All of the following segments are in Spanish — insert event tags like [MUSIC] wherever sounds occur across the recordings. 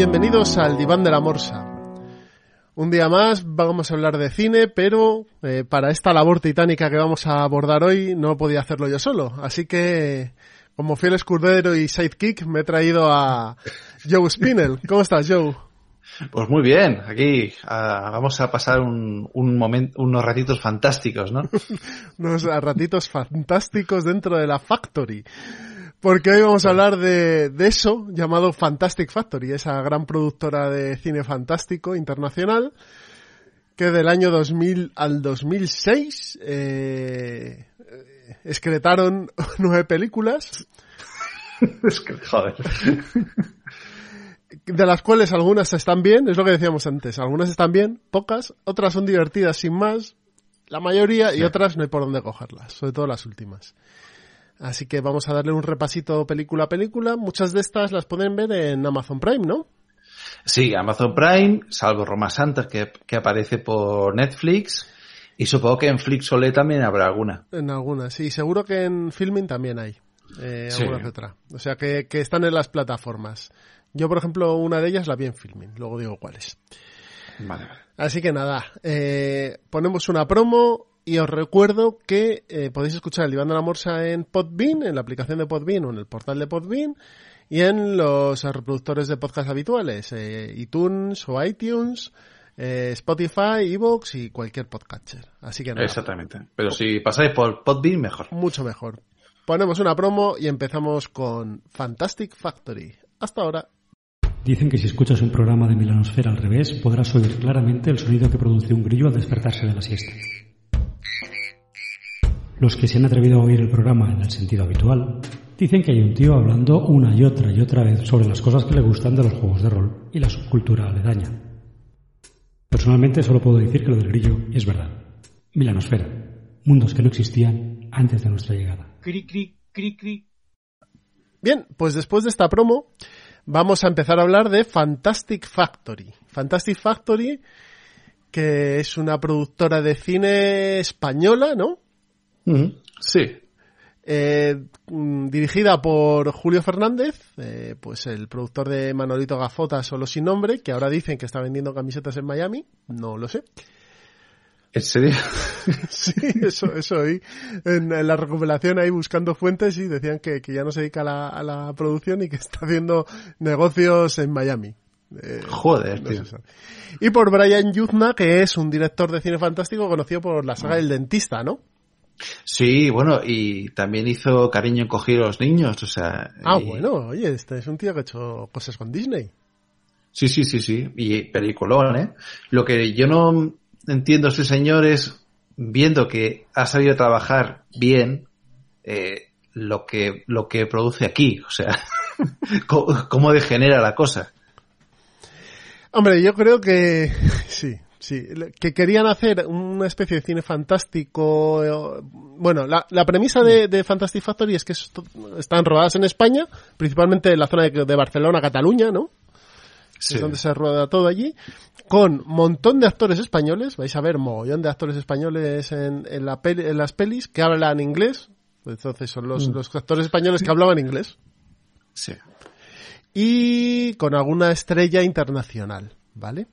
bienvenidos al Diván de la Morsa. Un día más vamos a hablar de cine, pero eh, para esta labor titánica que vamos a abordar hoy no podía hacerlo yo solo. Así que, como fiel escudero y sidekick, me he traído a Joe Spinell. ¿Cómo estás, Joe? Pues muy bien, aquí vamos a pasar un, un momento, unos ratitos fantásticos, ¿no? [LAUGHS] unos ratitos fantásticos dentro de la Factory. Porque hoy vamos a hablar de, de, eso llamado Fantastic Factory, esa gran productora de cine fantástico internacional que del año 2000 al 2006 eh, excretaron [LAUGHS] nueve películas. [LAUGHS] es que, joder. De las cuales algunas están bien, es lo que decíamos antes, algunas están bien, pocas, otras son divertidas sin más, la mayoría, y otras no hay por dónde cogerlas, sobre todo las últimas. Así que vamos a darle un repasito película a película. Muchas de estas las pueden ver en Amazon Prime, ¿no? Sí, Amazon Prime, salvo Roma Santa, que, que aparece por Netflix. Y supongo que en Flixolé también habrá alguna. En algunas, sí. Seguro que en Filming también hay. Eh, alguna que otra. O sea, que, que están en las plataformas. Yo, por ejemplo, una de ellas la vi en Filming. Luego digo cuáles. Vale, vale. Así que nada, eh, ponemos una promo y os recuerdo que eh, podéis escuchar el Diván de la Morsa en Podbean, en la aplicación de Podbean o en el portal de Podbean y en los reproductores de podcast habituales, eh, iTunes o iTunes, eh, Spotify, Evox y cualquier podcatcher. Así que nada. Exactamente. Pero si pasáis por Podbean, mejor. Mucho mejor. Ponemos una promo y empezamos con Fantastic Factory. Hasta ahora. Dicen que si escuchas un programa de Milanosfera al revés, podrás oír claramente el sonido que produce un grillo al despertarse de la siesta. Los que se han atrevido a oír el programa en el sentido habitual dicen que hay un tío hablando una y otra y otra vez sobre las cosas que le gustan de los juegos de rol y la subcultura aledaña. Personalmente solo puedo decir que lo del grillo es verdad. Milanosfera. Mundos que no existían antes de nuestra llegada. Cri, cri, cri, cri. Bien, pues después de esta promo vamos a empezar a hablar de Fantastic Factory. Fantastic Factory, que es una productora de cine española, ¿no? Sí. Eh, dirigida por Julio Fernández, eh, pues el productor de Manolito Gafota solo sin nombre, que ahora dicen que está vendiendo camisetas en Miami, no lo sé. ¿En serio? [LAUGHS] sí, eso, eso oí. En, en, la recopilación ahí buscando fuentes y decían que, que ya no se dedica a la, a la, producción y que está haciendo negocios en Miami. Eh, Joder, no tío. Y por Brian Yuzna, que es un director de cine fantástico conocido por la saga El Dentista, ¿no? Sí, bueno, y también hizo Cariño encogido a los niños, o sea... Ah, y... bueno, oye, este es un tío que ha hecho cosas con Disney. Sí, sí, sí, sí, y peliculón, ¿eh? Lo que yo no entiendo ese señor es, viendo que ha sabido trabajar bien, eh, lo que, lo que produce aquí, o sea, [LAUGHS] cómo, cómo degenera la cosa. Hombre, yo creo que [LAUGHS] sí, Sí, que querían hacer una especie de cine fantástico. eh, Bueno, la, la premisa de, de, Fantastic Factory es que están rodadas en España, principalmente en la zona de, de Barcelona, Cataluña, ¿no? Sí. Es donde se rueda todo allí, con montón de actores españoles, vais a ver mogollón de actores españoles en, en, la peli, en las pelis que hablan inglés, entonces son los, mm. los actores españoles que hablaban inglés. Sí. Y con alguna estrella internacional, ¿vale?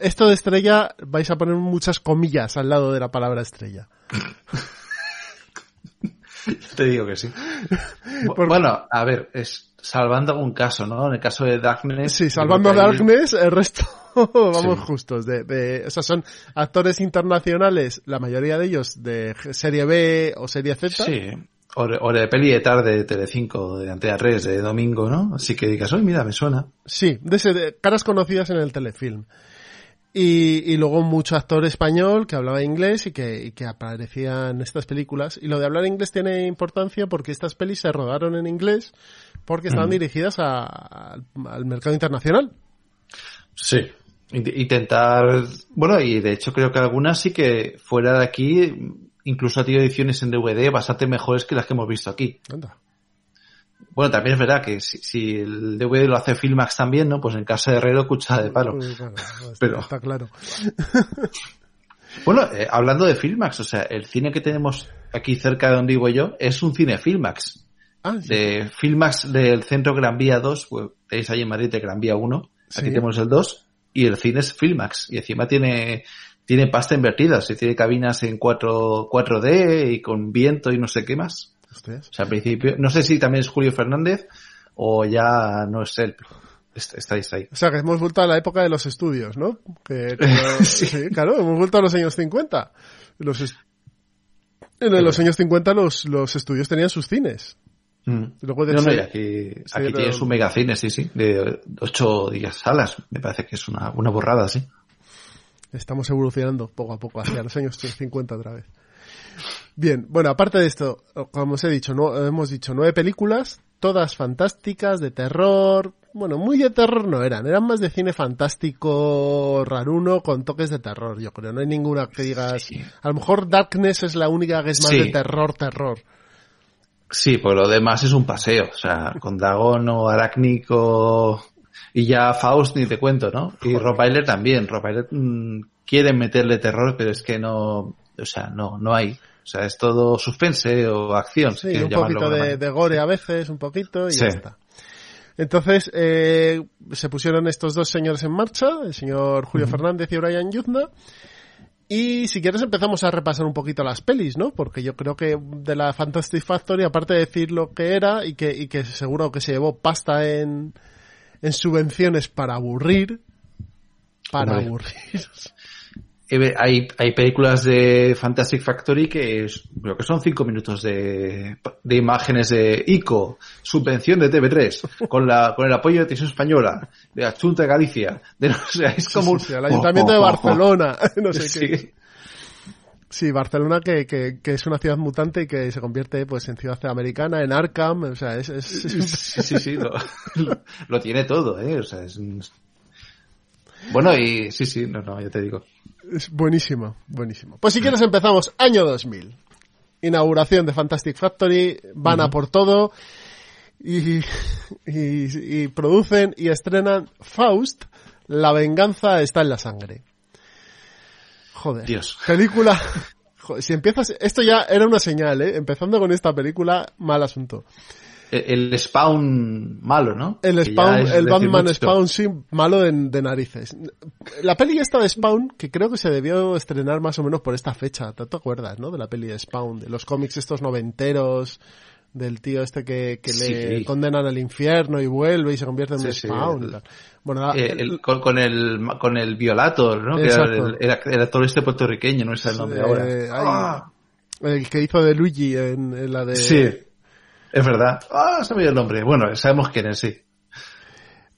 Esto de estrella vais a poner muchas comillas al lado de la palabra estrella. [LAUGHS] Te digo que sí. Bueno, a ver, es salvando algún caso, ¿no? En el caso de Darkness. Sí, salvando Darkness, el resto [LAUGHS] vamos sí. justos. De, de, o sea, son actores internacionales, la mayoría de ellos de serie B o serie Z. Sí. O de, o de peli de tarde de Telecinco, de Antena 3, de domingo, ¿no? Así que digas, oye, mira, me suena. Sí, de, ese, de caras conocidas en el telefilm. Y, y, luego mucho actor español que hablaba inglés y que, y que aparecía en estas películas. Y lo de hablar inglés tiene importancia porque estas pelis se rodaron en inglés porque estaban dirigidas a, a, al mercado internacional. Sí. Intentar, bueno, y de hecho creo que algunas sí que fuera de aquí incluso ha tenido ediciones en DVD bastante mejores que las que hemos visto aquí. Anda. Bueno, también es verdad que si, si, el DVD lo hace Filmax también, ¿no? Pues en casa de Herrero, cuchara de palo. Bueno, [LAUGHS] está, Pero... está claro. [LAUGHS] bueno, eh, hablando de Filmax, o sea, el cine que tenemos aquí cerca de donde vivo yo es un cine Filmax. Ah, sí. de Filmax del centro Gran Vía 2, pues tenéis ahí en Madrid el Gran Vía 1, Sí. aquí tenemos el 2, y el cine es Filmax, y encima tiene, tiene pasta invertida, si tiene cabinas en 4, 4D y con viento y no sé qué más. Hostias. O sea, al principio, no sé si también es Julio Fernández o ya no es él, estáis ahí. O sea, que hemos vuelto a la época de los estudios, ¿no? Que, [LAUGHS] que- sí, claro, hemos vuelto a los años 50. Los en los años 50 los, los estudios tenían sus cines. Mm. Luego de No, no, y aquí, sí, aquí tienes un megacine, sí, sí, de 8 días salas. Me parece que es una, una borrada, sí. Estamos evolucionando poco a poco hacia los años 50 otra vez. Bien, bueno, aparte de esto, como os he dicho, no, hemos dicho nueve películas, todas fantásticas, de terror. Bueno, muy de terror no eran, eran más de cine fantástico raruno con toques de terror, yo creo. No hay ninguna que digas. Sí. A lo mejor Darkness es la única que es más Sí. de terror, terror. Sí, pues lo demás es un paseo. O sea, [LAUGHS] con Dagon o Arácnico y ya Faust ni te cuento, ¿no? Y Rottweiler también. Rottweiler mm, quieren meterle terror, pero es que no, o sea, no, no hay. O sea, es todo suspense o acción. Sí, un poquito de, gore a veces, un poquito, y Sí. ya está. Entonces, eh, se pusieron estos dos señores en marcha, el señor Julio Fernández y Brian Yuzna, y si quieres empezamos a repasar un poquito las pelis, ¿no? Porque yo creo que de la Fantastic Factory, aparte de decir lo que era, y que, y que seguro que se llevó pasta en, en subvenciones para aburrir, para Hombre. aburrir. [LAUGHS] Hay, hay películas de Fantastic Factory que es- creo que son cinco minutos de, de imágenes de ICO, subvención de TV3, con la, con el apoyo de Televisión Española, de la Junta de Galicia, de no sé, es como sí, sí, el Ayuntamiento de Barcelona, [LAUGHS] no sé Sí. qué. Sí, Barcelona que, que, que es una ciudad mutante y que se convierte pues en ciudad americana, en Arkham, o sea, es, es- es- Sí, sí, sí, lo, lo- [LAUGHS] lo tiene todo, ¿eh? O sea, es un- Bueno, y sí, sí, no, no, ya te digo. es buenísimo, buenísimo. Pues si quieres empezamos año 2000. Inauguración de Fantastic Factory, van a por todo y, y, y producen y estrenan Faust, La venganza está en la sangre. Joder. Dios. Película. [LAUGHS] Joder, si empiezas, esto ya era una señal, ¿eh? Empezando con esta película, mal asunto. El, el Spawn malo, ¿no? El Spawn, es el Batman mucho. Spawn, sí, malo de, de narices. La peli esta de Spawn, que creo que se debió estrenar más o menos por esta fecha, ¿te acuerdas, no? De la peli de Spawn, de los cómics estos noventeros, del tío este que, que le Sí. condenan al infierno y vuelve y se convierte en un Sí, sí, Spawn. el- bueno, Eh, el- con, con el con el Violator, ¿no? Que era el, el, el actor este puertorriqueño, no sé el nombre ahora. Ah, el que hizo de Luigi en, en la de... es verdad. Ah, se me dio el nombre. Bueno, sabemos quién es, sí.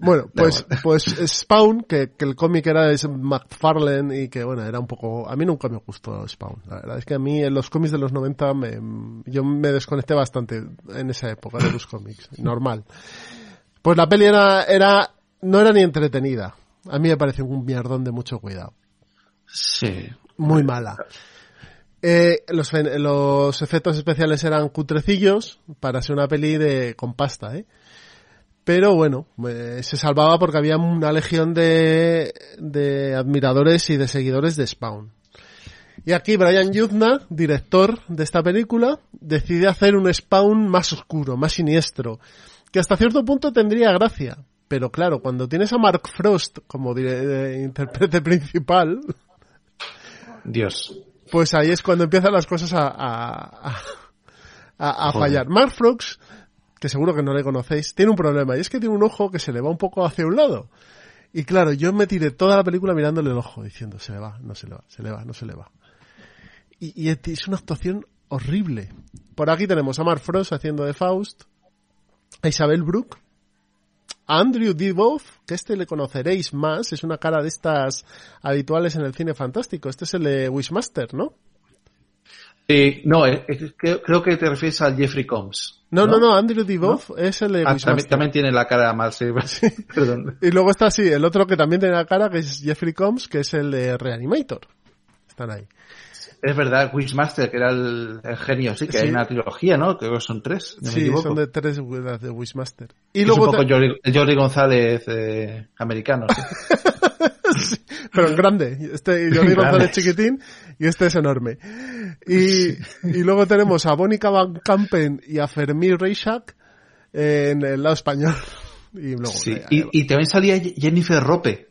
Bueno, pues, pues Spawn, que, que el cómic era de McFarlane y que bueno, era un poco, a mí nunca me gustó Spawn. La verdad es que a mí en los cómics de los 90 me, yo me desconecté bastante en esa época de los cómics. [LAUGHS] Normal. Pues la peli era, era, no era ni entretenida. A mí me pareció un mierdón de mucho cuidado. Sí. Muy mala. Eh, los, los efectos especiales eran cutrecillos para ser una peli de con pasta, ¿eh? Pero bueno, eh, se salvaba porque había una legión de, de admiradores y de seguidores de Spawn. Y aquí Brian Yuzna, director de esta película, decide hacer un Spawn más oscuro, más siniestro, que hasta cierto punto tendría gracia. Pero claro, cuando tienes a Mark Frost como eh, [LAUGHS] intérprete principal, Dios. Pues ahí es cuando empiezan las cosas a, a, a- fallar. Mark Frost, que seguro que no le conocéis, tiene un problema y es que tiene un ojo que se le va un poco hacia un lado. Y claro, yo me tiré toda la película mirándole el ojo, diciendo, se le va, no se le va, se le va, no se le va. Y, y es una actuación horrible. Por aquí tenemos a Mark Frost haciendo de Faust, a Isabel Brooke, Andrew Divoff, que este le conoceréis más, es una cara de estas habituales en el cine fantástico. Este es el de Wishmaster, ¿no? Eh, no, eh, eh, creo, creo que te refieres al Jeffrey Combs. No, no, no, Andrew Divoff es el de Ah, Wishmaster. también, también tiene la cara mal, sí. [LAUGHS] Perdón. Y luego está así, el otro que también tiene la cara, que es Jeffrey Combs, que es el de Reanimator. Están ahí. Es verdad, Wishmaster, que era el, el genio, sí, que Sí. hay una trilogía, ¿no? Creo que son tres. no sí, son de tres las de Wishmaster. Y Es luego un poco te- Jordi, Jordi González eh, americano. sí. [LAUGHS] pero en grande. Este [LAUGHS] Grande. González chiquitín y este es enorme. Y, y luego tenemos a Bonica Van Campen y a Fermín Reixac en el lado español. Y luego, Sí, eh, Y, y también salía Jennifer Rope,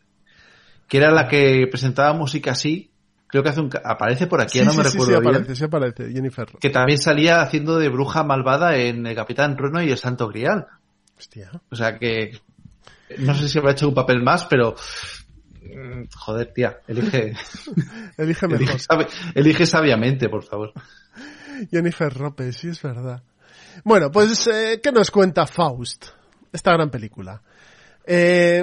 que era la que presentaba música así. Creo que hace un, aparece por aquí, sí, no me sí, recuerdo sí, bien. aparece, sí aparece, Jennifer. Que también salía haciendo de bruja malvada en El Capitán Trueno y el Santo Grial. Hostia. O sea que no sé si habrá hecho un papel más, pero mm, joder, tía, elige, [LAUGHS] Elige mejor. elige, sabiamente, por favor. Jennifer Lopez, sí es verdad. Bueno, pues, eh, ¿qué nos cuenta Faust? Esta gran película. Eh,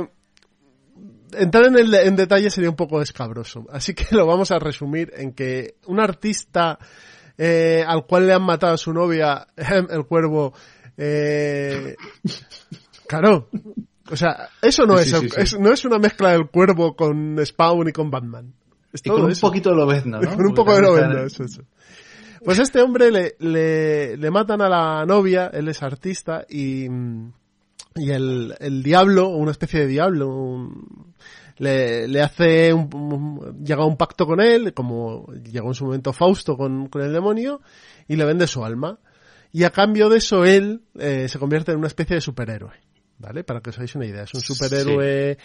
entrar en, el, en detalle sería un poco escabroso, así que [LAUGHS] lo vamos a resumir en que un artista eh, al cual le han matado a su novia, [LAUGHS] el cuervo, eh, claro, o sea, eso no Sí, es, sí, el- sí, sí. es- no es una mezcla del cuervo con Spawn y con Batman. Es Y con un eso. poquito de lobezno, ¿no? [LAUGHS] Con un poco de está- eso, eso. Pues este hombre le, le, le matan a la novia, él es artista, y, mm, y el, el diablo, una especie de diablo, un- le, le hace un, un- llega a un pacto con él, como llegó en su momento Fausto con, con el demonio, y le vende su alma. Y a cambio de eso él eh, se convierte en una especie de superhéroe, ¿vale? Para que os hagáis una idea. Es un superhéroe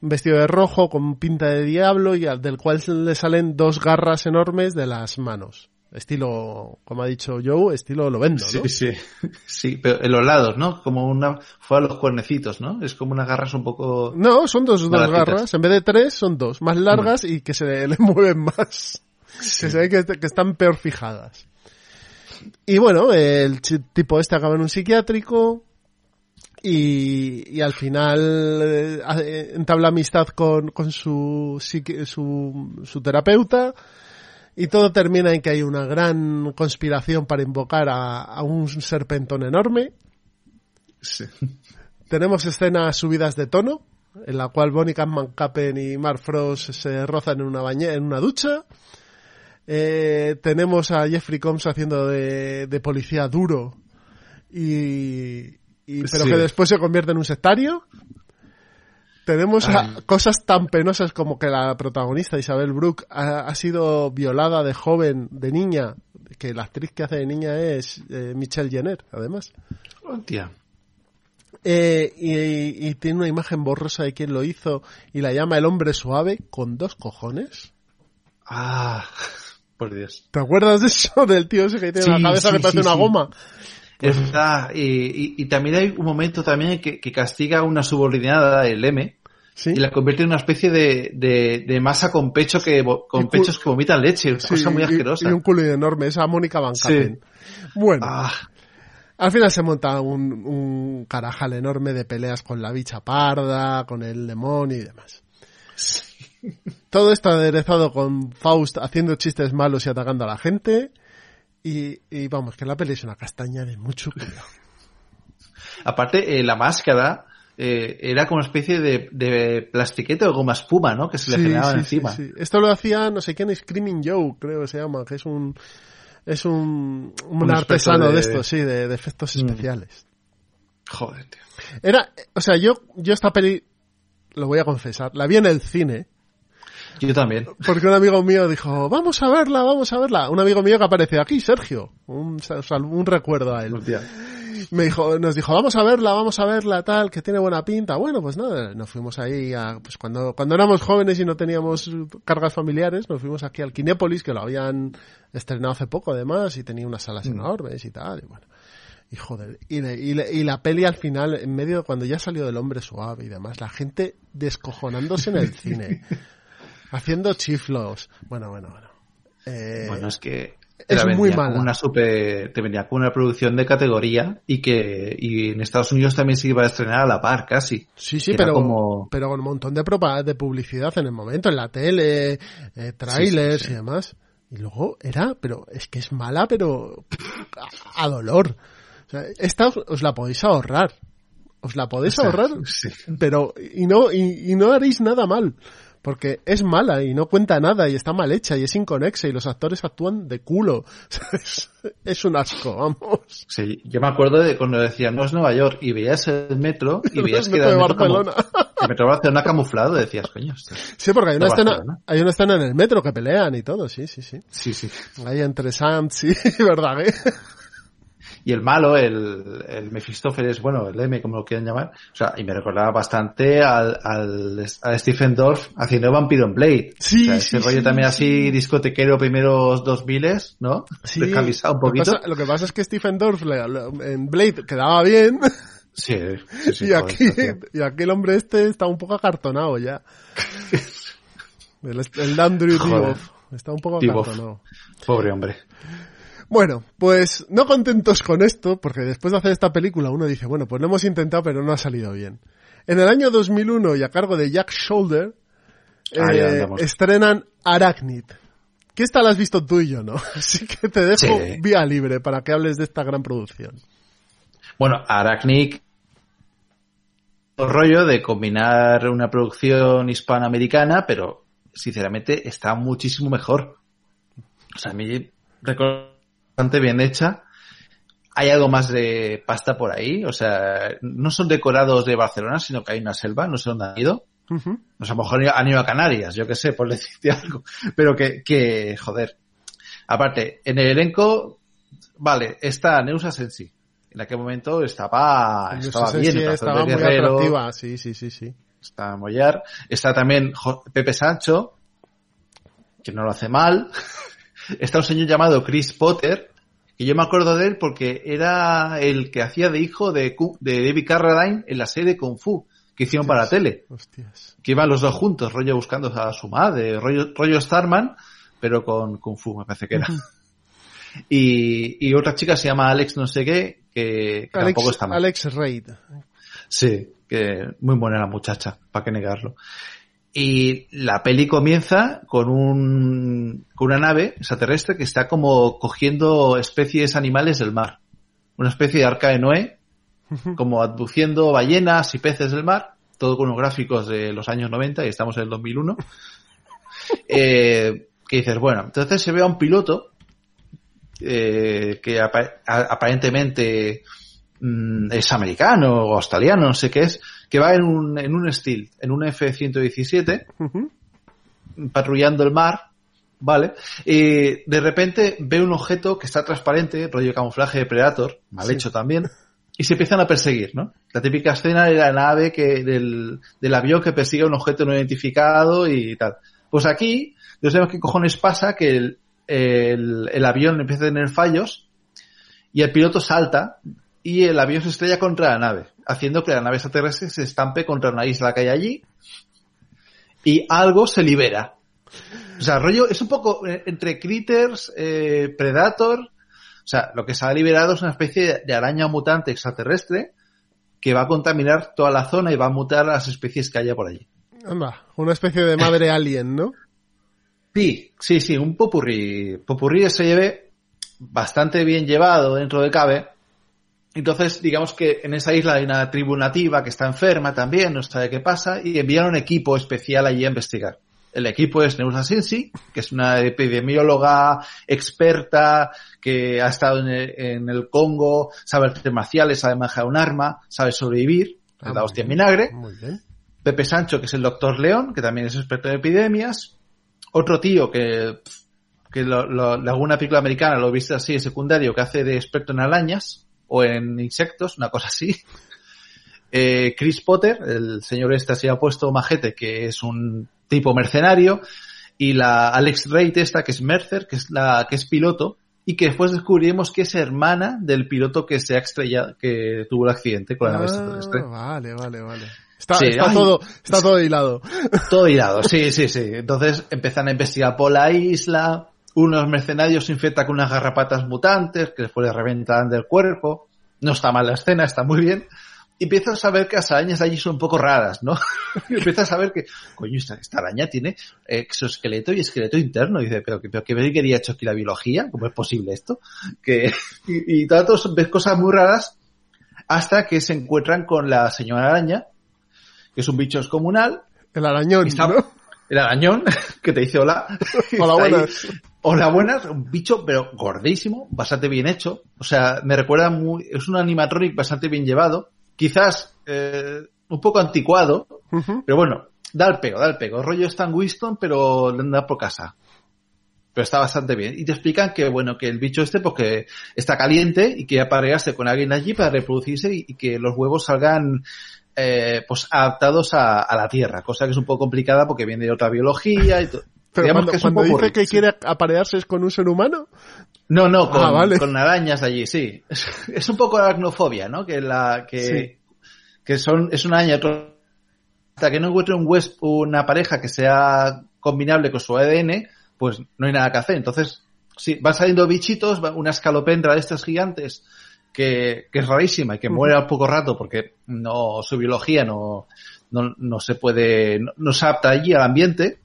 vestido de rojo con pinta de diablo y al del cual le salen dos garras enormes de las manos. Estilo, como ha dicho Joe, estilo lo vendo, ¿no? Sí, sí. [LAUGHS] Sí, pero en los lados, ¿no? Como una, fue a los cuernecitos, ¿no? Es como unas garras un poco... No, son dos, dos garras. En vez de tres, son dos. Más largas y que se le, [LAUGHS] mueven más. Que se ve que, que están peor fijadas. Y bueno, el tipo este acaba en un psiquiátrico y, y al final eh, hace- entabla amistad con, con su, su, su terapeuta y todo termina en que hay una gran conspiración para invocar a, a un serpentón enorme Sí. tenemos escenas subidas de tono, en la cual Bonnie Mancapen y Mark Frost se rozan en una en una ducha. Eh, tenemos a Jeffrey Combs haciendo de, de policía duro y, y- pero Sí. que después se convierte en un sectario. Tenemos a- cosas tan penosas como que la protagonista Isabel Brooke ha, ha sido violada de joven, de niña, que la actriz que hace de niña es eh, Michelle Jenner, además. Hostia. Eh, y, y tiene una imagen borrosa de quién lo hizo y la llama el hombre suave con dos cojones. Ah, [LAUGHS] por Dios. ¿Te acuerdas de eso? [LAUGHS] Del tío ese que tiene Sí, la cabeza sí, que parece sí, una goma. Es verdad. Y, y- y también hay un momento también que, que castiga a una subordinada, el M, Sí. y la convierte en una especie de, de, de masa con pecho que con pechos que vomitan leche, una Sí, cosa muy asquerosa. Y, un culo enorme, esa Mónica Van Sí. Bueno, Ah, al final se monta un, un carajal enorme de peleas con la bicha parda, con el demonio y demás. Todo esto aderezado con Faust haciendo chistes malos y atacando a la gente. Y, y vamos, que la peli es una castaña de mucho cuidado. [LAUGHS] aparte, eh, la máscara eh, era como una especie de, de plastiquete o goma espuma, ¿no? Que se le Sí, generaba sí, encima. sí. Esto lo hacía no sé quién, Screaming Joe, creo que se llama, que es un es un, un, Un artesano de... de- esto, sí, de, de efectos Mm. especiales. Joder, tío. Era, o sea, yo yo esta peli lo voy a confesar, la vi en el cine Yo también. porque un amigo mío dijo, "Vamos a verla, vamos a verla." Un amigo mío que apareció aquí, Sergio, un, recuerdo a él. Hostia. me dijo, nos dijo, vamos a verla, vamos a verla, tal, que tiene buena pinta. Bueno, pues nada, nos fuimos ahí a, pues cuando, cuando éramos jóvenes y no teníamos cargas familiares, nos fuimos aquí al Kinépolis, que lo habían estrenado hace poco además, y tenía unas salas enormes y tal, y bueno. Y joder, y, le- y, le- y la peli al final, en medio, cuando ya salió del hombre suave y demás, la gente descojonándose en el cine, [LAUGHS] haciendo chiflos. Bueno, bueno, bueno. Eh, Bueno, es que es muy vendía mala. Una super, te venía con una producción de categoría y que y en Estados Unidos también se iba a estrenar a la par casi. Sí, sí, Era pero, como- pero con un montón de, propa- de publicidad en el momento, en la tele, eh, trailers Sí, sí, sí. y demás. Y luego era, pero es que es mala, pero a, a dolor. O sea, esta os, os la podéis ahorrar. Os la podéis ahorrar, [LAUGHS] Sí. pero y no, y, y no haréis nada mal. Porque es mala y no cuenta nada y está mal hecha y es inconexa y los actores actúan de culo. Es, [LAUGHS] es un asco, vamos. Sí, yo me acuerdo de cuando decían, no es Nueva York, y veías el metro y [LAUGHS] veías que era el metro, camu- Barcelona. el metro de Barcelona camuflado, decías, coño, [LAUGHS] Sí, porque hay una escena, Barcelona. hay una escena en el metro que pelean y todo, sí, sí, sí. Sí, sí. Ahí entre Sands y verdad, ¿eh? Y el malo, el, el Mephistófeles, bueno, el M, como lo quieran llamar, o sea, y me recordaba bastante al, al, a Stephen Dorff haciendo Vampiro en Blade. Sí, o sea, sí, ese rollo sí, también sí. así discotequero primeros 2000 ¿no? Sí. Descamisado un Lo que poquito. pasa- Lo que pasa es que Stephen Dorff en Blade quedaba bien Sí, [LAUGHS] sí, sí, y, aquí, y aquí el hombre este está un poco acartonado ya. [LAUGHS] El, el Andrew. Divoff está un poco acartonado. Pobre hombre. Bueno, pues no contentos con esto, porque después de hacer esta película uno dice, bueno, pues lo hemos intentado pero no ha salido bien. En el año 2001 y a cargo de Jack Shoulder, Ah, eh, estrenan Arachnid. Que esta la has visto tú y yo, ¿no? [LAUGHS] Así que te dejo Sí. vía libre para que hables de esta gran producción. Bueno, Arachnic, el rollo de combinar una producción hispanoamericana, pero sinceramente está muchísimo mejor. O sea, a mí recuerdo bastante bien hecha. Hay algo más de pasta por ahí, o sea, no son decorados de Barcelona, sino que hay una selva, no sé dónde han ido. Ujú. O sea, a lo mejor han ido a Canarias, yo qué sé, por [LAUGHS] decirte algo. Pero que, que, joder. Aparte, en el elenco, vale, está Neusa Sensi. En aquel momento estaba, estaba bien, estaba muy Guerrero, atractiva. Sí, sí, sí, sí. está Mollar, está también Pepe Sancho, que no lo hace mal. [LAUGHS] está un señor llamado Chris Potter, que yo me acuerdo de él porque era el que hacía de hijo de, de David Carradine en la serie Kung Fu que hicieron para la tele Hostias. que iban los dos juntos, rollo buscando a su madre, rollo, rollo Starman, pero con Kung Fu, me parece que era. [LAUGHS] Y, y otra chica se llama Alex no sé qué, que, que tampoco está mal. Alex Reid. Sí, que muy buena la muchacha, para qué negarlo. Y la peli comienza con un, con una nave extraterrestre que está como cogiendo especies animales del mar. Una especie de arca de Noé, como abduciendo ballenas y peces del mar, todo con unos gráficos de los años 90 y estamos en el 2001. [LAUGHS] Eh, que dices, bueno, entonces se ve a un piloto eh, que aparentemente mm, es americano o australiano, no sé qué es, que va en un, en un Steel, en un F-117, Ujú. patrullando el mar, ¿vale? Y de repente ve un objeto que está transparente, rollo camuflaje de Predator, mal Sí. hecho también, y se empiezan a perseguir, ¿no? La típica escena de la nave que, del, del avión que persigue un objeto no identificado y tal. Pues aquí, no sabemos qué cojones pasa, que el, el, el avión empieza a tener fallos y el piloto salta y el avión se estrella contra la nave, haciendo que la nave extraterrestre se estampe contra una isla que hay allí y algo se libera. O sea, rollo, es un poco eh, entre Critters, eh, Predator, o sea, lo que se ha liberado es una especie de- de araña mutante extraterrestre que va a contaminar toda la zona y va a mutar a las especies que haya por allí. Anda, una especie de madre [LAUGHS] alien, ¿no? Sí, sí, sí, un popurrí. Popurrí se lleve bastante bien llevado dentro de cabe. Entonces, digamos que en esa isla hay una tribu nativa que está enferma también, no sabe qué pasa, y envían un equipo especial allí a investigar. El equipo es Neusa Sensi, que es una epidemióloga experta que ha estado en el, en el Congo, sabe artes marciales, sabe manejar un arma, sabe sobrevivir, Ah, muy hostia en vinagre. Muy bien. Pepe Sancho, que es el doctor León, que también es experto en epidemias. Otro tío que, que lo, lo- de alguna película americana lo viste así de secundario, que hace de experto en arañas o en insectos, una cosa así. Eh, Chris Potter, el señor este se ha puesto majete, que es un tipo mercenario. Y la Alex Reid esta, que es Mercer, que es la, que es piloto. Y que después descubriremos que es hermana del piloto que se ha estrellado, que tuvo el accidente con la nave Ah, extraterrestre. vale, vale, vale. Está, Sí, está todo, está todo hilado. Todo hilado, sí, sí, sí. Entonces empiezan a investigar por la isla. Unos mercenarios se infectan con unas garrapatas mutantes que después les reventan del cuerpo. No está mal la escena, está muy bien. Y empiezas a ver que las arañas de allí son un poco raras, ¿no? y [LAUGHS] empiezas a ver que, coño, esta, esta araña tiene exoesqueleto y esqueleto interno. Y dice, pero, pero ¿qué quería hecho aquí la biología? ¿Cómo es posible esto? Que, [LAUGHS] y, y tantos ves cosas muy raras hasta que se encuentran con la señora araña, que es un bicho descomunal, El arañón, Está- ¿no? el arañón, [LAUGHS] que te dice hola. Hola, ahí. Hola, buenas. Un bicho, pero gordísimo, bastante bien hecho. O sea, me recuerda muy, es un animatronic bastante bien llevado. Quizás, eh, un poco anticuado, pero bueno, da el pego, da el pego. Rollo Stan Winston, pero le anda por casa. Pero está bastante bien. Y te explican que, bueno, que el bicho este, pues que está caliente y que aparearse con alguien allí para reproducirse y, y que los huevos salgan, eh, pues adaptados a, a la Tierra. Cosa que es un poco complicada porque viene de otra biología y todo. Pero Digamos cuando, que dice que quiere aparearse es con un ser humano. No, no, con, Ah, vale. con arañas allí, sí. Es, es un poco aracnofobia, ¿no? Que la, que, Sí. que son, es una araña, hasta que no encuentre un hues- una pareja que sea combinable con su ADN, pues no hay nada que hacer. Entonces, sí, van saliendo bichitos, una escalopendra de estas gigantes, que, que es rarísima y que muere al poco rato porque no, su biología no, no, no se puede, no, no se adapta allí al ambiente.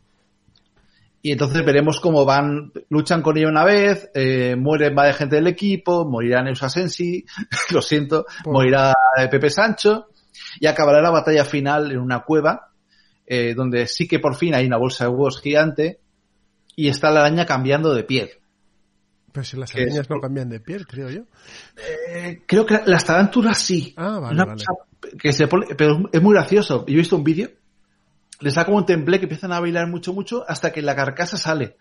Y entonces veremos cómo van, luchan con ella una vez, eh, mueren varias gente del equipo, morirá Neusa Sensi, [LAUGHS] lo siento, Pobre. morirá eh, Pepe Sancho, y acabará la batalla final en una cueva, eh, donde sí que por fin hay una bolsa de huevos gigante, y está la araña cambiando de piel. Pero si las arañas no cambian de piel, creo yo. Eh, creo que las tarántulas sí. Ah, vale, Una vale. que se pone- pero es muy gracioso. Yo he visto un vídeo, les da como un temple que empiezan a bailar mucho, mucho, hasta que la carcasa sale.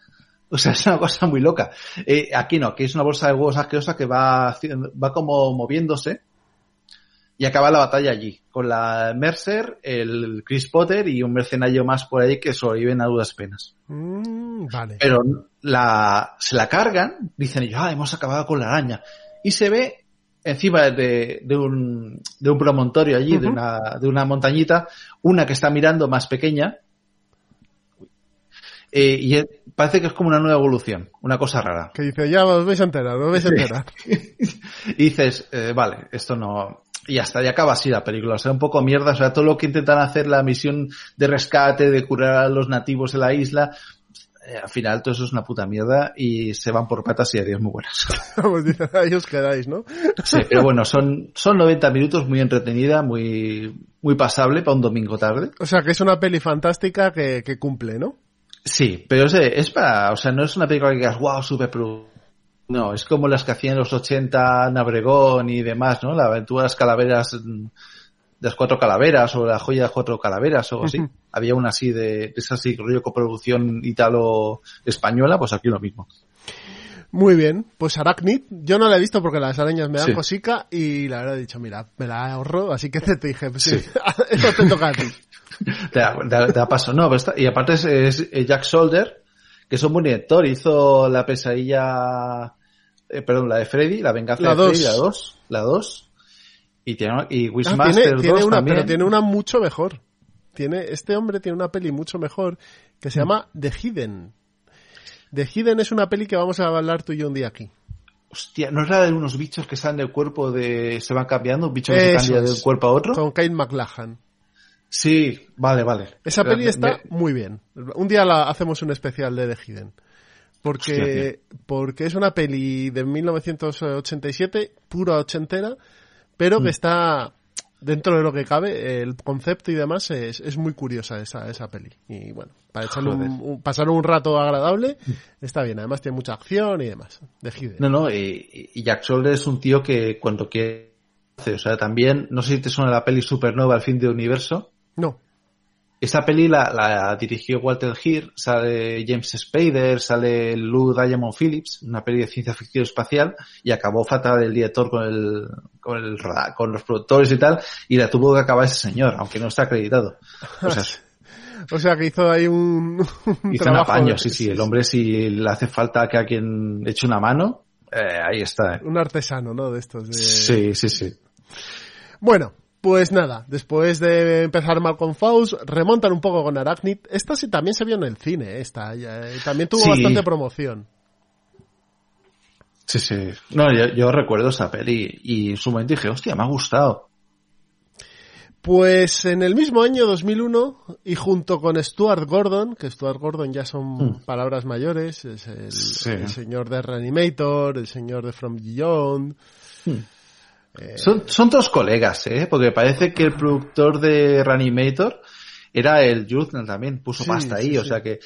O sea, [LAUGHS] es una cosa muy loca. Eh, aquí no, aquí es una bolsa de huevos asquerosa que va, va como moviéndose y acaba la batalla allí, con la Mercer, el Chris Potter y un mercenario más por ahí que sobreviven a duras penas. Mm, vale. Pero la, se la cargan, dicen ellos, ah, hemos acabado con la araña. Y se ve encima de, de un, de un promontorio allí, de, una, de una montañita, una que está mirando más pequeña. Eh, y es- parece que es como una nueva evolución, una cosa rara. Que dice, ya os vais a enterar, os vais a enterar. [LAUGHS] y dices, eh, vale, esto no. Y hasta ahí acaba así la película. O sea, un poco mierda. O sea, todo lo que intentan hacer, la misión de rescate, de curar a los nativos de la isla, eh, al final todo eso es una puta mierda y se van por patas y adiós muy buenas. [LAUGHS] Vamos, os quedáis, ¿no? Sí, pero bueno, son, son 90 minutos muy entretenida, muy, muy pasable para un domingo tarde. O sea, que es una peli fantástica que, que cumple, ¿no? Sí, pero es, es para, o sea, no es una película que digas, wow, super pro. No, es como las que hacían en los 80 Nabregón y demás, ¿no? La aventura de las calaveras, mm, las cuatro calaveras o la joya de las cuatro calaveras o algo así. Había una así de, de esa así, rollo coproducción italo-española, pues aquí lo mismo. Muy bien, pues Arachnid, yo no la he visto porque las arañas me dan Sí. cosica y la verdad he dicho, mira, me la ahorro, así que [LAUGHS] te dije, pues sí, Sí. [LAUGHS] esto te toca a ti. [LAUGHS] Te da, te paso. No, pero está- y aparte es, es Jack Solder, que es un buen director, hizo la pesadilla, eh, perdón, la de Freddy, la venganza La de Freddy, dos. la 2, la 2, y tiene, y Ah, Wishmaster tiene, 2 tiene una, también. pero tiene una mucho mejor. Tiene, este hombre tiene una peli mucho mejor que Mm. se llama The Hidden. The Hidden es una peli que vamos a hablar tú y yo un día aquí. Hostia, ¿no es la de unos bichos que salen del cuerpo de, se van cambiando, un bicho que Eso se cambia de un cuerpo a otro? Con Kate McLachlan. Sí, vale, vale. Esa peli está me- muy bien. Un día la hacemos un especial de The Hidden. Porque, porque es una peli de 1987, pura ochentera, pero Mm. que está dentro de lo que cabe, el concepto y demás es, es muy curiosa esa, esa peli. Y bueno, para echarle un. Mm. un- pasar un rato agradable, está bien. Además tiene mucha acción y demás. The Hidden. No, no, y, y Jack Solder es un tío que cuando quiere hace, o sea, también, no sé si te suena la peli Supernova, el fin de universo. No. Esta peli la, la dirigió Walter Hill, sale James Spader, sale Lou Diamond Phillips, una peli de ciencia ficción espacial, y acabó fatal el director con el, con el, con los productores y tal, y la tuvo que acabar ese señor, aunque no está acreditado. O sea, [LAUGHS] O sea que hizo ahí un, un hizo un trabajo apaño, de- sí, sí, el hombre si le hace falta que alguien eche una mano, eh, ahí está. Un artesano, ¿no? De estos. De... Sí, sí, sí. Bueno, pues nada, después de empezar mal con Faust, remontan un poco con Arachnid. Esta sí también se vio en el cine, esta. ya, eh, también tuvo Sí. bastante promoción. Sí, sí. No, yo, yo recuerdo esa peli y en su momento dije, hostia, me ha gustado. Pues en el mismo año 2001, y junto con Stuart Gordon, que Stuart Gordon ya son Hmm. palabras mayores, es el, Sí. el señor de Reanimator, el señor de From Beyond. Eh, Son, son dos colegas, ¿eh? Porque parece que el productor de Reanimator era el Jutland también, puso Sí, pasta ahí, sí, o sí. sea que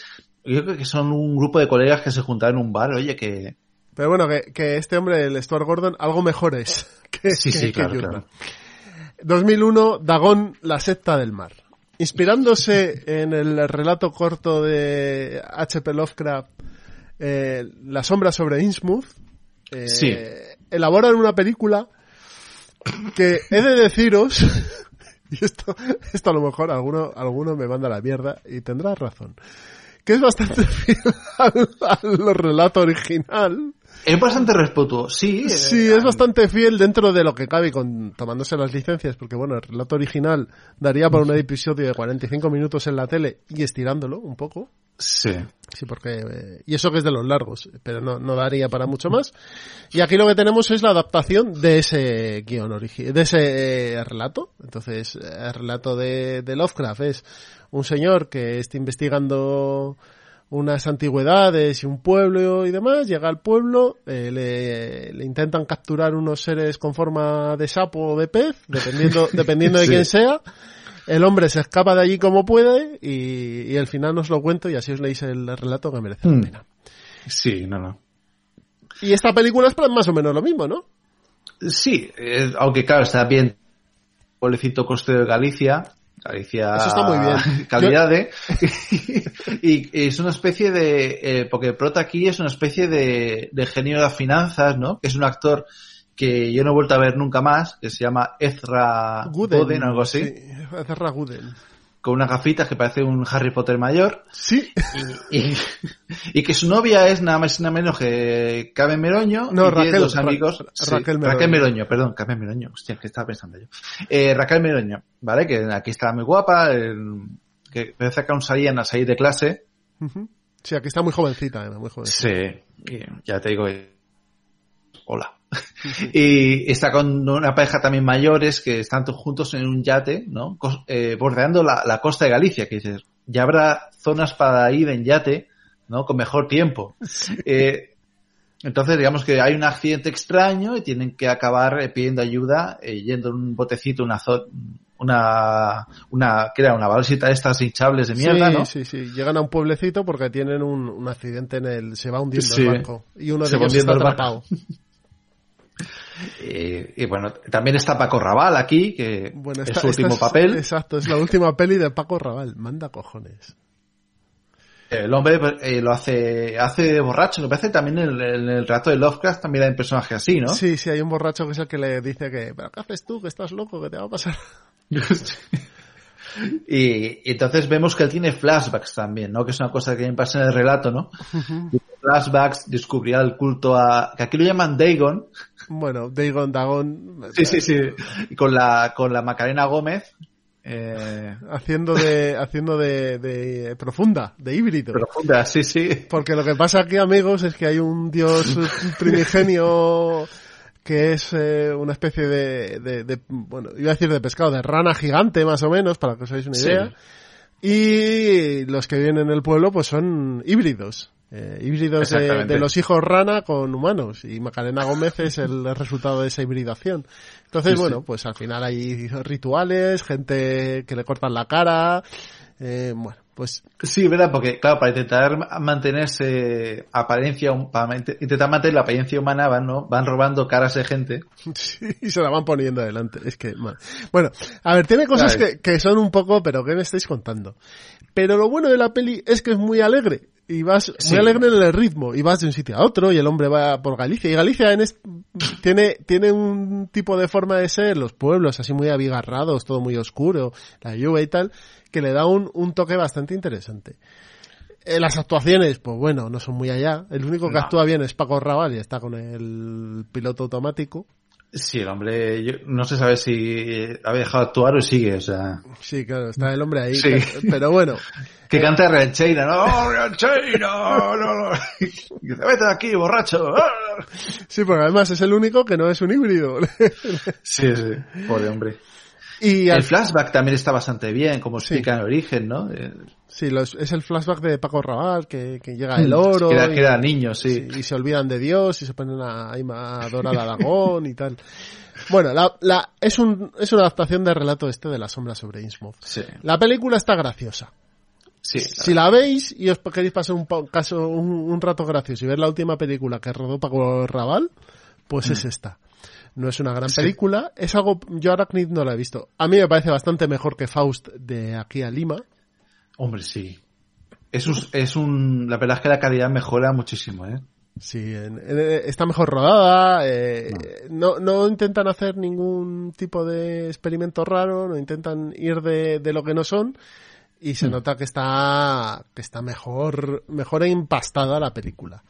yo creo que son un grupo de colegas que se juntaron en un bar, oye, que... Pero bueno, que, que este hombre, el Stuart Gordon, algo mejor es. [LAUGHS] Que, Sí, que- sí, que claro, claro. 2001, Dagón, la secta del mar. Inspirándose en el relato corto de H.P. Lovecraft, eh, La sombra sobre Innsmouth, eh, Sí. elaboran una película que he de deciros, [LAUGHS] y esto, esto a lo mejor alguno, alguno me manda a la mierda y tendrás razón, que es bastante [LAUGHS] fiel al, al relato original. Es bastante respetuoso, sí. eh, Sí, es bastante fiel dentro de lo que cabe con tomándose las licencias, porque bueno, el relato original daría para un episodio de 45 minutos en la tele y estirándolo un poco. Sí. Sí, porque eh, y eso que es de los largos, pero no, no daría para mucho más. Y aquí lo que tenemos es la adaptación de ese guion original, de ese eh, relato. Entonces, el relato de, de Lovecraft es un señor que está investigando unas antigüedades y un pueblo y demás, llega al pueblo, eh, le, le intentan capturar unos seres con forma de sapo o de pez, dependiendo, [LAUGHS] dependiendo de Sí. quién sea. El hombre se escapa de allí como puede y, y al final os lo cuento y así os leéis el relato que merece la Hmm. pena. Sí, no, no. Y esta película es para más o menos lo mismo, ¿no? Sí, eh, aunque claro, está bien. Pueblecito costero de Galicia. Galicia. Eso está muy bien. [LAUGHS] Calidad [LAUGHS] de. y es una especie de. eh, porque Prota aquí es una especie de, de genio de las finanzas, ¿no? Que es un actor que yo no he vuelto a ver nunca más, que se llama Ezra Gooden o algo así, Sí, Ezra Gooden. con unas gafitas que parece un Harry Potter mayor. Sí. Y, y que su novia es nada más y nada menos que Carmen Meroño. No, y tiene Raquel, dos amigos. Ra- Raquel Meroño. Raquel Meroño, perdón, Carmen Meroño. Hostia, ¿qué estaba pensando yo? Eh, Raquel Meroño, ¿vale? Que aquí está muy guapa, el- que parece que aún salían a salir de clase. Sí, aquí está muy jovencita, Ana, muy jovencita. Sí. Ya te digo, eh, hola. Y está con una pareja también mayores que están todos juntos en un yate, ¿no? Eh, bordeando la, la costa de Galicia, que dices, ya habrá zonas para ir en yate, ¿no? Con mejor tiempo. Eh, entonces, digamos que hay un accidente extraño y tienen que acabar eh, pidiendo ayuda, eh, yendo en un botecito, una zo- una, una, ¿qué era? Una balsita de estas hinchables de mierda, sí, ¿no? sí, sí. Llegan a un pueblecito porque tienen un, un accidente en el... Se va hundiendo Sí. el barco. Y uno de Se va ellos está atrapado. [LAUGHS] Eh, y bueno, también está Paco Raval aquí, que Bueno, es su último es- papel. Exacto, es la última peli de Paco Raval. Manda cojones. El hombre eh, lo hace, hace de borracho, me parece también en el, relato de Lovecraft también hay un personaje así, ¿no? Sí, sí, hay un borracho que es el que le dice que, pero ¿qué haces tú? Que estás loco, que te va a pasar. [LAUGHS] y, y entonces vemos que él tiene flashbacks también, ¿no? Que es una cosa que me pasa en el relato, ¿no? Flashbacks descubrirá el culto a, que aquí lo llaman Dagon, Bueno, Dagon, Dagon. sí, sí, sí, y con la, con la Macarena Gómez, eh, Haciendo de, [LAUGHS] haciendo de, de profunda, de híbrido. profunda, sí, sí. Porque lo que pasa aquí, amigos, es que hay un dios [LAUGHS] primigenio que es eh, una especie de, de, de- bueno, iba a decir de pescado, de rana gigante más o menos, para que os hagáis una Sí. idea. Y los que viven en el pueblo pues son híbridos. Eh, híbridos de, los hijos rana con humanos. Y Macarena Gómez es el [LAUGHS] resultado de esa hibridación. Entonces, Sí, sí. bueno, pues al final hay rituales, gente que le cortan la cara. eh, bueno, pues Sí, verdad, porque claro, para intentar ma- mantenerse apariencia, para int- intentar mantener la apariencia humana, van, ¿no? van robando caras de gente. [LAUGHS] Sí, y se la van poniendo adelante. Es que. Bueno, a ver, tiene cosas Claro. que, que son un poco, pero ¿qué me estáis contando? Pero lo bueno de la peli es que es muy alegre. Y vas Sí. muy alegre en el ritmo. Y vas de un sitio a otro y el hombre va por Galicia. Y Galicia en es- [LAUGHS] tiene, tiene un tipo de forma de ser, los pueblos así muy abigarrados, todo muy oscuro, la lluvia y tal, que le da un, un toque bastante interesante. Eh, las actuaciones, pues bueno, no son muy allá. El único que No. actúa bien es Paco Raval y está con el piloto automático. Sí, el hombre, yo no se sabe si había dejado de actuar o sigue, o sea, Sí, claro, está el hombre ahí. Sí. que- Pero bueno, [LAUGHS] que canta rancheira, ¿no? [LAUGHS] ¡Oh! No, no. [LAUGHS] Vete de aquí, borracho. Sí, porque además es el único que no es un híbrido. Sí, sí, pobre hombre. y al- El flashback también está bastante bien, como Sí. explica en el origen, ¿no? Sí, los- es el flashback de Paco Raval, que, que llega el oro Que era, y, que era niño, sí. y se olvidan de Dios y se ponen a, a adorar a Dagón y tal. Bueno, la, la, es, un, es una adaptación de relato este de La sombra sobre Innsmouth. Sí. La película está graciosa. Sí. Si la veis y os queréis pasar un, caso, un, un rato gracioso y ver la última película que rodó Paco Raval, pues es esta. No es una gran Mm. Sí. película, es algo, yo Arachnid no la he visto. A mí me parece bastante mejor que Faust de aquí a Lima. Hombre, sí. Es un, es un, la verdad es que la calidad mejora muchísimo, ¿eh? Sí, en- en- está mejor rodada, eh, no. No, intentan hacer ningún tipo de experimento raro, no intentan ir de, de lo que no son y Mm. se nota que está, que está mejor, mejor empastada la película.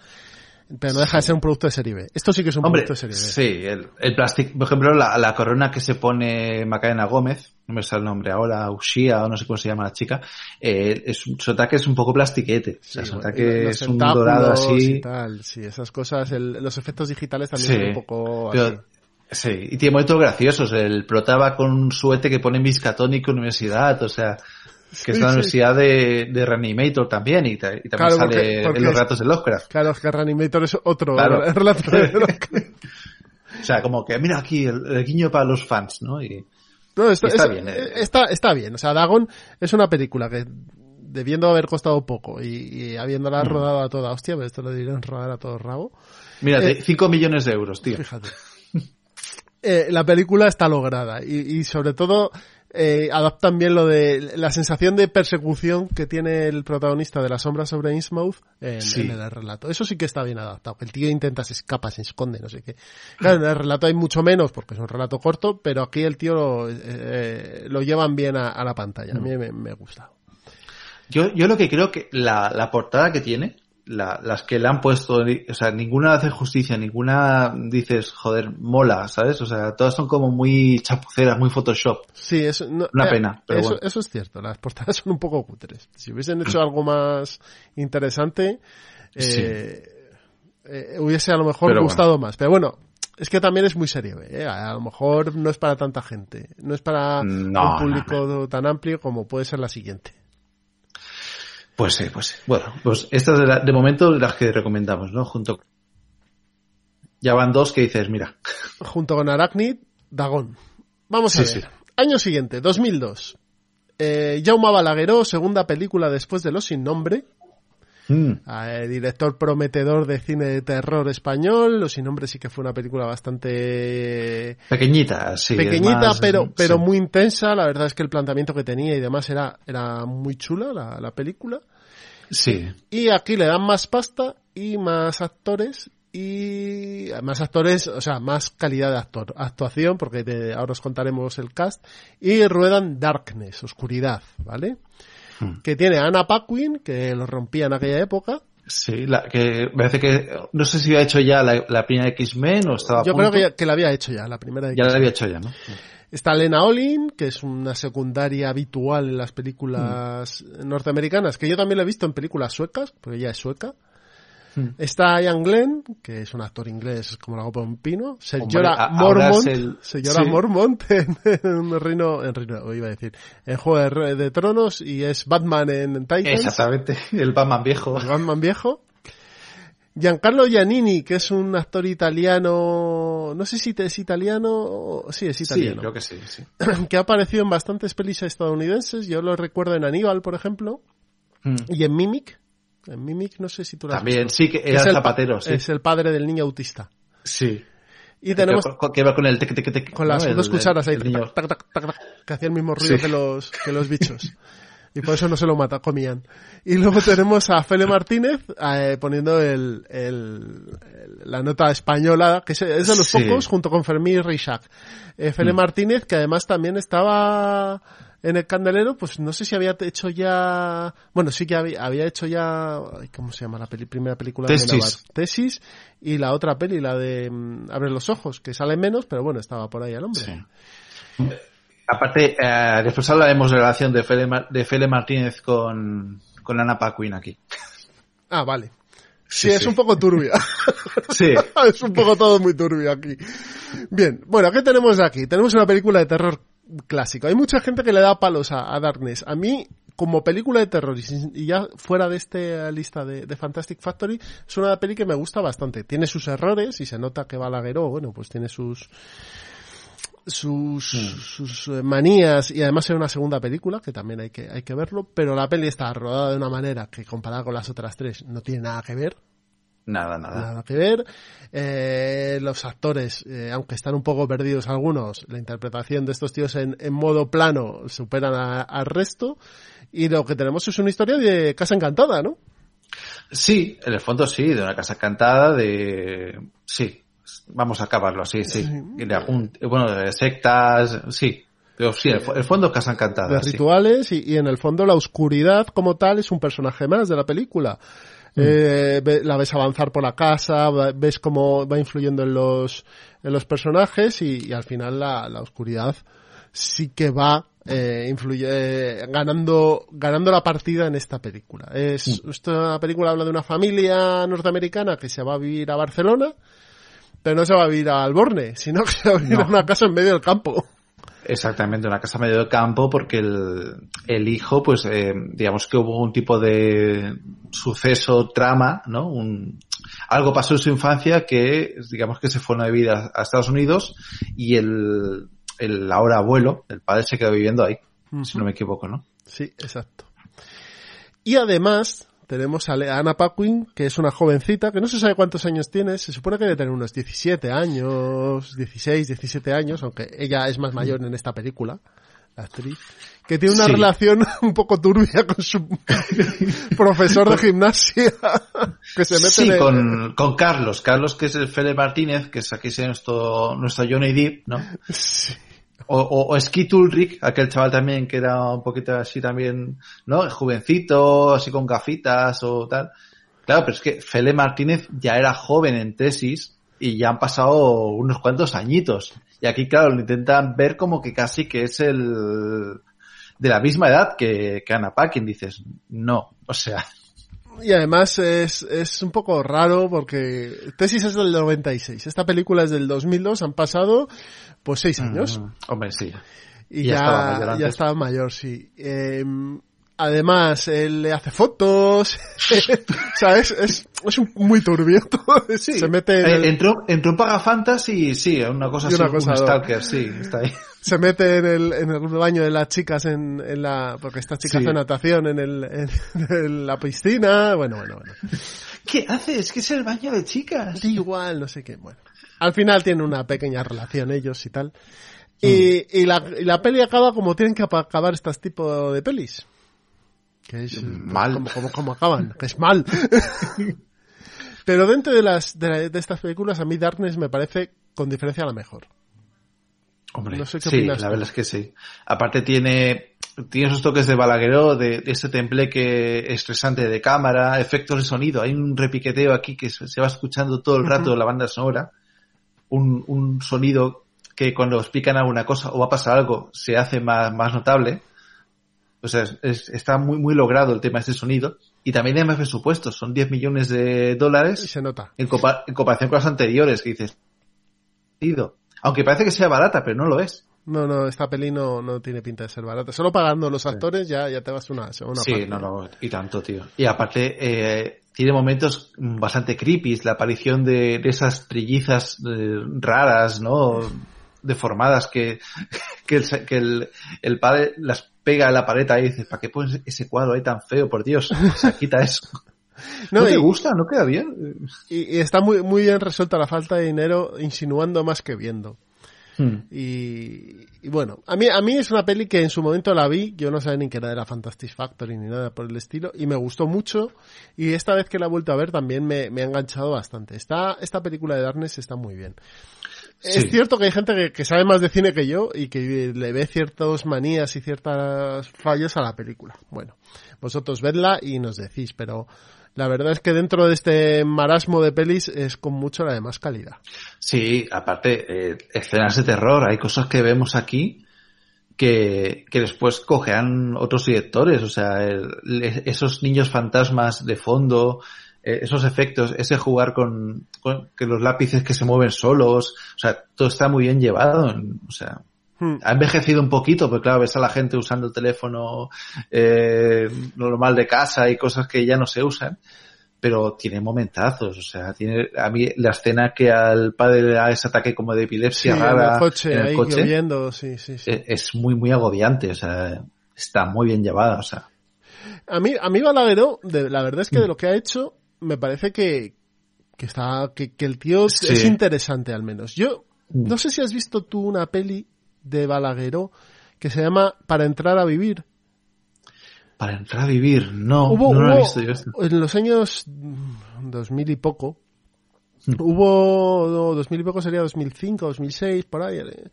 Pero no deja de ser un producto de serie B. Esto sí que es un Hombre, producto de serie B. sí, el, el plástico, por ejemplo, la, la corona que se pone Macarena Gómez, no me sale el nombre ahora, Ushia o no sé cómo se llama la chica, eh, es, su ataque es un poco plastiquete. O sea, Sí, su ataque es un dorado así. y tal, sí, esas cosas, el- los efectos digitales también Sí, son un poco pero-. Sí, y tiene momentos graciosos. El protaba con un suete que pone Miskatonic Universidad, o sea, que es la sí. universidad de, de Reanimator también, y, y también Claro, sale porque- porque en los ratos de Lovecraft. Claro, es que Reanimator es otro Claro. [LAUGHS] relato de [LAUGHS] O sea, como que mira aquí el, el guiño para los fans, ¿no? Y, No, está, Y está es- bien, eh. está, está bien. O sea, Dagon es una película que debiendo haber costado poco y, y habiéndola Mm. rodado a toda hostia, pero esto lo dirán rodar a todo rabo. mira, Eh, 5 millones de euros, tío. Fíjate. [LAUGHS] Eh, la película está lograda y, y sobre todo eh, adaptan bien lo de la sensación de persecución que tiene el protagonista de La sombra sobre Innsmouth en, Sí. en el relato. Eso sí que está bien adaptado. El tío intenta, se escapa, se esconde, no sé qué. Claro, en el relato hay mucho menos porque es un relato corto, pero aquí el tío lo, eh, lo llevan bien a, a la pantalla. A mí me, me gusta. Yo, yo lo que creo que la, la portada que tiene, la- las que le han puesto, o sea, ninguna hace justicia, ninguna dices, joder, mola, ¿sabes? O sea, todas son como muy chapuceras, muy Photoshop. Sí, eso, no- Una eh, pena, pero eso, bueno. eso es cierto. Las portadas son un poco cutres. Si hubiesen hecho algo más interesante, eh, Sí. eh, hubiese a lo mejor Pero gustado más. Pero bueno, es que también es muy serio. ¿eh? A lo mejor no es para tanta gente. No es para No, un público tan amplio como puede ser la siguiente. Pues sí, pues sí. Bueno, pues estas de, la- de momento las que recomendamos, ¿no? Junto. Ya van dos que dices, mira. [LAUGHS] Junto con Arachnid, Dagón. Vamos a Sí, ver. sí. Año siguiente, 2002. Eh, Jaume Balagueró, segunda película después de Los Sin Nombre. Mm, Eh, director prometedor de cine de terror español. Los sin nombre sí que fue una película bastante pequeñita, sí. pequeñita, más- pero, pero sí. muy intensa. La verdad es que el planteamiento que tenía y demás era, era muy chula la, la película. Sí. Y aquí le dan más pasta y más actores y más actores, o sea, más calidad de actor, actuación, porque te- ahora os contaremos el cast. Y ruedan Darkness, Oscuridad, ¿vale? Hmm. Que tiene a Anna Paquin, que lo rompía en aquella época. Sí, la, que parece que, no sé si había hecho ya la, la primera X-Men o estaba a Yo creo punto. que, ya- que la había hecho ya, la primera Ya la había hecho ya, ¿no? Está Lena Olin, que es una secundaria habitual en las películas norteamericanas, que yo también la he visto en películas suecas, porque ella es sueca. Mm. Está Ian Glenn, que es un actor inglés como la copa de un pino. Hombre, Señora a- ahora Mormont, el- sí. Mormont [LAUGHS] en, en Reino, en Reino, iba a decir, en Juego de, Tronos y es Batman en Titans. Exactamente, [LAUGHS] el Batman viejo. el Batman viejo. Giancarlo Giannini, que es un actor italiano, no sé si te- es italiano, sí, es Sí, italiano creo que sí, sí. [CLEARS THROAT] que ha aparecido en bastantes pelis estadounidenses. Yo lo recuerdo en Aníbal, por ejemplo, Mm. y en Mimic. En Mimic, no sé si tú la has También, visto. sí, que era es el pa- zapatero, sí. Es el padre del niño autista. Sí. Y tenemos Que, va con el tec, tec, tec, con las ¿no? dos cucharas ahí, tac, tac, tac, tac, que hacía el mismo ruido Sí. que, los, que los bichos. Y por eso no se lo mata, comían. Y luego tenemos a Fele Martínez eh, poniendo el, el- la nota española, que es, de los Sí. pocos, junto con Fermín y Rishac. Eh, Fele Mm. Martínez, que además también estaba en el candelero, pues no sé si había hecho ya, bueno, sí que había, había hecho ya, ¿cómo se llama la peli- primera película Tesis. de Navar? Tesis, y la otra peli, la de mm, Abre los ojos, que sale menos, pero bueno, estaba por ahí el hombre. Sí. Aparte, eh, después hablaremos de la relación de Fele, Mar- de Fele Martínez con, con Ana Paquin aquí. Ah, vale. Sí, Sí, es sí. un poco turbia. [LAUGHS] Sí. [LAUGHS] es un poco todo muy turbio aquí. Bien, bueno, ¿qué tenemos aquí? Tenemos una película de terror clásico. Hay mucha gente que le da palos a, a Darkness. A mí, como película de terror, y, ya fuera de esta lista de, de Fantastic Factory, es una peli que me gusta bastante. Tiene sus errores y se nota que Balagueró, bueno, pues tiene sus sus, mm. sus eh, manías y además era una segunda película que también hay que hay que verlo pero la peli está rodada de una manera que comparada con las otras tres no tiene nada que ver Nada, nada. Nada que ver. Eh, los actores, eh, aunque están un poco perdidos algunos, la interpretación de estos tíos en, en modo plano superan al resto. Y lo que tenemos es una historia de Casa Encantada, ¿no? Sí, en el fondo sí, de una casa encantada, de... Sí, vamos a acabarlo así, sí. De bueno, de sectas, sí. Pero sí, el, fondo Casa Encantada. De rituales y, y, en el fondo la oscuridad como tal es un personaje más de la película. Mm. Eh, la ves avanzar por la casa, ves cómo va influyendo en los, en los personajes y, al final la, la, oscuridad sí que va eh, influye, ganando, ganando la partida en esta película. Es, mm. Esta película habla de una familia norteamericana que se va a vivir a Barcelona, pero no se va a vivir a Alborne, sino que se va a vivir a una casa en medio del campo. Exactamente, una casa medio de campo porque el, el hijo, pues, eh, digamos que hubo un tipo de suceso, trama, ¿no? Un, algo pasó en su infancia que, digamos que se fue a vivir a, Estados Unidos y el, el ahora abuelo, el padre se quedó viviendo ahí, si no me equivoco, ¿no? Sí, exacto. Y además, tenemos a Ana Paquin, que es una jovencita, que no se sabe cuántos años tiene, se supone que debe tener unos 17 años, 16, 17 años, aunque ella es más mayor en esta película, la actriz, que tiene una relación [LAUGHS] un poco turbia con su [LAUGHS] profesor de gimnasia, que se mete sí, con, con Carlos, Carlos que es el Fede Martínez, que es aquí nuestro, nuestro Johnny Depp, ¿no? Sí. O, o, o Ulrich, aquel chaval también que era un poquito así también, ¿no? Jovencito, así con gafitas o tal. Claro, pero es que Fele Martínez ya era joven en tesis y ya han pasado unos cuantos añitos. Y aquí, claro, lo intentan ver como que casi que es el de la misma edad que, que Anna Paquin. Dices, no, o sea, y además es, es un poco raro porque Tesis es del 96, esta película es del 2002, han pasado pues seis años. hombre, sí. Y ya, ya, estaba mayor, ya estaba mayor sí. Eh, además, él le hace fotos, [LAUGHS] ¿sabes? Es, es un, muy turbio todo. Sí. Se mete en eh, el... entró, entró en Pagafantas y sí, una cosa así, un stalker, sí, está ahí [LAUGHS] se mete en el, en el baño de las chicas en, en la, porque estas chicas hacen natación en, el, [LAUGHS] en, la piscina, bueno, bueno, bueno. ¿Qué haces? ¿Qué es el baño de chicas? igual, no sé qué, bueno. Al final tienen una pequeña relación ellos y tal. Y, y, la, y la peli acaba como tienen que acabar estos tipos de pelis. Que es mal. Como, como, como acaban, que es mal. [LAUGHS] Pero dentro de las de, de, estas películas a mí Darkness me parece con diferencia la mejor. Hombre, sí, la verdad es que sí. Aparte tiene, tiene esos toques de balagueró, de, de ese que estresante de cámara, efectos de sonido. Hay un repiqueteo aquí que se, va escuchando todo el rato de la banda sonora. Un, un sonido que cuando explican alguna cosa o va a pasar algo se hace más, más notable. O sea, es, está muy, muy logrado el tema de ese sonido. Y también hay más presupuessto, son 10 millones de dólares. Y se nota. En, en comparación con las anteriores, que dices, aunque parece que sea barata, pero no lo es. No, no, esta peli no, no tiene pinta de ser barata. Solo pagando los actores ya, ya te vas una Sí, no, no, y tanto, tío. Y aparte, eh, tiene momentos bastante creepy, la aparición de, de esas trillizas eh, raras, ¿no? Deformadas que, [LAUGHS] que, el, que el, el, padre las pega a la pared y dice, ¿para qué pones ese cuadro ahí tan feo? Por Dios, se quita [LAUGHS] eso. No, te gusta? ¿No queda bien? Y, y, está muy, muy bien resuelta la falta de dinero insinuando más que viendo. Hmm. Y, y, bueno, a mí, a mí es una peli que en su momento la vi, yo no sabía ni que era de la Fantastic Factory ni nada por el estilo, y me gustó mucho, y esta vez que la he vuelto a ver también me, me ha enganchado bastante. Esta, esta película de Darkness está muy bien. Sí. Es cierto que hay gente que, que, sabe más de cine que yo y que le ve ciertas manías y ciertas fallos a la película. Bueno, vosotros vedla y nos decís, pero la verdad es que dentro de este marasmo de pelis es con mucho la de más calidad. Sí, aparte, eh, escenas de terror, hay cosas que vemos aquí que, que después cogerán otros directores, o sea, el, esos niños fantasmas de fondo, esos efectos, ese jugar con, con, que los lápices que se mueven solos, o sea, todo está muy bien llevado, o sea, Hmm. Ha envejecido un poquito, porque claro, ves a la gente usando el teléfono eh, normal de casa y cosas que ya no se usan. pero tiene momentazos, o sea, tiene a mí la escena que al padre le da ese ataque como de epilepsia Sí, rara en el coche, en el ahí coche, lloviendo, sí, sí, sí. eh, es muy muy agobiante, o sea, está muy bien llevada, o sea, A mí, a mí Balagueró, de, la verdad es que de lo que ha hecho, me parece que, que está, que, que el tío Sí. es interesante al menos. Yo, Mm. no sé si has visto tú una peli de Balagueró que se llama Para entrar a vivir. para entrar a vivir, no, hubo, no lo he visto yo esto. en los años mm, 2000 y poco, Mm. hubo, no, 2000 y poco sería 2005, 2006, por ahí. eh,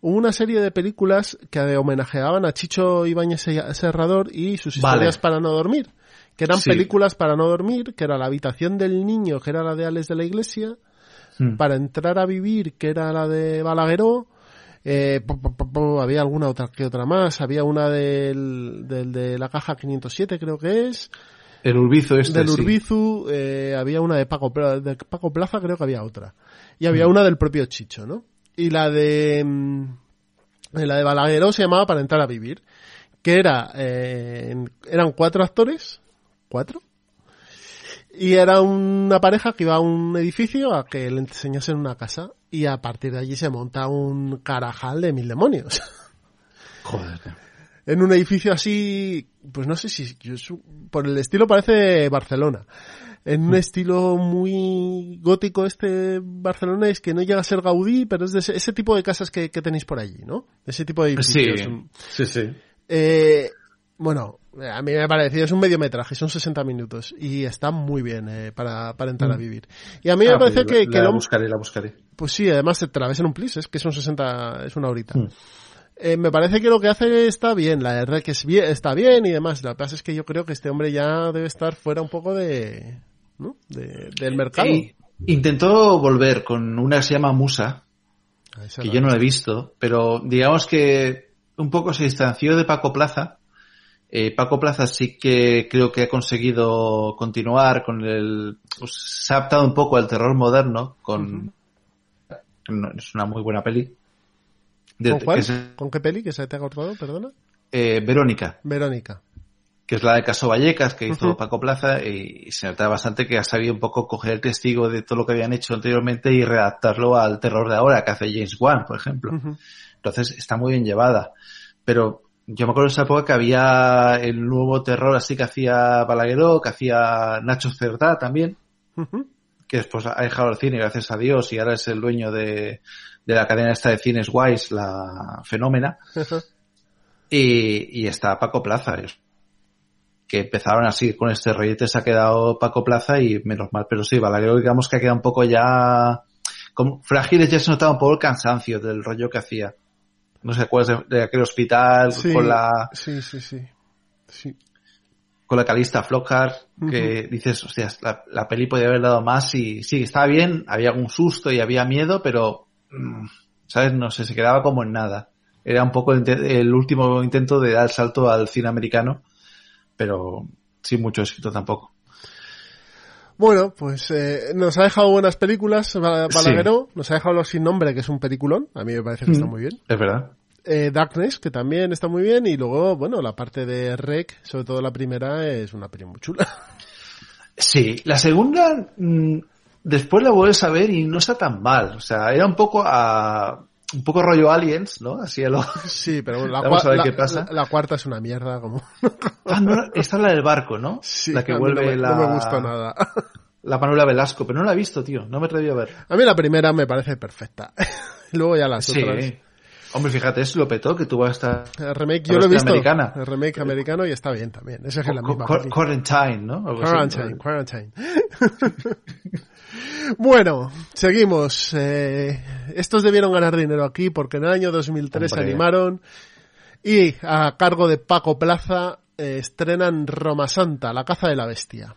Hubo una serie de películas que homenajeaban a Chicho Ibáñez Serrador y sus Vale. historias para no dormir. Que eran Sí. películas para no dormir, que era La habitación del niño, que era la de Alex de la Iglesia, Mm. para entrar a vivir, que era la de Balagueró, eh, po- po- po- había alguna otra que otra más, había una del, del de la caja 507 creo que es, El Urbizo este, del sí. Urbizu, eh, había una de Paco, de Paco Plaza, creo que había otra. Y Mm. había una del propio Chicho, ¿no? Y la de, mm, la de Balagueró se llamaba Para entrar a vivir, que era, eh, eran cuatro actores, cuatro, y era una pareja que iba a un edificio a que le enseñasen una casa, y a partir de allí se monta un carajal de mil demonios. [LAUGHS] Joder. en un edificio así, pues no sé si por el estilo parece Barcelona. En Mm. un estilo muy gótico este Barcelona es que no llega a ser Gaudí, pero es de ese, ese tipo de casas que, que tenéis por allí, ¿no? Ese tipo de Sí, edificios. sí, sí. Eh, bueno, a mí me ha parecido, es un mediometraje, son 60 minutos y está muy bien eh, para, para entrar a vivir. Y a mí me Mm. Ah, parece pues que, la, que la lo- buscaré, la buscaré. pues sí, además te la ves en un plis, es que son 60, es una horita. Mm. Eh, me parece que lo que hace está bien, la verdad que es bien, está bien y demás. Lo que pasa es que yo creo que este hombre ya debe estar fuera un poco de, ¿no? de del mercado. Y intentó volver con una que se llama Musa, Ah, que yo no la he visto, pero digamos que un poco se distanció de Paco Plaza. Eh, Paco Plaza sí que creo que ha conseguido continuar con el... Pues, se ha adaptado un poco al terror moderno con... Es una muy buena peli. De- ¿Con qué peli que se te ha cortado? Perdona. eh, Verónica, Verónica. que es la de Caso Vallecas que hizo. Paco Plaza y se nota bastante que ha sabido un poco coger el testigo de todo lo que habían hecho anteriormente y readaptarlo al terror de ahora que hace James Wan, por ejemplo. Entonces está muy bien llevada. Pero yo me acuerdo de esa época que había el nuevo terror así que hacía Balagueró, que hacía Nacho Cerdá también, que después ha dejado el cine, gracias a Dios, y ahora es el dueño de, de la cadena esta de cines Wise, la Fenómena. Y, y está Paco Plaza. Que empezaron así con este rollete, se ha quedado Paco Plaza y menos mal, pero sí, Balagueró digamos que ha quedado un poco ya, como frágiles ya se notaba un poco el cansancio del rollo que hacía. No sé, ¿cuál es de, de aquel hospital Sí, con la, sí, sí, sí. Sí. con la Calista Flockhart, que dices, hostias, la, la peli podía haber dado más y sí, estaba bien, había algún susto y había miedo, pero, mm, ¿sabes? No sé, se quedaba como en nada. Era un poco el, el último intento de dar el salto al cine americano, pero sin mucho éxito tampoco. Bueno, pues eh, nos ha dejado buenas películas, Ba- Balagueró. Nos ha dejado Los Sin Nombre, que es un peliculón. A mí me parece que está Mm. muy bien. Es verdad. Eh, Darkness, que también está muy bien. Y luego, bueno, la parte de Rec, sobre todo la primera, es una peli muy chula. [LAUGHS] Sí, la segunda, mm, después la vuelves a ver y no está tan mal. O sea, era un poco a, un poco rollo Aliens, ¿no? Así a lo... Sí, pero bueno, la, Vamos a ver la- qué pasa. la- la cuarta es una mierda, como... Ah, no, esta es la del barco, ¿no? Sí, la que vuelve no me, la... no me gustó nada. [LAUGHS] La Manuela Velasco, pero no la he visto, tío. No me he atrevido a ver. A mí la primera me parece perfecta. [LAUGHS] Luego ya las Sí. otras. Hombre, fíjate, es lo petó que tuvo esta El remake, La yo lo he visto. americana. El remake americano y está bien también. Esa es la misma. Quarantine, ¿no? Quarantine, quarantine. [LAUGHS] bueno, seguimos. Eh, estos debieron ganar dinero aquí porque en el año 2003 se animaron y a cargo de Paco Plaza eh, estrenan Roma Santa, La caza de la bestia.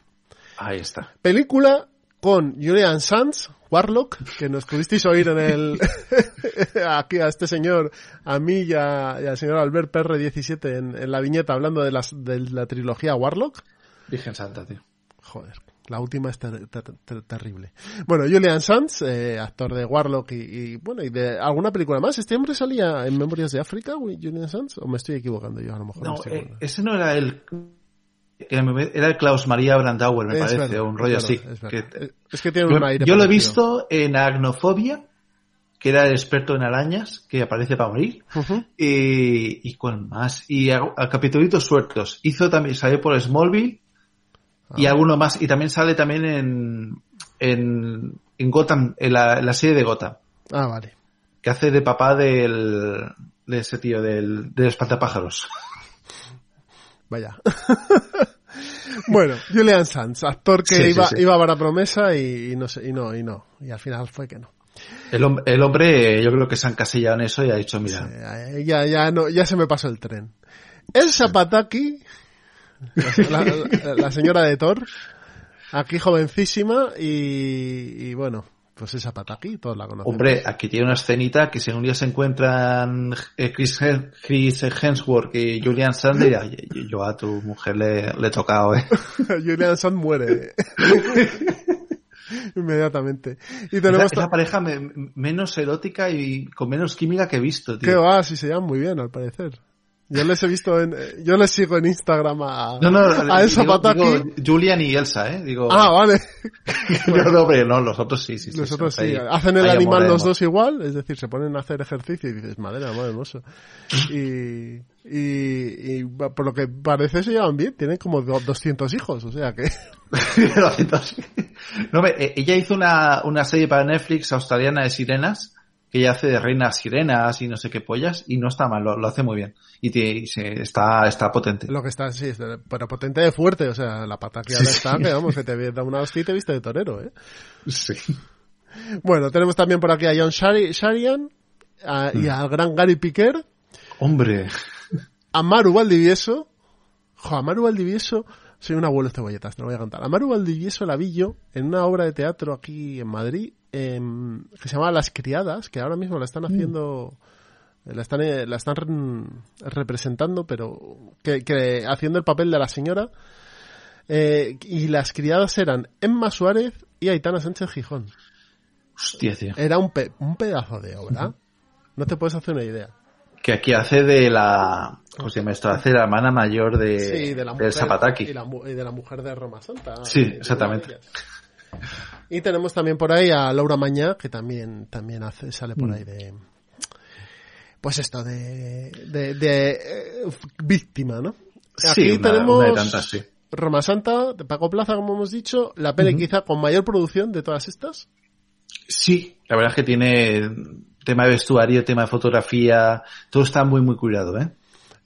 Ahí está. Película con Julian Sands, Warlock, que nos pudisteis oír en el [LAUGHS] [LAUGHS] aquí a este señor, a mí y, a- y al señor Albert PR17 en, en la viñeta hablando de, las, de la trilogía Warlock. Virgen Santa, tío. Joder, la última es ter- ter- ter- terrible. Bueno, Julian Sands, eh, actor de Warlock y, y, bueno, y de alguna película más. ¿Este hombre salía en Memorias de África, Julian Sands? ¿O me estoy equivocando yo a lo mejor? No, eh, ese no era el... era el Klaus Maria Brandauer, me Es parece, verdad, o un rollo es así. verdad, es que- verdad. Es que tiene yo un aire yo lo he visto en Agnofobia, que era el experto en arañas, que aparece para morir. Y, y cuál más. Y a, a capitulitos sueltos. Hizo también, salió por Smallville y Ah. alguno más. Y también sale también en, en, en Gotham, en la, en la serie de Gotham. Ah, vale. Que hace de papá del, de ese tío, del, del espantapájaros. [LAUGHS] Vaya. [LAUGHS] bueno, Julian Sands, actor que Sí, iba, sí. iba para promesa y, y no sé, y no, y no. Y al final fue que no. El, hom- el hombre, yo creo que se ha encasillado en eso y ha dicho, mira, Ya, ya, no, ya se me pasó el tren. Elsa Pataki, la, la- la señora de Thor, aquí jovencísima y, y bueno, pues esa Pataki, todos la conocen. hombre, aquí tiene una escenita que si un día se encuentran eh, Chris, Chris Hemsworth y Julian Sands, dirá, "Oye, yo, a tu mujer le, le he tocado, eh. [LAUGHS] Julian Sands muere. [LAUGHS] Inmediatamente. Y tenemos... esa pareja me- menos erótica y con menos química que he visto, tío. ¿Qué va? Si se llaman muy bien, al parecer. Yo les he visto en... eh, Yo les sigo en Instagram a, No, no, a Elsa digo- Pataki. digo Julian y Elsa, ¿eh? Digo, Ah, vale. [LAUGHS] no, no, hombre, no, los otros sí, sí, sí. Nosotros sí, ahí- Hacen el animal los dos igual, es decir, se ponen a hacer ejercicio y dices, madre, amor hermoso. Y, y, y por lo que parece se llevan bien, tienen como do- 200 hijos, o sea que... [LAUGHS] No, eh, ella hizo una, una serie para Netflix australiana de sirenas, que ella hace de reinas sirenas y no sé qué pollas, y no está mal, lo, lo hace muy bien. Y, tiene- y se- está, está potente. Lo que está, sí, es de- pero potente de fuerte, o sea, la pata que ahora Sí, está, sí. que vamos, que te da una hostia y te viste de torero, ¿eh? Sí. Bueno, tenemos también por aquí a John Shari- Sharian a- Mm. y al gran Gary Piquer, Hombre, a Maru Valdivieso. Jo, a Maru Valdivieso, soy un abuelo cebolletas, te lo voy a contar. A Maru Valdivieso la vi yo en una obra de teatro aquí en Madrid, em, que se llama Las Criadas, que ahora mismo la están haciendo, la están, eh, la están re- representando, pero que, que haciendo el papel de la señora. Eh, y las criadas eran Emma Suárez y Aitana Sánchez Gijón. hostia, tío. Era un, pe- un pedazo de obra. No te puedes hacer una idea. Que aquí hace de la, ¿cómo se llama esto? Hace la hermana mayor de, Sí, de la del mujer, Zapataki. Y, la, mu- y de la mujer de Roma Santa. Sí, exactamente. Y tenemos también por ahí a Laura Mañá, que también, también hace, sale por Mm. ahí de, pues esto, de, de, de, eh, víctima, ¿no? Sí, tenemos una de tantas, sí. Roma Santa, de Paco Plaza, como hemos dicho, la peli Ujú. quizá con mayor producción de todas estas. Sí, la verdad es que tiene tema de vestuario, tema de fotografía, todo está muy, muy cuidado, ¿eh?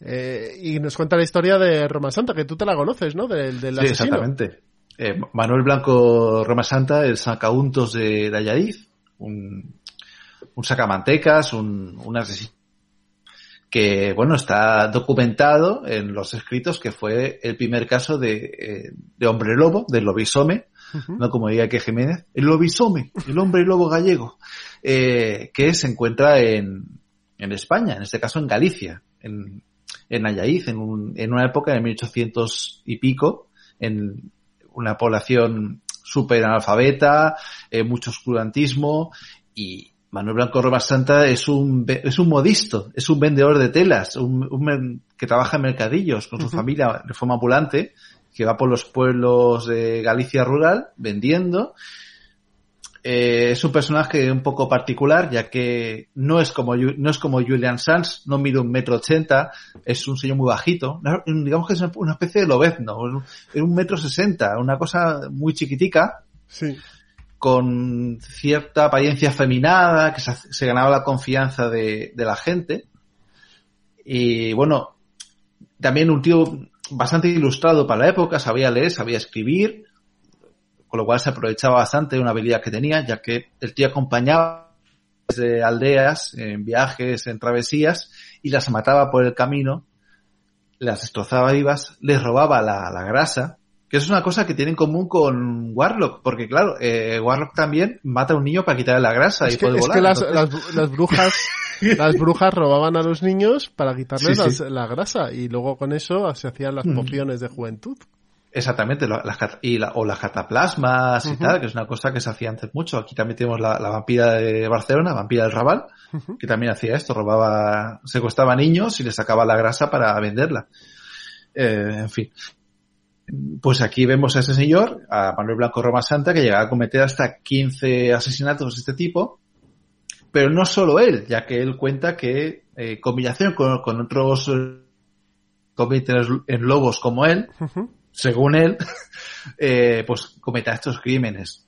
Eh, y nos cuenta la historia de Roma Santa, que tú te la conoces, ¿no? Del, del Sí, asesino. exactamente. Eh, Manuel Blanco Roma Santa, el sacauntos de, Allariz, un, un sacamantecas, un, un asesino que, bueno, está documentado en los escritos que fue el primer caso de, eh, de hombre lobo, del lobisome, no como diría que Jiménez, el lobisome, el hombre lobo gallego, eh, que se encuentra en, en España, en este caso en Galicia, en, en en, un- en una época de 1800 y pico, en una población súper analfabeta, eh, mucho oscurantismo y Manuel Blanco Roma Santa es un, es un modisto, es un vendedor de telas, un, un que trabaja en mercadillos con su familia de forma ambulante, que va por los pueblos de Galicia rural vendiendo. Eh, es un personaje un poco particular, ya que no es como, no es como Julian Sands, no mide un metro ochenta, es un señor muy bajito, digamos que es una especie de lobezno, es un metro sesenta, una cosa muy chiquitica, Sí. con cierta apariencia afeminada, que se, ganaba la confianza de, de la gente. Y bueno, también un tío bastante ilustrado para la época, sabía leer, sabía escribir, con lo cual se aprovechaba bastante de una habilidad que tenía, ya que el tío acompañaba desde aldeas en viajes, en travesías, y las mataba por el camino, las destrozaba vivas, les robaba la, la grasa, que es una cosa que tiene en común con Warlock, porque claro, eh, Warlock también mata a un niño para quitarle la grasa Es y que, puede es volar. que las, entonces- las, las brujas [LAUGHS] las brujas robaban a los niños para quitarles Sí, sí. las- la grasa y luego con eso se hacían las Mm. pociones de juventud. Exactamente, la- las y la- o las cataplasmas y tal, que es una cosa que se hacía antes mucho. Aquí también tenemos la, la vampira de Barcelona, vampira del Raval, que también hacía esto, robaba, secuestraba niños y les sacaba la grasa para venderla. Eh, en fin. Pues aquí vemos a ese señor, a Manuel Blanco Roma Santa, que llega a cometer hasta 15 asesinatos de este tipo. Pero no solo él, ya que él cuenta que, eh, combinación con, con otros convierten en lobos como él, según él, [LAUGHS] eh, pues cometa estos crímenes.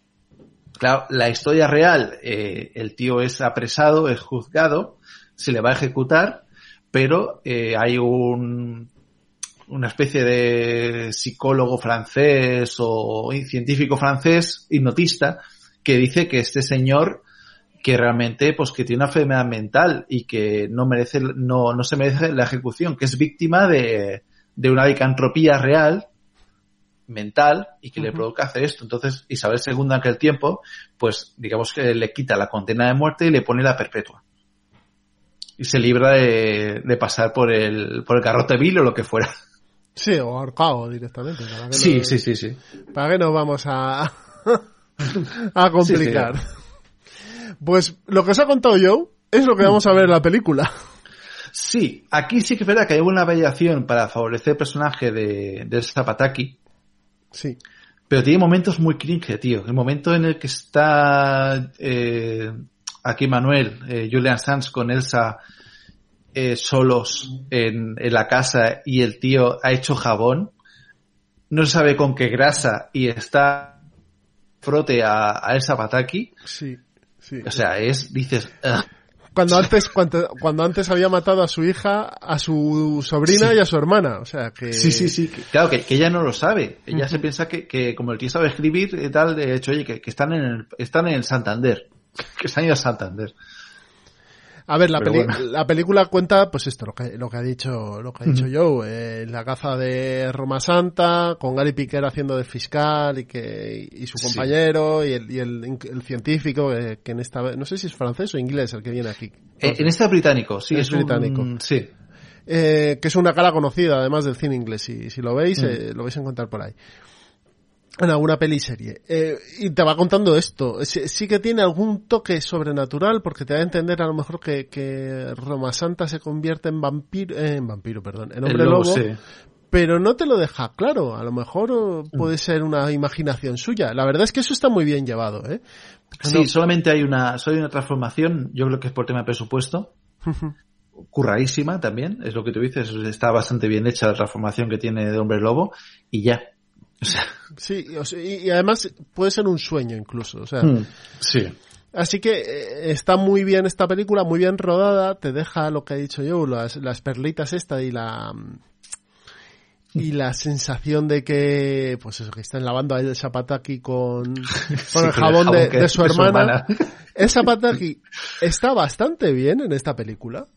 Claro, la historia real, eh, el tío es apresado, es juzgado, se le va a ejecutar, pero eh, hay un, una especie de psicólogo francés o científico francés, hipnotista, que dice que este señor que realmente pues que tiene una enfermedad mental y que no merece no, no se merece la ejecución, que es víctima de, de una licantropía real mental y que le provoca hacer esto. Entonces, Isabel II en aquel tiempo, pues digamos que le quita la condena de muerte y le pone la perpetua. Y se libra de, de pasar por el, por el garrote vil o lo que fuera. Sí, o ahorcado directamente. ¿para qué Sí, sí, sí, sí. ¿Para qué nos vamos a, [LAUGHS] a complicar? Pues lo que os ha contado Joe es lo que vamos a ver en la película. Sí, aquí sí que es verdad que hay una variación para favorecer el personaje de, de Zapataki, Sí. pero tiene momentos muy cringe, tío. El momento en el que está eh, aquí Manuel, eh, Julian Sanz con Elsa eh, solos en, en la casa y el tío ha hecho jabón, no sabe con qué grasa y está frote a, a Elsa Pataki. Sí. Sí. O sea, es, dices, "Ugh". Cuando antes, cuando, cuando antes había matado a su hija, a su sobrina Sí. y a su hermana. O sea que. Sí, sí, sí. Claro, que, que ella no lo sabe. Ella se piensa que, que como el tío sabe escribir y tal, de hecho, oye, que, que están en el, están en el Santander. [LAUGHS] Que se han ido a Santander. A ver, la, peli- bueno. la película cuenta, pues esto, lo que, lo que ha dicho, lo que ha dicho Joe, eh, la caza de Roma Santa, con Gary Piquer haciendo de fiscal y que, y su Sí. compañero, y el, y el, el científico, eh, que en esta vez, no sé si es francés o inglés el que viene aquí. Eh, en este británico, sí, Es es, un- británico. sí. Eh, que es una cara conocida además del cine inglés, si, si lo veis, Mm. eh, lo vais a encontrar por ahí. En alguna peli serie. Eh, y te va contando esto. Sí, sí que tiene algún toque sobrenatural porque te da a entender a lo mejor que, que Roma Santa se convierte en vampiro, eh, en vampiro, perdón, en hombre El lobo, sí. pero no te lo deja claro. A lo mejor oh, Mm. puede ser una imaginación suya. La verdad es que eso está muy bien llevado, ¿eh? Sí, No- solamente hay una, solo hay una transformación, yo creo que es por tema de presupuesto, curradísima también, es lo que tú dices, está bastante bien hecha la transformación que tiene de hombre lobo, y ya. O sea, Sí, o sea, y, y además puede ser un sueño incluso. O sea, mm, sí. Así que eh, está muy bien esta película, muy bien rodada, te deja lo que ha dicho yo, las, las perlitas esta y la y la sensación de que pues eso, que están lavando a el Zapataki con, [LAUGHS] con Sí, el jabón de, su hermana. hermana. El Zapataki está bastante bien en esta película.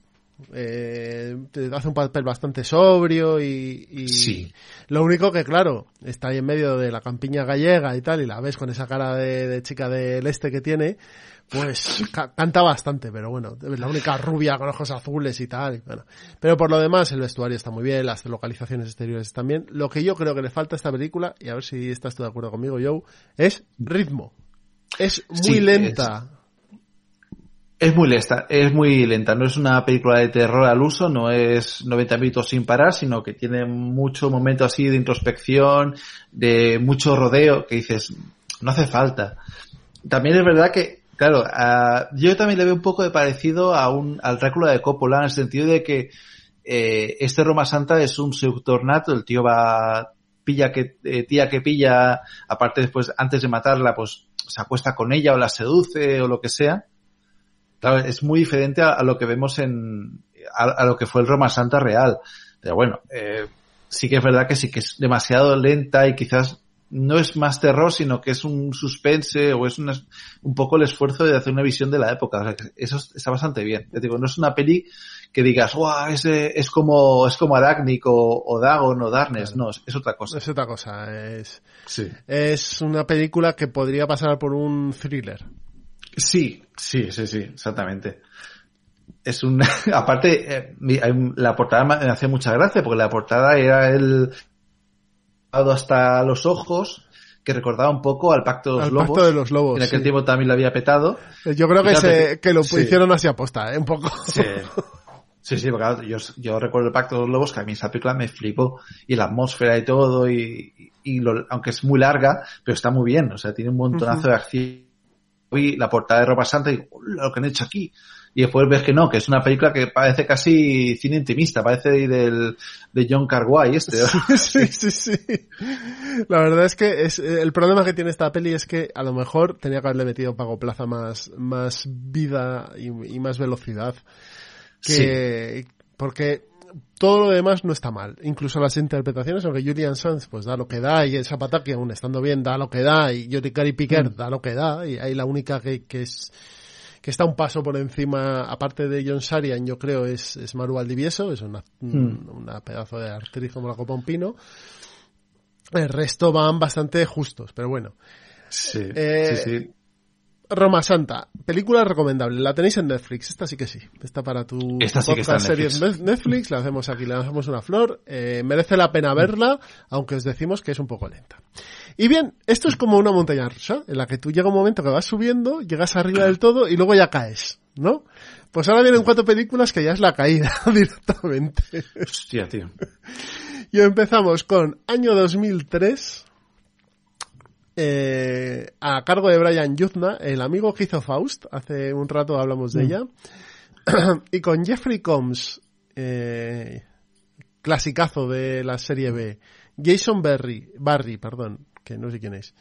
Eh, hace un papel bastante sobrio y, y Sí. lo único que claro está ahí en medio de la campiña gallega y tal y la ves con esa cara de, de chica del este que tiene pues [LAUGHS] ca- canta bastante pero bueno es la única rubia con ojos azules y tal y bueno. pero por lo demás el vestuario está muy bien las localizaciones exteriores están bien lo que yo creo que le falta a esta película y a ver si estás tú de acuerdo conmigo Joe es ritmo es muy Sí, lenta Es muy lenta, es muy lenta. No es una película de terror al uso, no es 90 minutos sin parar, sino que tiene mucho momento así de introspección, de mucho rodeo, que dices, no hace falta. También es verdad que, claro, a- yo también le veo un poco de parecido a un, al Drácula de Coppola, en el sentido de que eh, este Roma Santa es un seductor nato, el tío va, pilla que, eh, tía que pilla, aparte después, antes de matarla, pues se acuesta con ella o la seduce o lo que sea. Claro, es muy diferente a, a lo que vemos en, a, a lo que fue el Roma Santa real. Pero bueno, eh, sí que es verdad que sí que es demasiado lenta y quizás no es más terror, sino que es un suspense o es una- un poco el esfuerzo de hacer una visión de la época. O sea, eso es- está bastante bien. Ya digo, no es una peli que digas, ¡guau! Es, es como, es como o, o Dagon o Darkness. No, es, es otra cosa. es otra cosa es Sí. es una película que podría pasar por un thriller Sí, sí, sí, sí, exactamente. Es un, [LAUGHS] aparte, eh, la portada me hacía mucha gracia porque la portada era el hasta los ojos que recordaba un poco al Pacto de los Al Lobos. Pacto de los Lobos, En aquel sí. tiempo también lo había petado. yo creo que se, que lo sí. hicieron así aposta ¿eh? un poco Sí, sí, sí, porque yo, yo recuerdo el Pacto de los Lobos que a mí esa película me flipó y la atmósfera y todo y, y lo, aunque es muy larga, pero está muy bien, o sea, tiene un montonazo de acción. Y la portada de Ropa Santa y lo que han hecho aquí y después ves que no, que es una película que parece casi cine intimista, parece del, de John Carguay este. [LAUGHS] sí, sí, sí. La verdad es que es, el problema que tiene esta peli es que a lo mejor tenía que haberle metido Pago Plaza más, más vida y, más velocidad. Que, porque todo lo demás no está mal. Incluso las interpretaciones, aunque Julian Sanz pues da lo que da y el Zapataki aún estando bien da lo que da y Jody Cary Piquer mm. da lo que da y hay la única que, que es que está un paso por encima, aparte de John Sarian, yo creo, es, es Maru Aldivieso, es una, hmm. una pedazo de actriz como la copa un pino. El resto van bastante justos, pero bueno. Sí, eh, sí, sí. Roma Santa, película recomendable. La tenéis en Netflix. Esta sí que sí. Está para tu Esta sí podcast serie Netflix. La hacemos aquí, le hacemos una flor. Eh, merece la pena verla, aunque os decimos que es un poco lenta. Y bien, esto es como una montaña rusa, en la que tú llega un momento que vas subiendo, llegas arriba del todo y luego ya caes, ¿no? Pues ahora vienen cuatro películas que ya es la caída [LAUGHS] directamente. Hostia, tío. Y empezamos con año 2003, eh, a cargo de Brian Yuzna, el amigo que hizo Faust, hace un rato hablamos de mm. ella, [CLEARS THROAT] y con Jeffrey Combs, eh, clasicazo de la serie B, Jason Barry, Barry, perdón, que no sé quién es,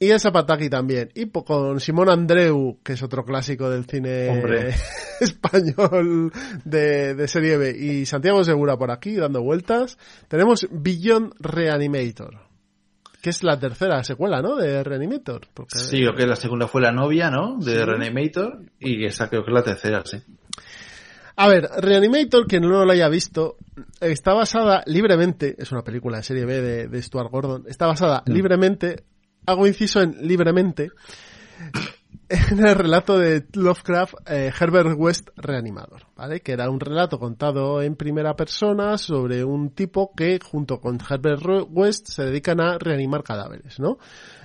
y el Zapataki también, y con Simón Andreu, que es otro clásico del cine [LAUGHS] español de, de serie B, y Santiago Segura por aquí dando vueltas, tenemos Beyond Reanimator que es la tercera secuela, ¿no? De Reanimator. Sí, creo que la segunda fue la novia, ¿no? De Reanimator y esa creo que es la tercera, sí. A ver, Reanimator, quien no lo haya visto, está basada libremente, es una película de serie B de, Stuart Gordon, está basada mm. libremente, hago inciso en libremente, [LAUGHS] en el relato de Lovecraft, eh, Herbert West Reanimador, ¿vale? Que era un relato contado en primera persona sobre un tipo que, junto con Herbert West, se dedican a reanimar cadáveres, ¿no?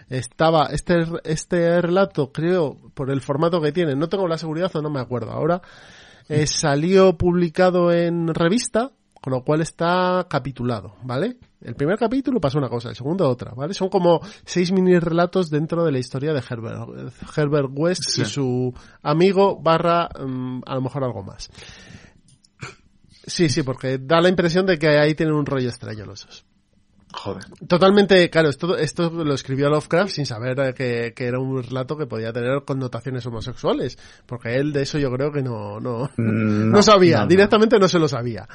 Estaba, este, este relato, creo, por el formato que tiene, no tengo la seguridad o no me acuerdo ahora, eh, salió publicado en revista, con lo cual está capitulado, ¿vale? El primer capítulo pasa una cosa, el segundo otra, ¿vale? Son como seis mini relatos dentro de la historia de Herbert, Herbert West y su amigo barra mm, a lo mejor algo más. Sí, sí, porque da la impresión de que ahí tienen un rollo extraño los dos. Joder. Totalmente, claro, esto, esto lo escribió Lovecraft sin saber que, que, era un relato que podía tener connotaciones homosexuales, porque él de eso yo creo que no, no, mm, [LAUGHS] no, sabía, directamente no se lo sabía.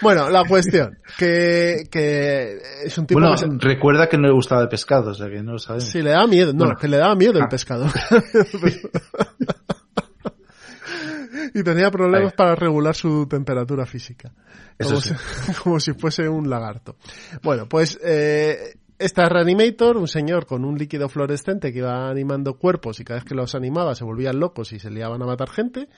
Bueno, la cuestión, [LAUGHS] que, que es un tipo bueno, recuerda que no le gustaba el pescado, o sea que no lo sabemos. Sí, le daba miedo, no, que le daba miedo el ah. pescado. [LAUGHS] y tenía problemas para regular su temperatura física. Como, si, [LAUGHS] como si fuese un lagarto. Bueno, pues eh, esta Reanimator, un señor con un líquido fluorescente que iba animando cuerpos y cada vez que los animaba se volvían locos y se liaban a matar gente.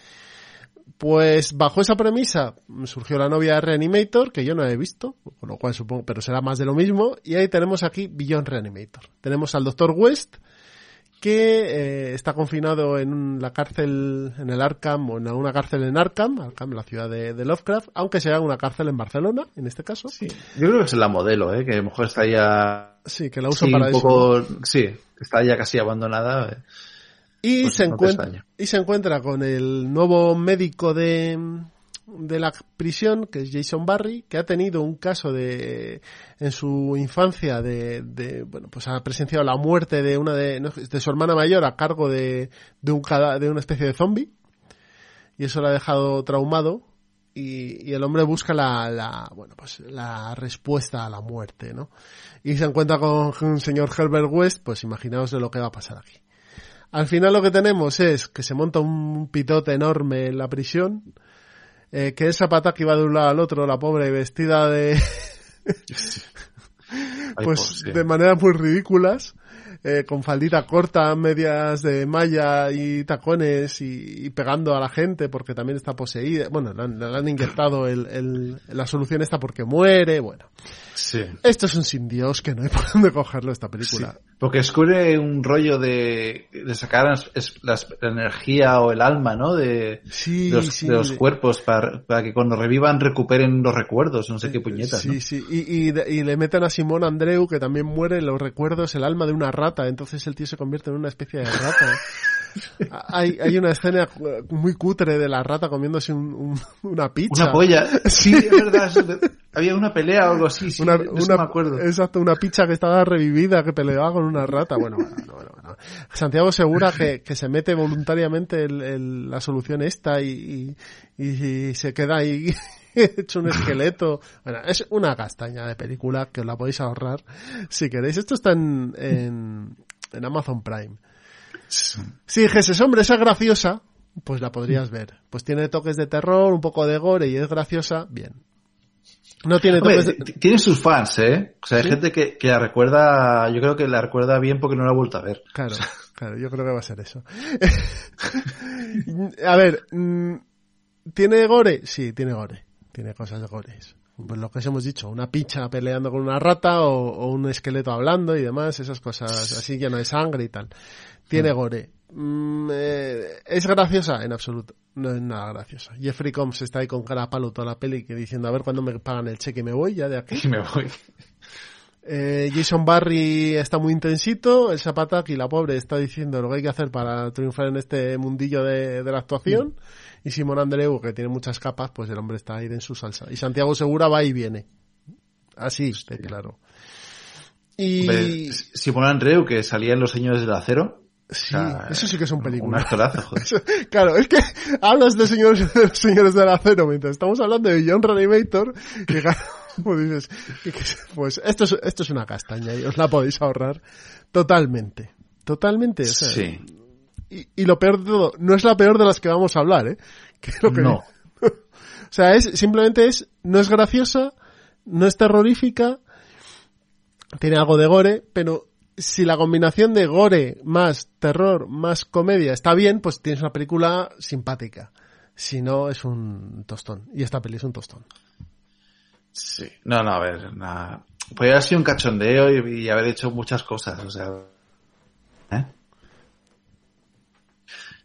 Pues bajo esa premisa surgió la novia de Reanimator, que yo no he visto, con lo cual supongo, pero será más de lo mismo. Y ahí tenemos aquí Beyond Reanimator. Tenemos al Dr. West, que eh, está confinado en la cárcel, en el Arkham, o en una cárcel en Arkham, Arkham, la ciudad de, Lovecraft, aunque sea una cárcel en Barcelona, en este caso. Sí. Yo creo que es la modelo, ¿eh? que a lo mejor está ya... Sí, que la usa para un poco, Sí, está ya casi abandonada. Eh. Y, pues se encuentra, y se encuentra con el nuevo médico de, de la prisión, que es Jason Barry, que ha tenido un caso de, en su infancia de, de bueno, pues ha presenciado la muerte de una de, de su hermana mayor a cargo de, de un de una especie de zombie. Y eso lo ha dejado traumado. Y, y el hombre busca la, la, bueno, pues la respuesta a la muerte, ¿no? Y se encuentra con un señor Herbert West, pues imaginaos de lo que va a pasar aquí. Al final lo que tenemos es que se monta un pitote enorme en la prisión, eh, que esa pata que iba de un lado al otro, la pobre vestida de... [LAUGHS] pues de maneras muy ridículas, eh, con faldita corta, medias de malla y tacones y, pegando a la gente porque también está poseída. Bueno, le han, inyectado el, la solución esta porque muere, bueno. Sí. Esto es un sin Dios que no hay por dónde cogerlo esta película. Porque descubre un rollo de, de sacar es, la, la energía o el alma, ¿no? De, Sí, de los, sí. de los cuerpos para, para que cuando revivan recuperen los recuerdos, no sé qué puñetas, Sí, ¿no? sí. Y, y, y le meten a Simón Andreu, que también muere los recuerdos, el alma de una rata. Entonces el tío se convierte en una especie de rata. [LAUGHS] hay, hay una escena muy cutre de la rata comiéndose un- un- una pizza. Una polla. Sí, es verdad. había una pelea o algo así, sí, Una, una- me acuerdo. Exacto, una pizza que estaba revivida, que peleaba con una rata. Bueno, bueno, bueno, bueno. Santiago Segura que, que se mete voluntariamente el- el- la solución esta y, y, y se queda ahí [LAUGHS] hecho un esqueleto. Bueno, es una castaña de película que os la podéis ahorrar si queréis. Esto está en, en, en Amazon Prime. Si dijeses, hombre, esa es graciosa, pues la podrías ver. Pues tiene toques de terror, un poco de gore y es graciosa, bien. No tiene Hombre, toques de... tiene sus fans, ¿eh? O sea, hay ¿Sí? gente que, que la recuerda, yo creo que la recuerda bien porque no la ha vuelto a ver. Claro, claro, yo creo que va a ser eso. [LAUGHS] a ver, mm, ¿tiene gore? Sí, tiene gore. Tiene cosas de gores. Pues lo que os hemos dicho, una picha peleando con una rata o, o un esqueleto hablando y demás, esas cosas así lleno de sangre y tal. Tiene gore. Mm, eh, ¿Es graciosa? En absoluto. No es nada graciosa. Jeffrey Combs está ahí con cara a palo toda la peli que diciendo a ver cuándo me pagan el cheque y me voy ya de aquí. [LAUGHS] Y me voy. Eh, Jason Barry está muy intensito, el Zapataki, la pobre, está diciendo lo que hay que hacer para triunfar en este mundillo de, de la actuación. Y Simón Andreu, que tiene muchas capas, pues el hombre está ahí en su salsa. Y Santiago Segura va y viene. Así, claro. Y Simón Andreu, que salía en Los Señores del Acero. Sí, sea, eso sí que es un Un actorazo, joder. [LAUGHS] Claro, es que hablas de señores, de los señores del acero mientras estamos hablando de John Reanimator, que claro, [LAUGHS] pues dices, pues esto es, esto es una castaña y os la podéis ahorrar totalmente. Totalmente, o sea, Sí. y, y lo peor de todo, no es la peor de las que vamos a hablar, ¿eh? [LAUGHS] Que es lo que No. o sea, es, simplemente es, no es graciosa, no es terrorífica, tiene algo de gore, pero si la combinación de gore más terror más comedia está bien, pues tienes una película simpática. Si no, es un tostón. Y esta peli es un tostón. Sí. No, no, a ver, nada. Podría haber sido un cachondeo y, y haber hecho muchas cosas, o sea. ¿eh?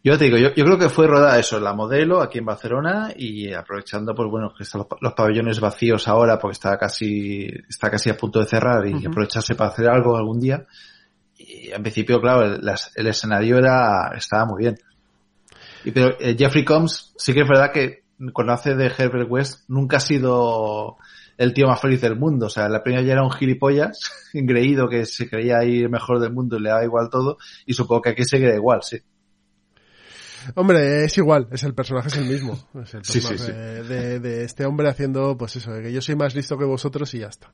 Yo te digo, yo, yo creo que fue rodada eso, la modelo aquí en Barcelona y aprovechando, pues bueno, que están los, los pabellones vacíos ahora porque está casi, está casi a punto de cerrar y aprovecharse para hacer algo algún día. Y en principio, claro, el, las- el escenario era, estaba muy bien. Y pero eh, Jeffrey Combs sí que es verdad que cuando hace de Herbert West nunca ha sido el tío más feliz del mundo. O sea, la primera ya era un gilipollas, [LAUGHS] engreído que se creía el mejor del mundo y le daba igual todo. Y supongo que aquí se queda igual, sí. Hombre, es igual, es el personaje es el mismo. Es el Sí, sí, personaje De, de este hombre haciendo, pues eso, de que yo soy más listo que vosotros y ya está.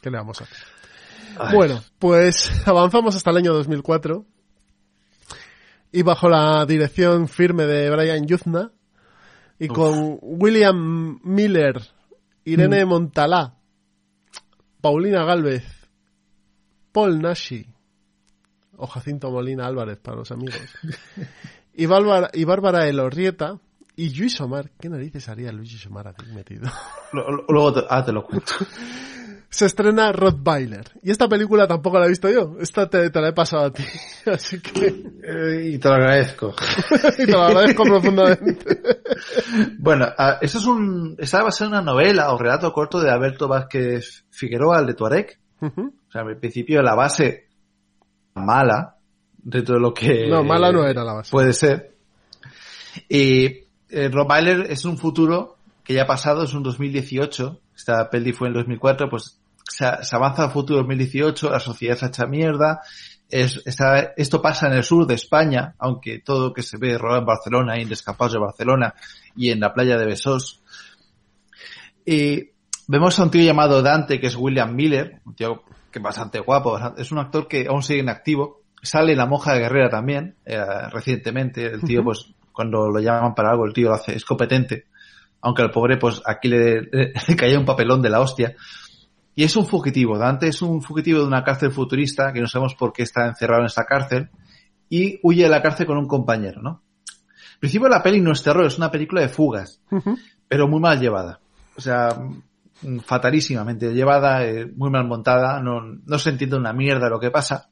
¿Qué le vamos a hacer? Ay, Bueno, pues avanzamos hasta el año 2004 y bajo la dirección firme de Brian Yuzna y Uf. con William Miller, Irene Montalá, Paulina Galvez, Paul Nashi o Jacinto Molina Álvarez para los amigos [LAUGHS] y Bárbara, y Bárbara Elorrieta y Luis Omar. ¿Qué narices haría Luis Omar aquí metido? [LAUGHS] luego te, ah, te lo cuento. se estrena Rottweiler. Y esta película tampoco la he visto yo. Esta te, te la he pasado a ti. [LAUGHS] Así que Eh, y te lo agradezco. y te lo agradezco profundamente. Bueno, ah, eso es un, esta va a ser una novela o relato corto de Alberto Vázquez Figueroa, el de Tuareg. Ujú. O sea, al principio la base mala, dentro de lo que... No, mala no era la base. Puede ser. Y eh, Rob Myler es un futuro que ya ha pasado, es un 2018. Esta peli fue en 2004, pues se, se avanza al futuro 2018, la sociedad se echa mierda. Es, está, esto pasa en el sur de España, aunque todo lo que se ve rodado en Barcelona, y en Descampados de Barcelona y en la playa de Besós. Y vemos a un tío llamado Dante, que es William Miller, un tío que es bastante guapo, bastante- es un actor que aún sigue en activo. Sale La Monja Guerrera también, eh, recientemente. El tío, pues, cuando lo llaman para algo, el tío lo hace, es competente. Aunque al pobre, pues, aquí le, le, [LAUGHS] le caía un papelón de la hostia. Y es un fugitivo. Dante es un fugitivo de una cárcel futurista, que no sabemos por qué está encerrado en esta cárcel, y huye de la cárcel con un compañero, ¿no? Al principio la peli no es terror, es una película de fugas pero muy mal llevada. O sea, fatalísimamente llevada, eh, muy mal montada, no, no se entiende una mierda lo que pasa.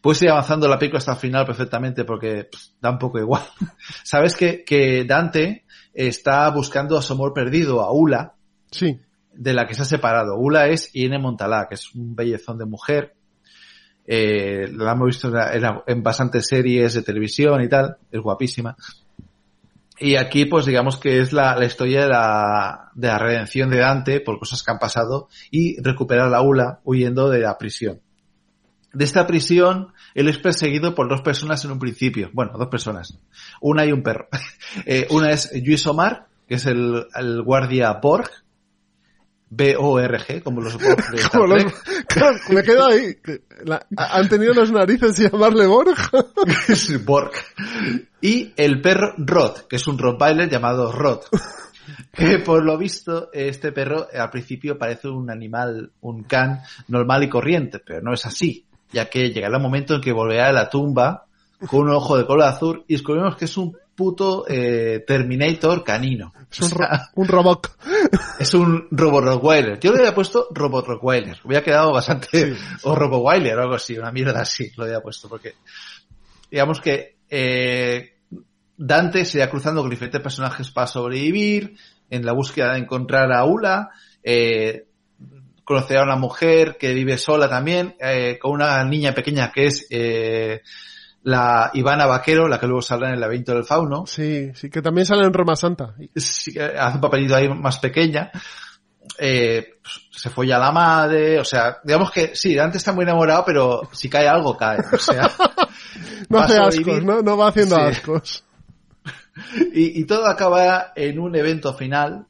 Puedes ir avanzando la película hasta el final perfectamente porque da un poco igual. [LAUGHS] Sabes que, que Dante está buscando a su amor perdido, a Ula. Sí. De la que se ha separado. Ula es Iene Montalá, que es un bellezón de mujer. Eh, la hemos visto en, en, bastantes series de televisión y tal. Es guapísima. Y aquí, pues digamos que es la, la historia de la, de la redención de Dante por cosas que han pasado y recuperar a Ula huyendo de la prisión. De esta prisión, él es perseguido por dos personas en un principio. Bueno, dos personas. Una y un perro. [LAUGHS] eh, una es Luis Omar, que es el, el guardia Borg. B-O-R-G, como los Borg de [LAUGHS] Star Como los- Trek. [LAUGHS] claro, me quedo ahí. La- han tenido las narices de llamarle Borg. Borg. Y el perro Rod, que es un Rottweiler llamado Rod. [LAUGHS] Que por lo visto, este perro eh, al principio parece un animal, un can normal y corriente, pero no es así, ya que llegará un momento en que volverá a la tumba con un ojo de color azul y descubrimos que es un puto eh, Terminator canino. Es un, O ro- sea, un robot. es un Robot Rottweiler. Yo le había puesto Robot Rottweiler. Hubiera quedado bastante... O Roboweiler o algo así, una mierda así lo había puesto. Porque digamos que eh, Dante se irá cruzando con diferentes personajes para sobrevivir, en la búsqueda de encontrar a Ula, eh, conocerá a una mujer que vive sola también, eh, con una niña pequeña que es eh, la Ivana Vaquero, la que luego saldrá en el laberinto del fauno. Sí, sí, que también sale en Roma Santa. Sí, que hace un papelito ahí más pequeña. Eh, pues, se folla a la madre, o sea, digamos que sí, Dante está muy enamorado, pero si cae algo, cae. O sea, [LAUGHS] No hace ascos, ¿no? No va haciendo Sí. ascos. Y, y todo acaba en un evento final,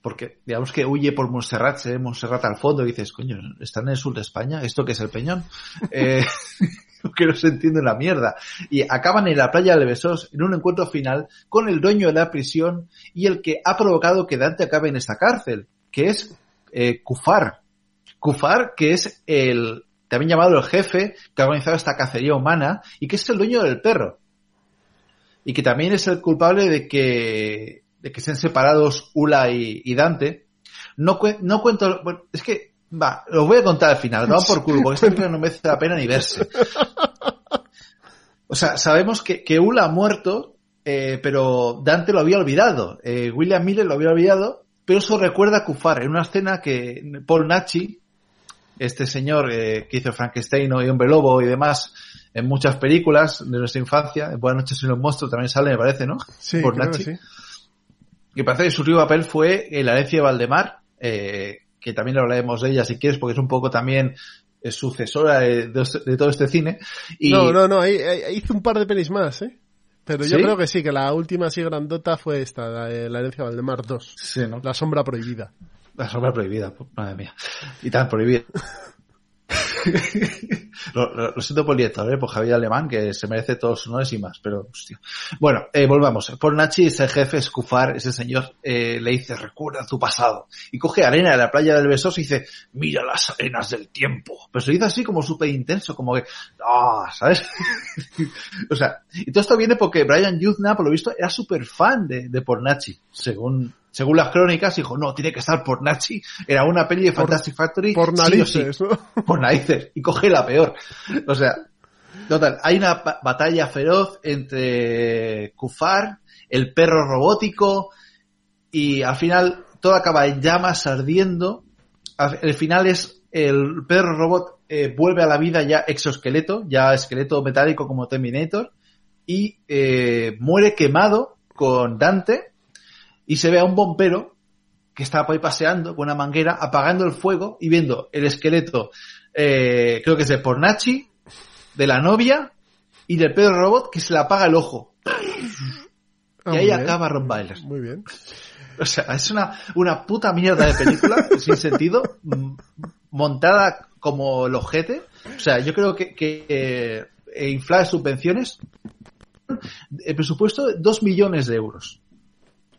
porque digamos que huye por Montserrat, se ve Montserrat al fondo y dices, coño, ¿están en el sur de España? ¿Esto qué es el Peñón? [LAUGHS] Eh, [LAUGHS] que no se entiende la mierda. Y acaban en la playa de Besos en un encuentro final con el dueño de la prisión y el que ha provocado que Dante acabe en esta cárcel, que es eh, Kufar. Kufar, que es el, también llamado el jefe que ha organizado esta cacería humana y que es el dueño del perro. Y que también es el culpable de que, de que estén separados Ula y, Dante. No, cue- no cuento, bueno, es que, va, lo voy a contar al final, no por culo, porque esta no merece la pena ni verse. O sea, sabemos que, que Ula ha muerto, eh, pero Dante lo había olvidado. Eh, William Miller lo había olvidado, pero eso recuerda a Kufar en una escena que Paul Nachi, este señor eh, que hizo Frankenstein y Hombre Lobo y demás en muchas películas de nuestra infancia, en Buenas noches y los monstruos también sale, me parece, ¿no? Sí, Por creo que Nachi. sí. que parece que su último papel fue en La herencia de Valdemar, eh, que también hablaremos de ella si quieres, porque es un poco también eh, sucesora de, de este- de todo este cine. Y No, no, no, ahí, ahí hizo un par de pelis más, ¿eh? Pero yo ¿Sí? creo que sí, que la última así grandota fue esta, la, la herencia de Valdemar 2. Sí, ¿no? La sombra prohibida. La sombra prohibida, pu- madre mía. Y tan prohibida. [LAUGHS] [LAUGHS] lo, siento por el director, ¿eh? por Javier Alemán, que se merece todos sus honores y más, pero, hostia. Bueno, eh, volvamos. Por Nachi, ese jefe, Escufar, ese señor, eh, le dice, recuerda tu pasado. Y coge arena de la playa del Besos y dice, mira las arenas del tiempo. Pero se lo dice así como súper intenso, como que, ah, ¿sabes? [LAUGHS] o sea, y todo esto viene porque Brian Yuzna, por lo visto, era súper fan de, de Pornachi, según, según las crónicas, dijo, no, tiene que estar Pornachi, era una peli de Por- Fantastic Factory. Por sí o sí, narices, ¿no? [LAUGHS] por narices, y coge la peor. O sea, total, hay una ba- batalla feroz entre Kufar, el perro robótico, y al final todo acaba en llamas ardiendo. El final es el perro robot eh, vuelve a la vida ya exoesqueleto, ya esqueleto metálico como Terminator, y eh, muere quemado con Dante, y se ve a un bombero que está por ahí paseando con una manguera, apagando el fuego y viendo el esqueleto, eh, creo que es de Pornachi, de la novia y del perro robot que se le apaga el ojo. Ah, y ahí acaba Ron Byler. Muy bien. O sea, es una, una puta mierda de película, [LAUGHS] sin sentido, m- montada como el ojete. O sea, yo creo que, que eh, inflar subvenciones, el presupuesto de 2 millones de euros.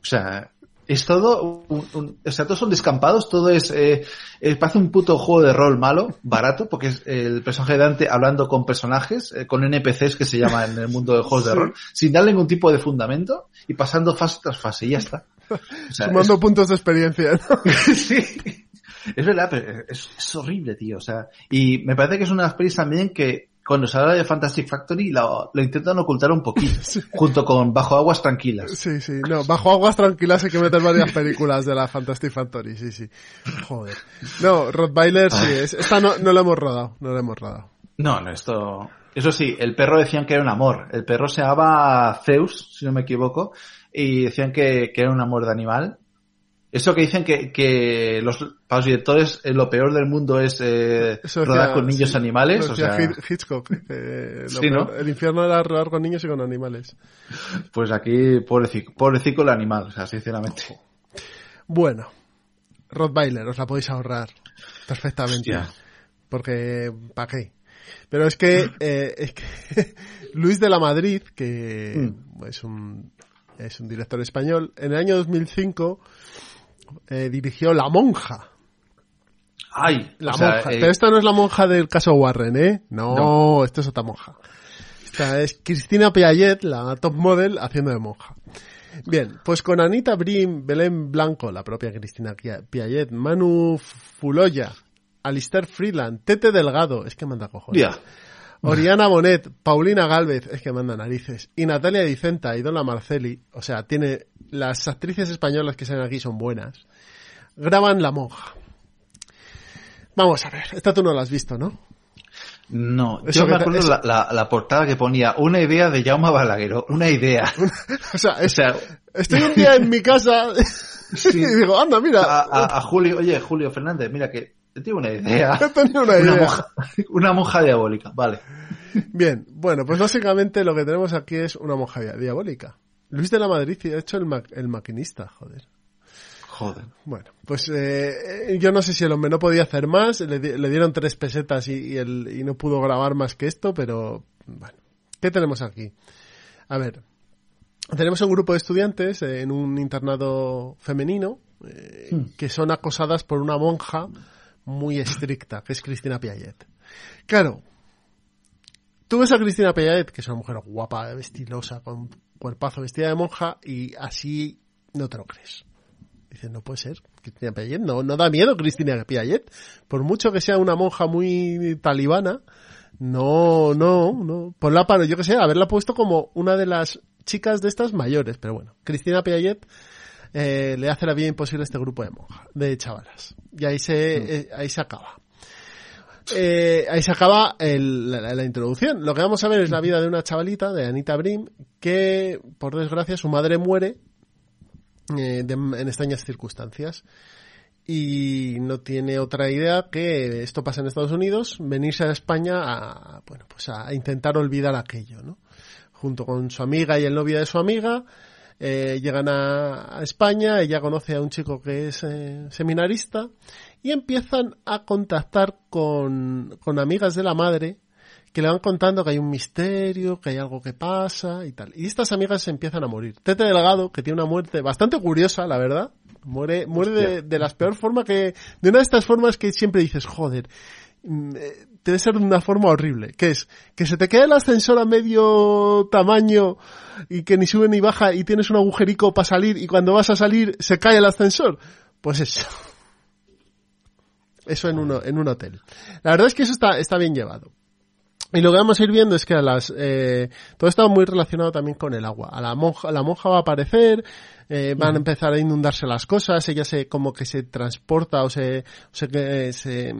O sea, es todo, un, un- o sea, todos son descampados, todo es, eh, eh, parece un puto juego de rol malo, barato, porque es el personaje de Dante hablando con personajes, eh, con NPCs que se llama en el mundo de juegos de rol, sin darle ningún tipo de fundamento y pasando fase tras fase y ya está. Sumando puntos de experiencia. [LAUGHS] sí. Es verdad, pero es, horrible, tío. O sea, y me parece que es una de también que cuando se habla de Fantastic Factory lo, intentan ocultar un poquito, [LAUGHS] junto con Bajo Aguas Tranquilas. Sí, sí, no, Bajo Aguas Tranquilas hay que meter varias películas de la Fantastic Factory, sí, sí. Joder. No, Rottweiler sí, es, esta no, no lo hemos rodado, no lo hemos rodado. No, no, esto... Eso sí, el perro decían que era un amor. El perro se llamaba Zeus, si no me equivoco, y decían que, que era un amor de animal eso que dicen que, que los, para los directores eh, lo peor del mundo es eh, rodar con niños animales. O sea, Hitchcock. [LAUGHS] El infierno era rodar con niños y con animales. Pues aquí, pobrecito, pobrecito el animal, o sea, sinceramente. Bueno, Rottweiler, os la podéis ahorrar perfectamente. Porque, ¿para qué? Pero es que, [LAUGHS] eh, es que [LAUGHS] Luis de la Madrid, que mm. es un es un director español, en el año 2005 eh, dirigió La Monja. Ay, la monja. Eh, Pero esta no es la monja del caso Warren, ¿eh? No, no, esta es otra monja. Esta es Cristina Piaget, la top model, haciendo de monja. Bien, pues con Anita Brim, Belén Blanco, la propia Cristina Piaget, Manu Fuloya, Alistair Freeland, Tete Delgado, es que manda cojones. Oriana Bonet, Paulina Galvez, es que manda narices, y Natalia Dicenta y Dona Marceli, o sea, tiene las actrices españolas que salen aquí son buenas, graban La Monja. Vamos a ver, esta tú no la has visto, ¿no? No, yo me acuerdo la, portada que ponía una idea de Jaume Balaguero, una idea. [LAUGHS] o, sea, estoy un día en mi casa [LAUGHS] [LAUGHS] y digo, anda, mira. A, Julio, oye, Julio Fernández, mira que tengo una idea. una idea. monja, una monja diabólica, vale. Bien, bueno, pues básicamente lo que tenemos aquí es una monja diabólica. Luis de la Madrid ha hecho el, el maquinista, joder. Joder. Bueno, pues eh, yo no sé si el hombre no podía hacer más, le, dieron tres pesetas y, y, no pudo grabar más que esto, pero bueno, ¿qué tenemos aquí? A ver, tenemos un grupo de estudiantes en un internado femenino eh, hmm. que son acosadas por una monja muy estricta, que es Cristina Piaget. Claro, tú ves a Cristina Piaget, que es una mujer guapa, estilosa, con cuerpazo vestida de monja y así no te lo crees. Dices, no puede ser. Cristina Piaget, no, no da miedo Cristina Piaget. Por mucho que sea una monja muy talibana, no, no, no. Ponla para, yo que sé, haberla puesto como una de las chicas de estas mayores. Pero bueno, Cristina Piaget eh, le hace la vida imposible a este grupo de monjas, de chavalas. Y ahí se, mm. eh, ahí se acaba. Eh, ahí se acaba la, introducción. Lo que vamos a ver es la vida de una chavalita, de Anita Brim, que, por desgracia, su madre muere eh, en extrañas circunstancias. Y no tiene otra idea que esto pasa en Estados Unidos, venirse a España a, bueno, pues a intentar olvidar aquello, ¿no? Junto con su amiga y el novio de su amiga, eh, llegan a, España, ella conoce a un chico que es seminarista y empiezan a contactar con, con amigas de la madre que le van contando que hay un misterio, que hay algo que pasa y tal. Y estas amigas se empiezan a morir. Tete Delgado, que tiene una muerte bastante curiosa, la verdad, muere, muere de, de las peor formas que, de una de estas formas que siempre dices, joder, mm, eh, debe ser de una forma horrible, que es que se te queda el ascensor a medio tamaño y que ni sube ni baja y tienes un agujerico para salir y cuando vas a salir se cae el ascensor. Pues eso. Eso en, uno, en un hotel. La verdad es que eso está, está bien llevado. Y lo que vamos a ir viendo es que a las, eh, todo está muy relacionado también con el agua. A la monja, la monja va a aparecer, eh, van a empezar a inundarse las cosas, ella se, como que se transporta o se, se, se,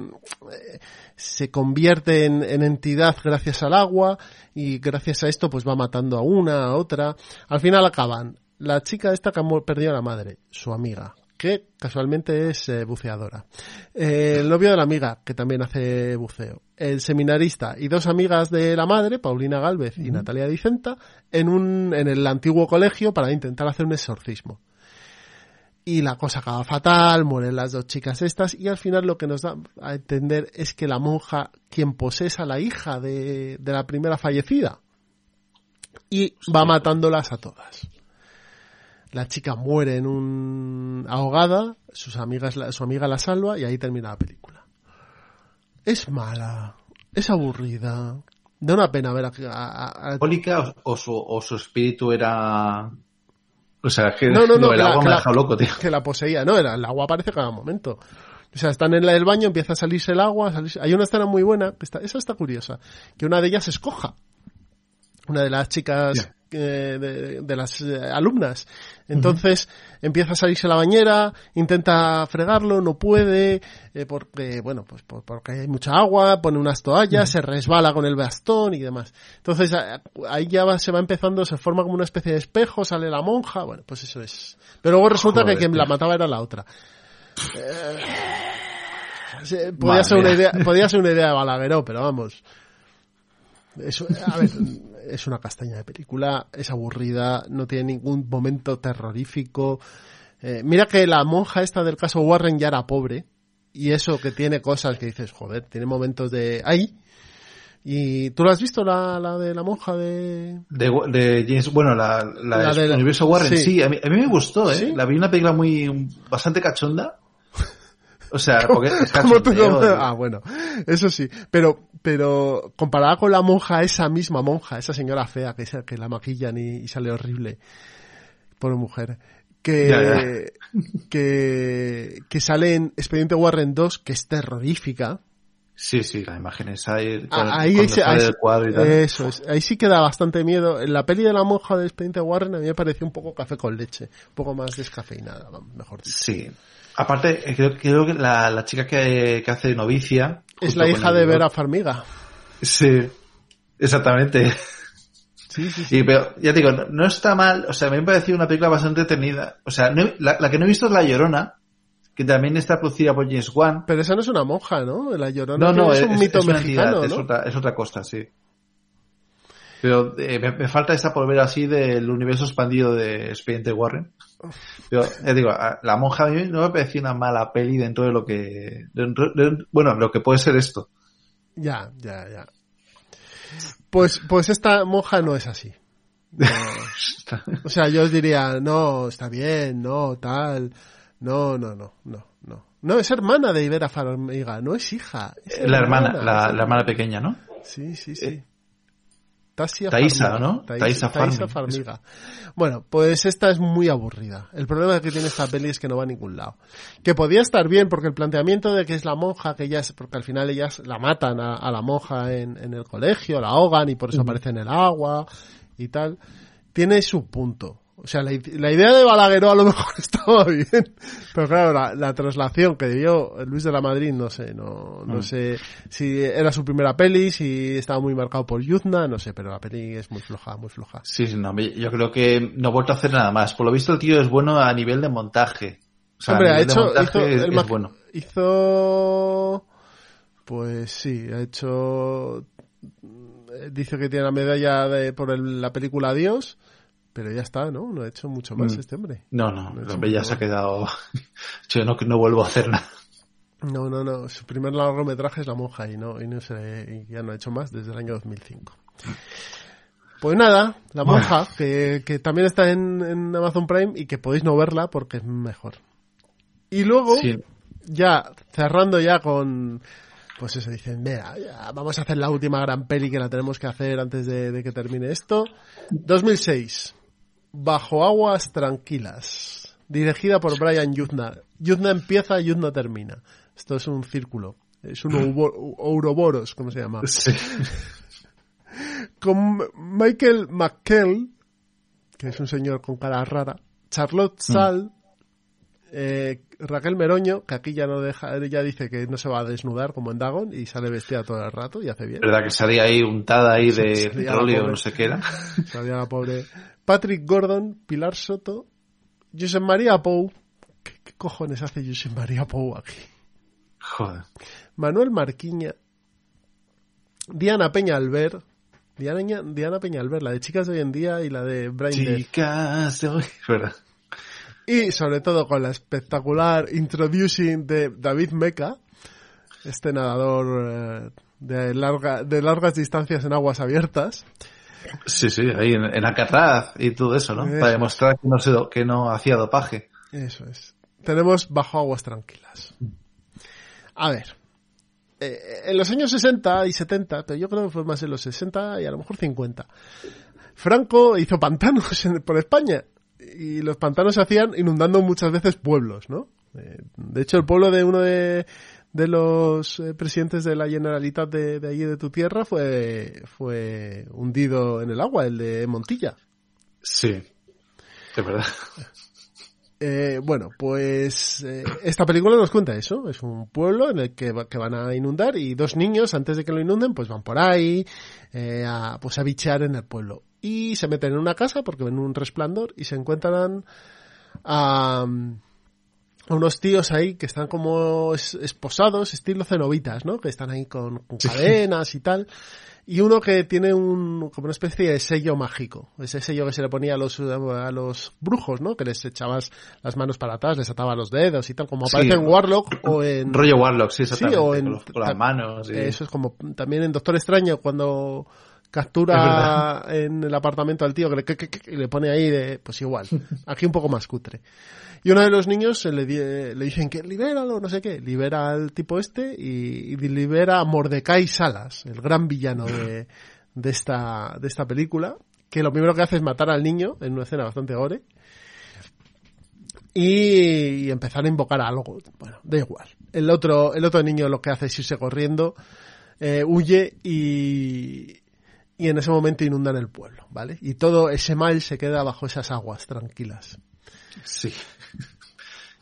se convierte en, en, entidad gracias al agua y gracias a esto pues va matando a una, a otra. Al final acaban. La chica esta que ha perdido a la madre, su amiga, que casualmente es eh, buceadora. Eh, el novio de la amiga, que también hace buceo. El seminarista y dos amigas de la madre, Paulina Galvez y Natalia Dicenta, en, un, en el antiguo colegio para intentar hacer un exorcismo. Y la cosa acaba fatal, mueren las dos chicas estas, y al final lo que nos da a entender es que la monja, quien posesa a la hija de, de la primera fallecida, y va matándolas a todas la chica muere en un ahogada, sus amigas, su amiga la salva y ahí termina la película. Es mala, es aburrida, da una pena ver a... a, o, su, o su espíritu era O sea, que No, no, no, el la- agua que me ha la- dejado loco, tío. que la poseía. No, era- el agua aparece cada momento. O sea, están en la del baño, empieza a salirse el agua. salirse- Hay una escena muy buena, que está, esa está curiosa, que una de ellas es coja. Una de las chicas. Eh, de, de las eh, alumnas. Entonces empieza a salirse la bañera, intenta fregarlo, no puede, eh, porque, bueno, pues por- porque hay mucha agua, pone unas toallas, se resbala con el bastón y demás. Entonces ahí ya va- se va empezando, se forma como una especie de espejo, sale la monja, bueno, pues eso es. Pero luego resulta Joder, que quien la mataba era la otra. Podía, Madre ser una idea, podía ser una idea de Balagueró, pero vamos. A ver, es una castaña de película, es aburrida, no tiene ningún momento terrorífico. Eh, mira que la monja esta del caso Warren ya era pobre, y eso que tiene cosas que dices, joder, tiene momentos de ahí. ¿Y tú lo has visto, la, la de la monja de...? De, de James, bueno, la, la, La del del- universo Warren, sí. sí, a, mí, a mí me gustó, ¿eh? ¿Sí? La vi una película muy, bastante cachonda. O sea, [LAUGHS] porque es ¿Cómo te cachondeo, lo- ¿eh? Ah, bueno, eso sí. Pero, pero comparada con la monja, esa misma monja, esa señora fea que, que la maquillan y, y sale horrible, pobre mujer, que, Ya, ya. que, que sale en Expediente Warren 2, que es terrorífica. Sí, sí, la imagen esa ahí, Ah, ahí, cuando se- sale ahí- del cuadro y tal. eso es, ahí sí que da bastante miedo. En la peli de la monja de Expediente Warren a mí me pareció un poco café con leche, un poco más descafeinada, mejor dicho. Sí. Aparte, creo, creo que la, la chica que, que hace novicia... Es la hija el- de Vera Farmiga. Sí, exactamente. Sí, sí, sí. Y, pero ya te digo, no, no está mal, o sea, me ha parecido una película bastante entretenida. O sea, no la, la que no he visto es La Llorona, que también está producida por James Wan. Pero esa no es una monja, ¿no? La llorona No, no, es es, un mito es mexicano, entidad, es, otra, es otra cosa, sí. Pero eh, me, me falta esta por ver así del universo expandido de Expediente Warren. Pero, ya digo, la monja a mí no me pareció una mala peli dentro de lo que... dentro de- bueno, lo que puede ser esto. Ya, ya, ya. Pues, pues esta monja no es así. No. [LAUGHS] O sea, yo os diría, no, está bien, no, tal. No, no, no, no, no. No, es hermana de Ibera Farmiga, no es hija. es La hermana, es la, la hermana pequeña, ¿no? Sí, sí, sí. Tasia Taisa, Farmiga. ¿no? Taisa, Taisa Taisa Farmiga. Bueno, pues esta es muy aburrida. El problema que tiene esta peli es que no va a ningún lado. Que podía estar bien porque el planteamiento de que es la monja, que ella es, porque al final ellas la matan a, a la monja en, en el colegio, la ahogan y por eso aparece en el agua y tal, tiene su punto. O sea, la, la idea de Balagueró a lo mejor [LAUGHS] estaba bien, pero claro, la, la traslación que dio Luis de la Madrid, no sé, no, no Mm. sé si era su primera peli, si estaba muy marcado por Yuzna, no sé, pero la peli es muy floja, muy floja. Sí, sí, no, yo creo que no ha vuelto a hacer nada más. Por lo visto el tío es bueno a nivel de montaje. O sea, Hombre, a ha nivel hecho, hizo, es, el es bueno. hizo, pues sí, ha hecho, dice que tiene la medalla de, por el- la película Adiós, pero ya está, ¿no? No ha hecho mucho más Mm. este hombre. No, no, No el hombre ya se ha quedado... [LAUGHS] Yo no, no vuelvo a hacer nada. No, no, no. Su primer largometraje es La Monja y no, y no sé, y ya no ha hecho más desde el año 2005. Pues nada, La Monja, que, que también está en, en Amazon Prime y que podéis no verla porque es mejor. Y luego, Sí. ya cerrando ya con, pues eso, dicen, mira, ya vamos a hacer la última gran peli que la tenemos que hacer antes de, de que termine esto. 2006, Bajo aguas tranquilas, dirigida por Brian Yuzna. Yuzna empieza, Yuzna termina. Esto es un círculo. Es un ouroboros, como se llama. Sí. Con Michael McKell, que es un señor con cara rara, Charlotte Sal, eh, Raquel Meroño, que aquí ya no deja, ya dice que no se va a desnudar como en Dagon y sale vestida todo el rato y hace bien. verdad que salía ahí untada ahí de petróleo, no sé qué era. Salía la pobre. Patrick Gordon, Pilar Soto, Josep María Pou. ¿Qué, qué cojones hace Josep María Pou aquí? Joder. Manuel Marquiña, Diana Peña Albert, Diana, Diana Peña Albert, la de Chicas de hoy en día y la de Brain. Chicas de hoy. [LAUGHS] Verdad. Y sobre todo con la espectacular introducing de David Meca, este nadador eh, de, larga, de largas distancias en aguas abiertas. Sí, sí, ahí en, en Alcatraz y todo eso, ¿no? Eso. Para demostrar que no, se do- que no hacía dopaje. Eso es. Tenemos bajo aguas tranquilas. A ver. eh, en los años 60 y 70, pero yo creo que fue más en los 60 y a lo mejor 50, Franco hizo pantanos en- por España. y los pantanos se hacían inundando muchas veces pueblos, ¿no? Eh, de hecho, el pueblo de uno de, de los eh, presidentes de la Generalitat de, de allí de tu tierra fue, fue hundido en el agua, el de Montilla. Sí, es verdad. Eh, bueno, pues eh, esta película nos cuenta eso. Es un pueblo en el que, va- que van a inundar y dos niños, antes de que lo inunden, pues van por ahí eh, a, pues a bichear en el pueblo. Y se meten en una casa porque ven un resplandor y se encuentran a, unos tíos ahí que están como es- esposados, estilo cenobitas, ¿no? Que están ahí con, con cadenas y tal. Y uno que tiene un, como una especie de sello mágico. Ese sello que se le ponía a los, a los brujos, ¿no? Que les echabas las manos para atrás, les ataba los dedos y tal, como Sí. aparece en Warlock o en... Rollo Warlock, sí, exactamente. o en- con, las manos. y- Eso es como también en Doctor Extraño cuando captura en el apartamento al tío que le, que- que- que- le pone ahí de, pues igual. [LAUGHS] Aquí un poco más cutre. Y uno de los niños se le, di- le dicen que libéralo, no sé qué. Libera al tipo este y, libera a Mordecai Salas, el gran villano de, de esta, de esta película. Que lo primero que hace es matar al niño en una escena bastante gore. Y, y empezar a invocar a algo. Bueno, da igual. El otro, el otro niño lo que hace es irse corriendo, eh, huye y, y en ese momento inundan el pueblo, ¿vale? Y todo ese mal se queda bajo esas aguas tranquilas. Sí.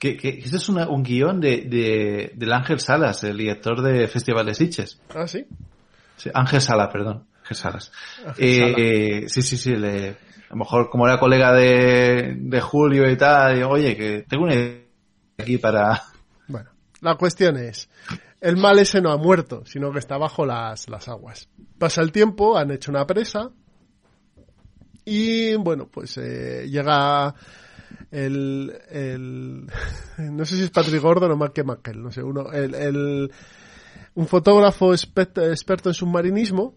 Que, que este es una- un guion de, de, del Ángel Salas, el director de Festival de Sitges. Ah, sí. Sí, Ángel Sala, perdón. Ángel Salas. Ángel Eh, Sala. eh, sí, sí, sí. Le, a lo mejor como era colega de, de Julio y tal, digo, oye, que tengo una idea aquí para... [LAUGHS] Bueno, la cuestión es, el mal ese no ha muerto, sino que está bajo las, las aguas. Pasa el tiempo, han hecho una presa y bueno, pues eh, llega el, el [LAUGHS] no sé si es Patrick Gordon o Mark McKell, no sé, uno, el, el un fotógrafo experto, experto en submarinismo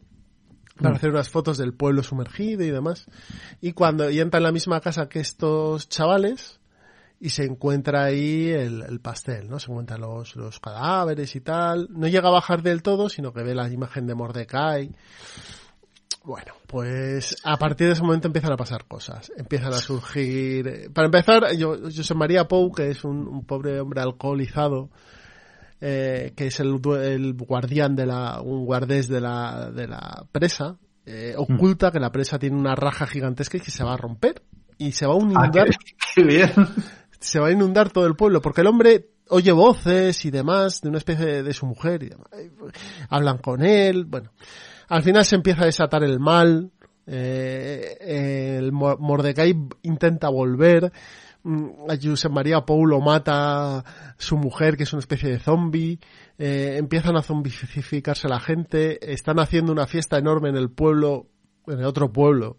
para hacer unas fotos del pueblo sumergido y demás. Y cuando y entra en la misma casa que estos chavales y se encuentra ahí el, el pastel, ¿no? Se encuentran los, los cadáveres y tal. No llega a bajar del todo, sino que ve la imagen de Mordecai. Bueno, pues a partir de ese momento empiezan a pasar cosas. Empiezan a surgir... eh, Para empezar, yo, José María Pou, que es un, un pobre hombre alcoholizado, eh, que es el, el guardián de la, un guardés de la, de la presa, eh, oculta que la presa tiene una raja gigantesca y que se va a romper. Y se va a Ah, inundar, qué, qué bien. se va a inundar todo el pueblo, porque el hombre oye voces y demás de una especie de, de su mujer y demás. Hablan con él, bueno. Al final se empieza a desatar el mal, eh, el Mo- Mordecai intenta volver, mm, a Josep María Paulo mata a su mujer, que es una especie de zombie, eh, empiezan a zombificarse la gente, están haciendo una fiesta enorme en el pueblo, en el otro pueblo,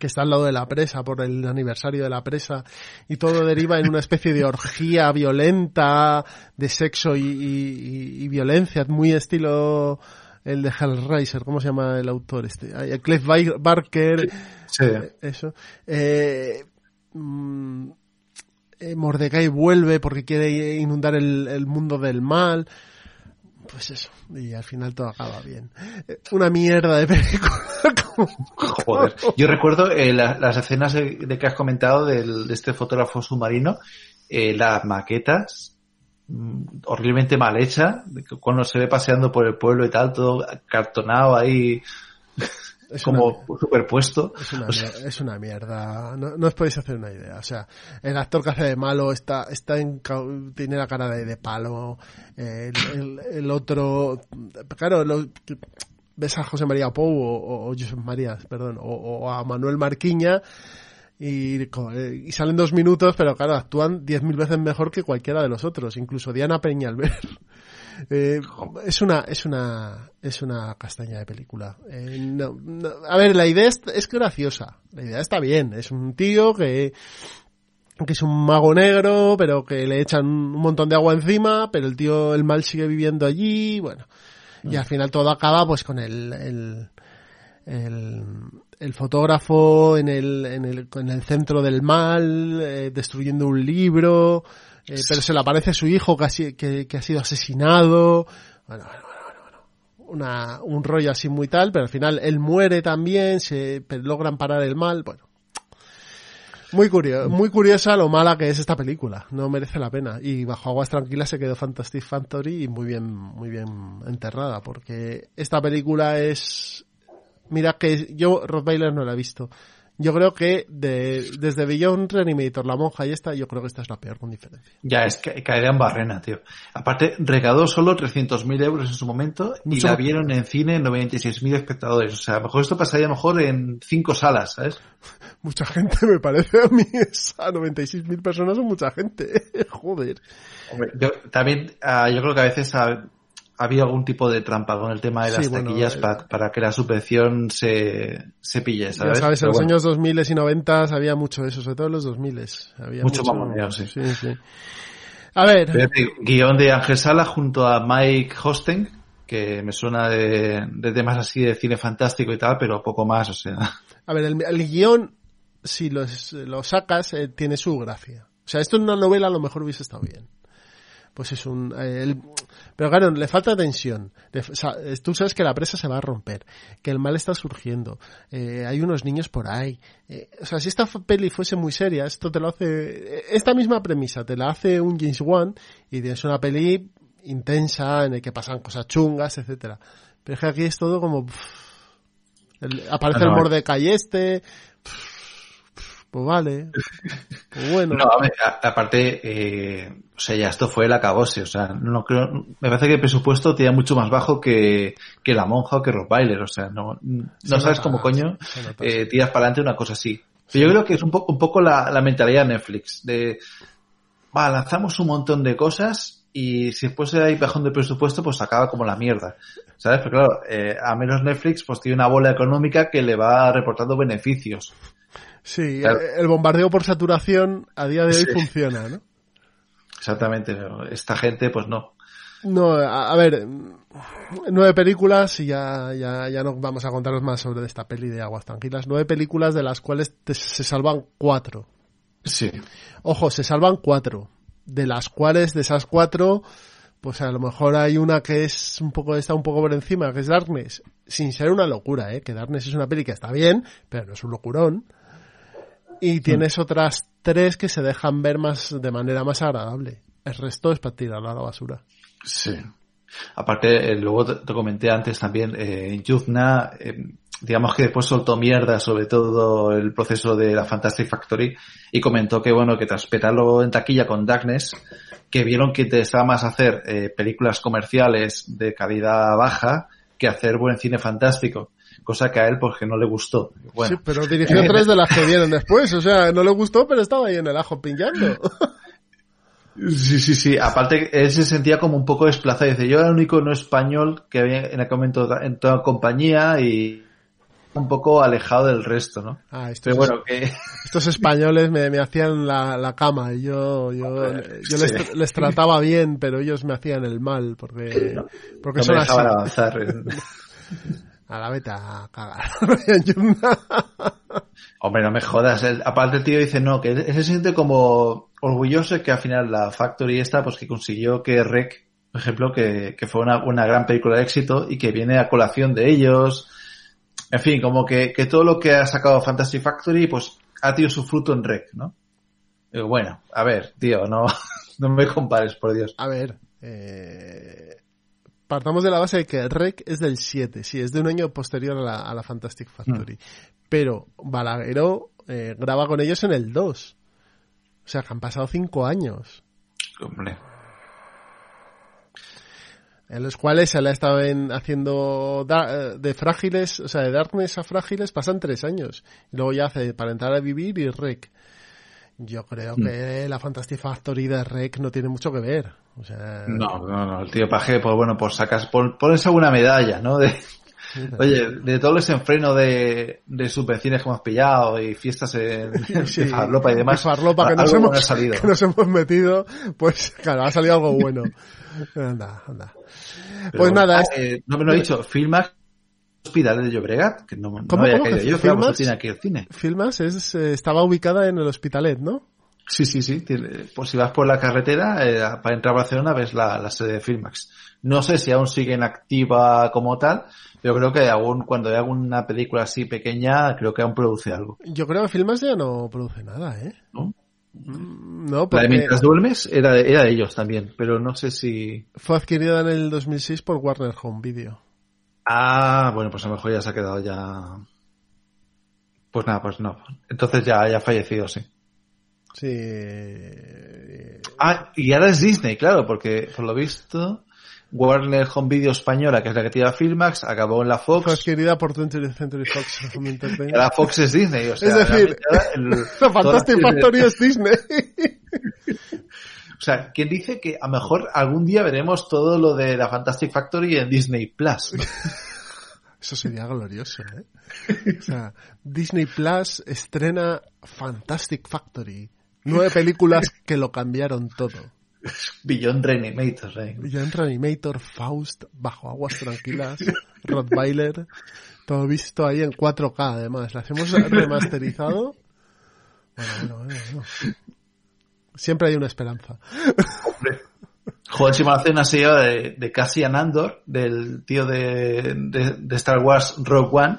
que está al lado de la presa por el aniversario de la presa y todo deriva en una especie de orgía violenta de sexo y violencia muy estilo el de Hellraiser ¿cómo se llama el autor este? Cliff Bar- Barker Sí. eso eh, mm, eh, Mordecai vuelve porque quiere inundar el, el mundo del mal pues eso y al final todo acaba bien Eh, una mierda de película [LAUGHS] Joder. Yo recuerdo eh, la- las escenas de, de que has comentado del- de este fotógrafo submarino, eh, las maquetas horriblemente mal que cuando se ve paseando por el pueblo y tal, todo cartonado ahí, [LAUGHS] es como una- superpuesto. Es una, O sea, es una mierda. No, no os podéis hacer una idea. O sea, el actor que hace de malo está, está en, tiene la cara de, de palo. El, el- el otro, claro, lo- ves a José María Pou o, o- o Josep María, perdón, o, o a Manuel Marquiña y, eh, y salen dos minutos, pero claro, actúan diez mil veces mejor que cualquiera de los otros, incluso Diana Peñalver. [LAUGHS] Eh, es una es una es una castaña de película. Eh, no- no- a ver la idea es, es graciosa. La idea está bien es un tío que que es un mago negro pero que le echan un montón de agua encima pero el tío el mal sigue viviendo allí bueno. Y al final todo acaba pues con el, el el, el fotógrafo en el, en el, en el centro del mal, eh, destruyendo un libro, eh, pero se le aparece su hijo que ha, que, que ha sido asesinado. Bueno, bueno, bueno, bueno. Una, un rollo así muy tal, pero al final él muere también, se pero logran parar el mal. Bueno, Muy curioso, muy curiosa lo mala que es esta película. No merece la pena. Y bajo aguas tranquilas se quedó Fantastic Factory y muy bien, muy bien enterrada, porque esta película es, mira que yo Rottweiler no la he visto, yo creo que de, desde Beyond Reanimator, La Monja y esta, yo creo que esta es la peor con diferencia. Ya, es que caería en barrena, tío. Aparte, recaudó solo 300.000 euros en su momento y la vieron en cine 96.000 espectadores. O sea, a lo mejor esto pasaría mejor en cinco salas, ¿sabes? [LAUGHS] Mucha gente me parece a mí esa 96.000 personas son mucha gente. [LAUGHS] Joder. Hombre, yo también, uh, yo creo que a veces uh, había algún tipo de trampa con el tema de las sí, taquillas bueno, para, para, que la subvención se, se pille, ¿sabes? Ya sabes, en los bueno. años 2000 y 90 había mucho eso, sobre todo en los 2000 había mucho, mucho mamoneo, sí. sí, sí. A ver. Guión de Ángel Sala junto a Mike Hosten, que me suena de, de, temas así de cine fantástico y tal, pero poco más, o sea. A ver, el, el guion, si lo, lo sacas, eh, tiene su gracia. O sea, esto en una novela a lo mejor hubiese estado bien pues es un... Eh, el, pero claro, le falta tensión. Le, o sea, tú sabes que la presa se va a romper, que el mal está surgiendo, eh, hay unos niños por ahí. Eh, o sea, si esta peli fuese muy seria, esto te lo hace... Esta misma premisa te la hace un James Wan y tienes una peli intensa en el que pasan cosas chungas, etcétera. Pero es que aquí es todo como... Pff, el, aparece no, no, el Mordecai este... Pues vale. [LAUGHS] Pues bueno. No, a ver, a, aparte, eh, o sea, ya esto fue el acabose, o sea, no creo, me parece que el presupuesto tenía mucho más bajo que, que La Monja o que Rottweiler, o sea, no, no sabes cómo coño eh, tiras para adelante una cosa así. Sí. Yo creo que es un poco, un poco la, la mentalidad de Netflix, de, va, lanzamos un montón de cosas y si después hay bajón de presupuesto, pues acaba como la mierda. ¿Sabes? Pero claro, eh, a menos Netflix pues tiene una bola económica que le va reportando beneficios. Sí, claro. el bombardeo por saturación a día de hoy sí. funciona, ¿no? Exactamente, esta gente pues no. No, a, a, ver, nueve películas y ya, ya, ya no vamos a contaros más sobre esta peli de Aguas Tranquilas. Nueve películas de las cuales te, se salvan cuatro. Sí. Ojo, se salvan cuatro. De las cuales, de esas cuatro, pues a lo mejor hay una que es un poco, está un poco por encima, que es Darkness. Sin ser una locura, eh, que Darkness es una peli que está bien, pero no es un locurón y tienes otras tres que se dejan ver más de manera más agradable. El resto es para tirarlo a la basura. Sí. Aparte, eh, luego te, comenté antes también, eh, Yuzna, eh, digamos que después soltó mierda sobre todo el proceso de la Fantastic Factory y comentó que bueno, que tras petarlo en taquilla con Darkness, que vieron que te estaba más hacer eh, películas comerciales de calidad baja que hacer buen cine fantástico cosa que a él porque no le gustó. Bueno. Sí, pero dirigió tres de las que vienen después, o sea, no le gustó, pero estaba ahí en el ajo pillando. Sí, sí, sí. Aparte, él se sentía como un poco desplazado. Dice, yo era el único no español que había en aquel momento en toda compañía y un poco alejado del resto, ¿no? Ah, estos, Pero bueno, que... estos españoles me, me hacían la, la, cama y yo, yo, yo sí. les, trataba bien, pero ellos me hacían el mal porque, porque no son me así. avanzar. [LAUGHS] A la vete a cagar. [LAUGHS] Hombre, no me jodas. El, aparte el tío dice, no, que él se siente como orgulloso que al final la Factory esta, pues que consiguió que Rec, por ejemplo, que, que fue una, una gran película de éxito y que viene a colación de ellos. En fin, como que, que todo lo que ha sacado Fantasy Factory, pues ha tenido su fruto en Rec, ¿no? Bueno, a ver, tío, no, [LAUGHS] no me compares, por Dios. A ver, eh, partamos de la base de que Rec es del 7, sí, es de un año posterior a la, a la Fantastic Factory. Mm. Pero Balagueró eh, graba con ellos en el 2. O sea, que han pasado 5 años. Hombre. En los cuales se le ha estado en, haciendo da, de frágiles, o sea, de Darkness a frágiles pasan 3 años. Y luego ya hace para entrar a vivir y Rec. Yo creo mm. que la Fantastic Factory de Rec no tiene mucho que ver. O sea... No, no, no. El tío Paje, pues bueno, pues sacas, pon, pones alguna medalla, ¿no? De, oye, de todo el desenfreno de, de subvenciones que hemos pillado y fiestas en, [LAUGHS] sí, de farlopa y demás. farlopa que nos, hemos, salido. [LAUGHS] que nos hemos metido, pues claro, ha salido algo bueno. [LAUGHS] anda, anda. Pero, pues nada. Eh, no me lo he dicho, Filmax Hospital de Llobregat, que no, no ¿Cómo, había cómo? caído yo, Filmas, tiene aquí el cine. Filmas es, eh, estaba ubicada en el Hospitalet, ¿no? Sí, sí, sí. Pues si vas por la carretera, eh, para entrar a Barcelona ves la, la sede de Filmax. No sé si aún siguen activa como tal, pero creo que aún cuando hay alguna película así pequeña, creo que aún produce algo. Yo creo que Filmax ya no produce nada, ¿eh? ¿No? Mm, La de Mientras duermes era era de ellos también, pero no sé si... fue adquirida en el 2006 por Warner Home Video. Ah, bueno, pues a lo mejor ya se ha quedado ya... Pues nada, pues no. Entonces ya, ya ha fallecido, sí. Sí. Ah, y ahora es Disney, claro, porque por lo visto Warner Home Video española, que es la que tira Filmax, acabó en la Fue Fox. adquirida por 20th Century Fox [LAUGHS] ahora Fox es Disney, o sea, Es decir, el- [LAUGHS] La Fantastic Factory es Disney. [LAUGHS] O sea, ¿quién dice que a lo mejor algún día veremos todo lo de la Fantastic Factory en Disney Plus? [LAUGHS] Eso sería glorioso, ¿eh? O sea, Disney Plus estrena Fantastic Factory. Nueve películas que lo cambiaron todo. Beyond Reanimator, ¿eh? Giant Reanimator, Faust, Bajo Aguas Tranquilas, Rottweiler, todo visto ahí en 4K además. ¿La hacemos remasterizado? Bueno, bueno, bueno, bueno. Siempre hay una esperanza. Hombre. Joder, si me hace una serie de, de Cassian Andor, del tío de, de, de Star Wars Rogue One,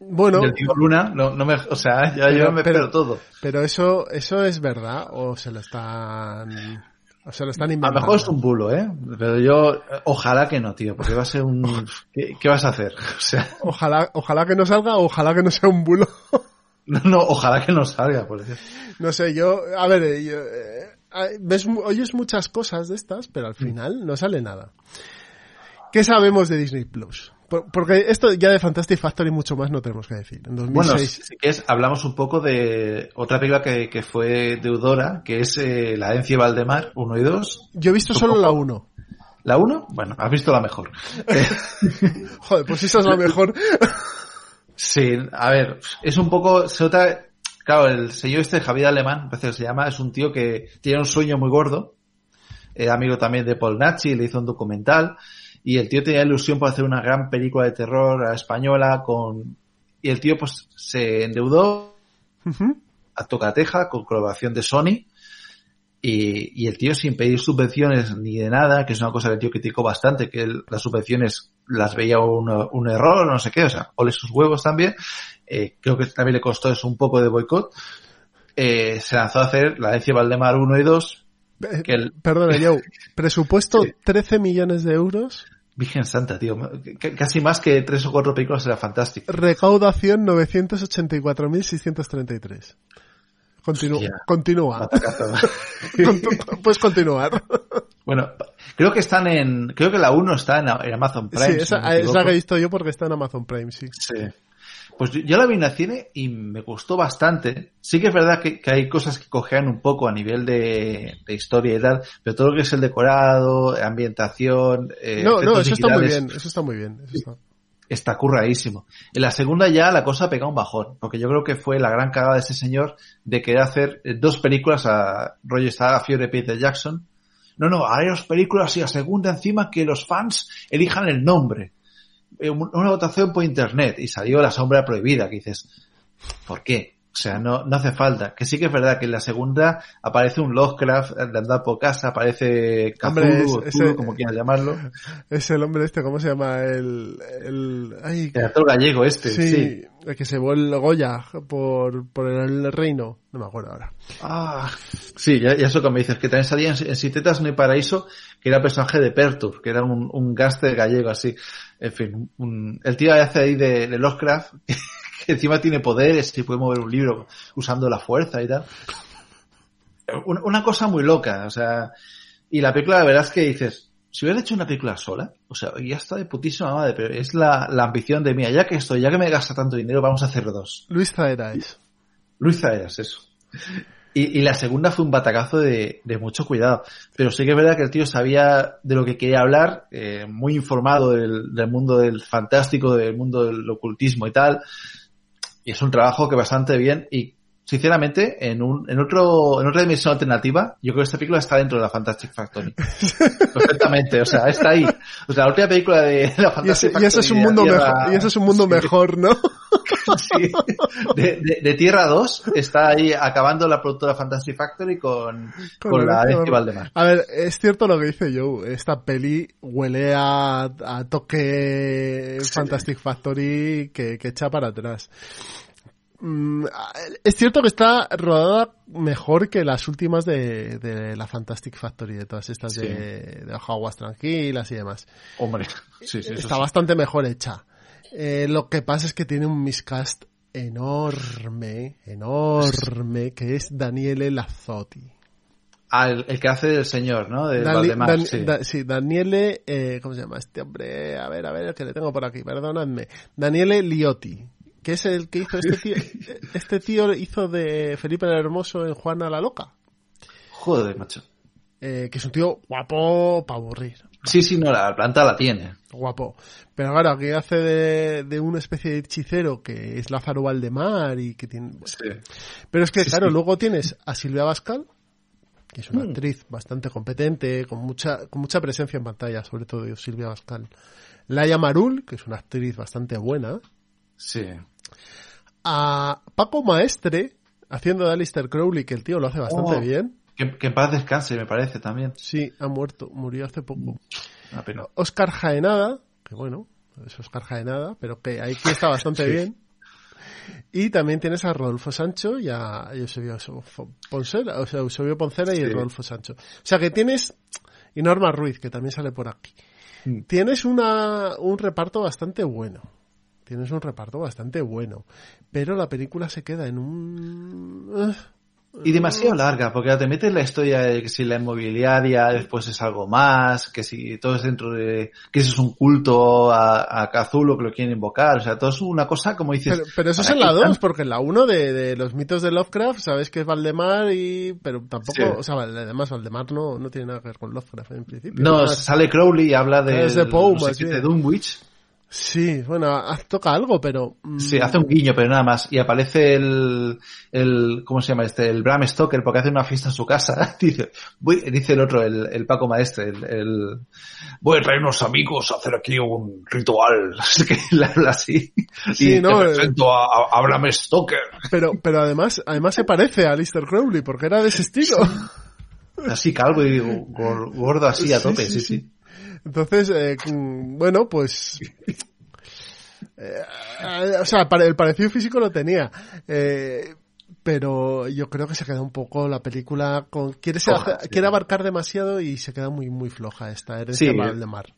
Bueno, del tío Luna, no, no me, o sea, ya yo me pero- espero todo. pero eso, eso es verdad o se lo están, o se lo están A lo inventando. mejor es un bulo, ¿eh? Pero yo, ojalá que no, tío, porque va a ser un... ¿Qué, qué vas a hacer? [LAUGHS] O sea, Ojalá, ojalá que no salga, o ojalá que no sea un bulo. [LAUGHS] no, no, ojalá que no salga, por eso. No sé, yo, a ver, eh, yo, eh, ves, oyes muchas cosas de estas, pero al final no sale nada. ¿Qué sabemos de Disney Plus? Por- porque esto ya de Fantastic Factory mucho más no tenemos que decir. En 2006, Bueno, si quieres, hablamos un poco de otra película que, que fue deudora, que es eh, La Herencia de Valdemar, 1 y 2. yo he visto solo la 1. ¿La 1? Bueno, has visto la mejor. Eh, [LAUGHS] [LAUGHS] Joder, pues esa es la mejor. Sí, a ver, es un poco, se nota, claro, el señor este, Javier Alemán, a veces se llama, es un tío que tiene un sueño muy gordo, eh, amigo también de Paul Nachi, le hizo un documental, y el tío tenía ilusión por hacer una gran película de terror a la española con, y el tío pues se endeudó Ujú. a tocateja con colaboración de Sony, y, y el tío sin pedir subvenciones ni de nada, que es una cosa que el tío criticó bastante, que las subvenciones las veía un, un error, no sé qué, o sea, ole sus huevos también, eh, creo que también le costó eso un poco de boicot, eh, se lanzó a hacer la de Valdemar 1 y 2, Eh, que el, Perdona, Joe. [LAUGHS] Presupuesto Sí. 13 millones de euros. Virgen Santa, tío, c- casi más que tres o cuatro películas era fantástico. Recaudación 984.633. Continu Hostia. continúa. [LAUGHS] Puedes continuar. bueno, creo que están en, creo que la 1 está en, Amazon Prime. Sí, esa, equivoco. que he visto yo porque está en Amazon Prime, sí. Sí. Pues yo- la vi en el cine y me gustó bastante. Sí que es verdad que, que hay cosas que cojean un poco a nivel de, de historia y tal, pero todo lo que es el decorado, ambientación, eh, no, no, eso está muy bien, eso está muy bien. eso está- está curradísimo. En la segunda ya la cosa pega un bajón, porque yo creo que fue la gran cagada de ese señor de querer hacer eh, dos películas a rollo está Fiore Peter Jackson. No, no, hay dos películas y la segunda encima que los fans elijan el nombre. Eh, un- Una votación por internet y salió La Sombra Prohibida, que dices, ¿por qué? O sea, no, no hace falta. Que sí que es verdad que en la segunda aparece un Lovecraft de andar por casa, aparece Cthulhu, es- como quieras llamarlo. Es el hombre este, ¿cómo se llama? El, el, ay, El actor gallego este, sí, sí. el que se vuelve Goya por, por el reino. No me acuerdo ahora. Ah, sí, ya, ya eso que me dices, que también salía en, en no hay paraíso, que era personaje de Pertur, que era un, un gaste gallego así. En fin, un- el tío hace ahí de, de Lovecraft, [LAUGHS] que encima tiene poderes y puede mover un libro usando la fuerza y tal. Una, cosa muy loca, o sea, y la película la verdad es que dices, si hubiera hecho una película sola, o sea, ya está de putísima madre, pero es la, la ambición de mía, ya que estoy, ya que me gasta tanto dinero, vamos a hacer dos. Luis Zaera es. Luis Zaeras, eso. Y, y la segunda fue un batacazo de, de mucho cuidado. Pero sí que es verdad que el tío sabía de lo que quería hablar, eh, muy informado del, del mundo del fantástico, del mundo del ocultismo y tal. Y es un trabajo que bastante bien. Y sinceramente, en, un, en, otro, en otra dimensión alternativa, yo creo que esta película está dentro de la Fantastic Factory. [LAUGHS] Perfectamente, o sea, está ahí. O sea, la última película de la Fantastic Factory. Y ese es un mundo mejor, y eso es un mundo mejor, ¿no? [LAUGHS] Sí. De, de, de, Tierra 2 está ahí acabando la productora Fantastic Factory con, con, con la de Valdemar. A ver, es cierto lo que dice Joe. Esta peli huele a, a toque sí. Fantastic Factory que, que echa para atrás. Mm, es cierto que está rodada mejor que las últimas de, de la Fantastic Factory, de todas estas sí. de, de Aguas Tranquilas y demás. Hombre, [LAUGHS] sí, sí, está bastante mejor hecha. Eh, lo que pasa es que tiene un miscast enorme, enorme, que es Daniele Lazzotti. Ah, el, el, que hace del señor, ¿no? De Dani, Valdemar, Dan, sí. Da, sí. Daniele, eh, ¿cómo se llama este hombre? A ver, a ver, que le tengo por aquí, perdonadme. Daniele Liotti, que es el que hizo este tío, [LAUGHS] este tío hizo de Felipe el Hermoso en Juana la Loca. Joder, macho. Eh, que es un tío guapo para aburrir. Sí, sí, no, la planta la tiene. Guapo. Pero ahora, aquí hace de, de, una especie de hechicero que es Lázaro Valdemar y que tiene... Sí. Pero es que, Sí, claro, sí. luego tienes a Silvia Bascal, que es una Mm. actriz bastante competente, con mucha, con mucha presencia en pantalla, sobre todo Silvia Bascal. Laia Marul, que es una actriz bastante buena. Sí. A Paco Maestre, haciendo de Alistair Crowley, que el tío lo hace bastante Oh. bien. Que, que en paz descanse, me parece también. Sí, ha muerto, murió hace poco. Una pena. Oscar Jaenada, que bueno, es Oscar Jaenada, pero que ahí que está bastante Sí. bien. Y también tienes a Rodolfo Sancho y a Eusebio Poncela, o sea, Eusebio Poncela y Sí. Rodolfo Sancho. O sea que tienes, y Norma Ruiz, que también sale por aquí. Mm. Tienes una, un reparto bastante bueno. Tienes un reparto bastante bueno. Pero la película se queda en un... Y demasiado larga, porque te metes la historia de que si la inmobiliaria después es algo más, que si todo es dentro de, que eso es un culto a, a Cthulhu que lo quieren invocar, o sea, todo es una cosa como dices. Pero, pero eso es ¿para en la qué 2, tanto? porque en la 1 de, de los mitos de Lovecraft, sabes que es Valdemar y... Pero tampoco... Sí. O sea, además Valdemar no, no tiene nada que ver con Lovecraft en principio. No, Además, sale Crowley y habla de, Es de Poe, no sé qué, de Dunwich. Sí, bueno, toca algo, pero... mm, Sí, hace un guiño, pero nada más. Y aparece el, el, ¿cómo se llama este? El Bram Stoker, porque hace una fiesta en su casa. [LAUGHS] dice, voy, dice el otro, el, el Paco Maestre, el, el, voy a traer unos amigos a hacer aquí un ritual. [LAUGHS] Que le habla así. Sí, y no, te eh. presento a, Bram Stoker. Pero, pero además, además se parece a Alistair Crowley, porque era de ese estilo. Así calvo y gor- gordo así a tope, sí, sí, sí. sí. Entonces, eh, mm, bueno, pues... eh, o sea, el parecido físico lo tenía. Eh, pero yo creo que se queda un poco la película con... Quiere, ser- Floja, sí. quiere abarcar demasiado y se queda muy, muy floja esta herencia Sí. Valdemar.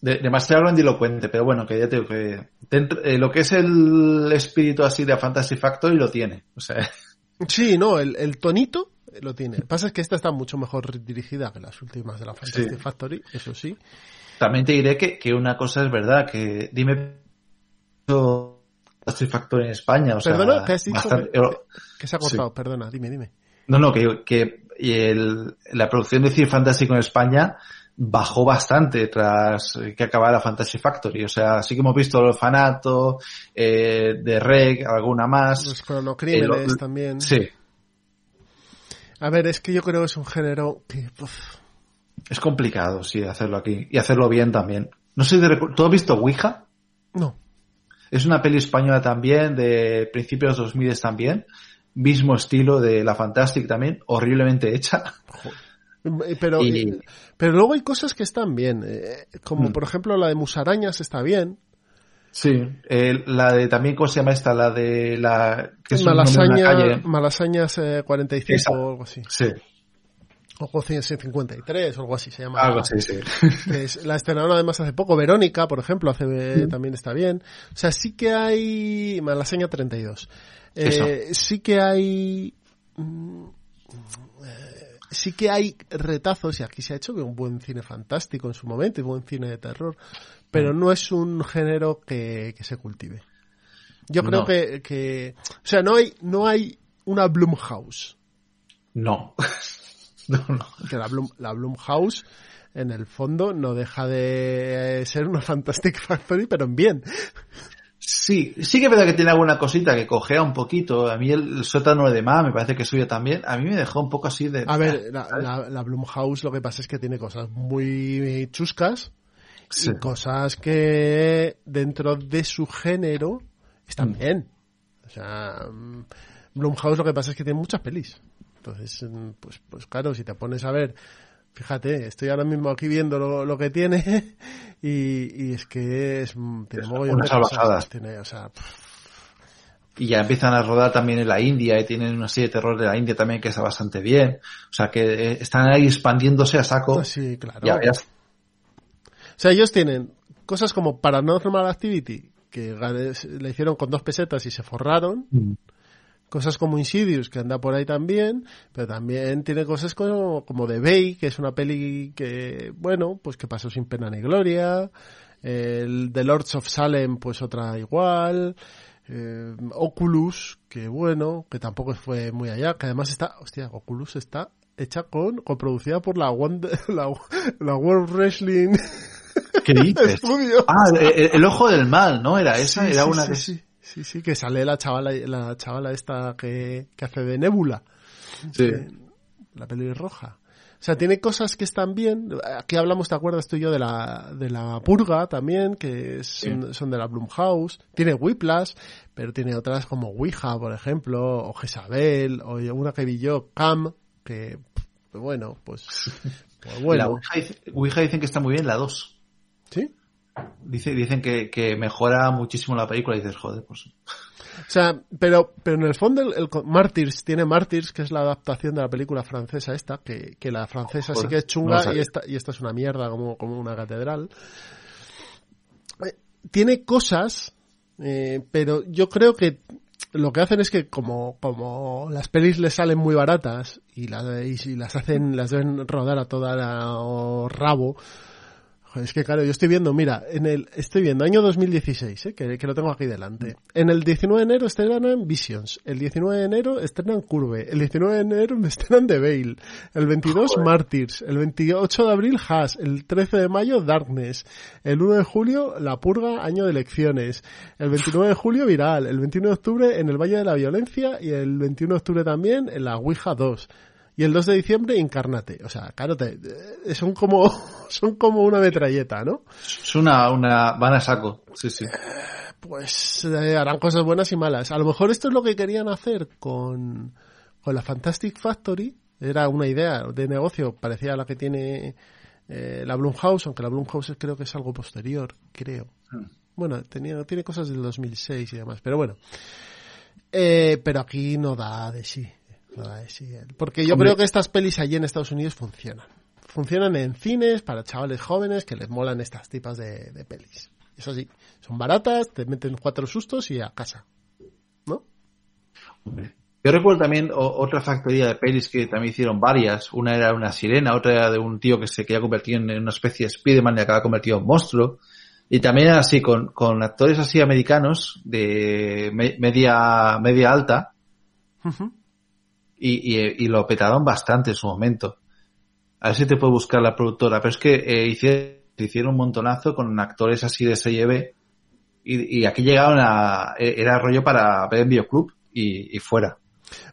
De- demasiado grandilocuente, pero bueno, que ya te digo que dentro- eh, lo que es el espíritu así de Fantasy Factory lo tiene. O sea, Sí, no, el, el tonito lo tiene. Lo que pasa es que esta está mucho mejor dirigida que las últimas de la Fantastic Sí. Factory, eso sí. También te diré que, que una cosa es verdad, que dime Fantastic Factory en España, o sea, Perdona, ¿qué has dicho? bastante- Que, que se ha cortado, Sí. perdona, dime, dime. no, no, que, que el- la producción de cine fantástico en España bajó bastante tras que acabara la Fantasy Factory, o sea, sí que hemos visto el orfanato, eh, de Reg, alguna más, Los cronocrímenes Eh, lo- también. sí, A ver, es que yo creo que es un género que... uf, es complicado, sí, hacerlo aquí, y hacerlo bien también. No sé, recu- ¿tú has visto Ouija? no. Es una peli española también, de principios 2000 también. Mismo estilo de la Fantastic también, horriblemente hecha. Eh, Pero, Y- eh, pero luego hay cosas que están bien. eh, como Mm. por ejemplo la de Musarañas está bien. Sí. Eh, la de también, ¿cómo se llama esta? La de la... Que es Malasaña, calle. Malasañas eh, 45 Esa. o algo así. Sí, O 53 o algo así se llama. algo así, sí. es- la estrenaron además hace poco. Verónica, por ejemplo, hace, también está bien. O sea, sí que hay... Malasaña 32. Eh, sí que hay... mm, eh, Sí que hay retazos, y aquí se ha hecho un buen cine fantástico en su momento, y buen cine de terror, pero Mm. no es un género que, que se cultive. Yo creo No. que, que, o sea, no hay, no hay una Blumhouse, No. [LAUGHS] no, no. que la, Blum, la Blumhouse en el fondo no deja de ser una Fantastic Factory, pero en bien. Sí, sí que es verdad que tiene alguna cosita que cojea un poquito. A mí el, sótano de Ma me parece que suyo también. A mí me dejó un poco así de... A ver, la, la, la Blumhouse lo que pasa es que tiene cosas muy chuscas Sí. y cosas que dentro de su género están Mm. bien. O sea, mm, Blumhouse lo que pasa es que tiene muchas pelis. Entonces, mm, pues, pues claro, si te pones a ver, fíjate, estoy ahora mismo aquí viendo lo, lo que tiene [LAUGHS] y, y es que es, tiene Es mogollón una de cosas. salvajada. Tiene, o sea, pff, Y ya empiezan a rodar también en la India y tienen una serie de terror de la India también que está bastante bien. O sea que eh, están ahí expandiéndose a saco. sí, claro. Ya. O sea, ellos tienen cosas como Paranormal Activity, que le hicieron con dos pesetas y se forraron. Cosas como Insidious, que anda por ahí también, pero también tiene cosas como, como The Bay, que es una peli que, bueno, pues que pasó sin pena ni gloria. El The Lords of Salem, pues otra igual. Eh, Oculus, que bueno, que tampoco fue muy allá, que además está, hostia, Oculus está hecha con, coproducida por la, One- [LAUGHS] la, la World Wrestling [LAUGHS] ¿Qué dices? Ah, el, el ojo del mal, ¿no? Era esa, Sí, era sí, una sí, de... sí, sí, sí, que sale la chavala, la chavala esta que, que hace de Nebula, Sí. eh, la pelirroja. O sea, tiene cosas que están bien. Aquí hablamos, ¿te acuerdas tú y yo de la, de la Purga también, que son, son de la Blumhouse. Tiene Whiplash, pero tiene otras como Ouija, por ejemplo, o Jezabel, o una que vi yo, Cam, que, pues bueno, pues, pues La bueno. Ouija, dice- Ouija dicen que está muy bien, la 2. ¿Sí? Dice, dicen que, que mejora muchísimo la película y dices, joder, pues... O sea, pero, pero en el fondo el, el Martyrs tiene Martyrs, que es la adaptación de la película francesa esta, que, que la francesa sí que es chunga y esta, y esta es una mierda como, como una catedral. Eh, Tiene cosas, eh, pero yo creo que lo que hacen es que como, como las pelis les salen muy baratas y, las hacen, las deben rodar a toda la o rabo, Es que claro, yo estoy viendo, mira, en el, estoy viendo año 2016, ¿eh? que, que lo tengo aquí delante. En el 19 de enero estrenan Visions, el 19 de enero estrenan Curve, el 19 de enero estrenan The Veil, el 22 Martyrs, el 28 de abril Haas, el 13 de mayo Darkness, el 1 de julio La Purga, año de elecciones, el 29 de julio Viral, el 21 de octubre en el Valle de la Violencia y el 21 de octubre también en la Ouija 2. Y el 2 de diciembre, Incarnate. O sea, claro, te- eh, son como, [LAUGHS] son como una metralleta, ¿no? Es una, una... van a saco. Sí, sí. Pues eh, harán cosas buenas y malas. A lo mejor esto es lo que querían hacer con, con la Fantastic Factory. Era una idea de negocio parecida a la que tiene eh, la Blumhouse, aunque la Blumhouse creo que es algo posterior, creo. Bueno, tenía, tiene cosas del 2006 y demás, pero bueno. Eh, pero aquí no da de sí. Sí. Porque yo Hombre. creo que estas pelis allí en Estados Unidos funcionan. Funcionan en cines para chavales jóvenes que les molan estas tipas de, de pelis. Eso sí, son baratas, te meten cuatro sustos y a casa. ¿No? Hombre. Yo recuerdo también otra factoría de pelis que también hicieron varias. Una era una sirena, otra era de un tío que se quería convertir en una especie de Spiderman y acaba convertido en monstruo. Y también era así, con, con actores así americanos de me- media, media alta. Y, y, y lo petaron bastante en su momento. A ver si te puedo buscar la productora, pero es que eh, hicieron, hicieron un montonazo con actores así de SIB y, y aquí llegaron a, eh, era rollo para ver en videoclub y, y fuera.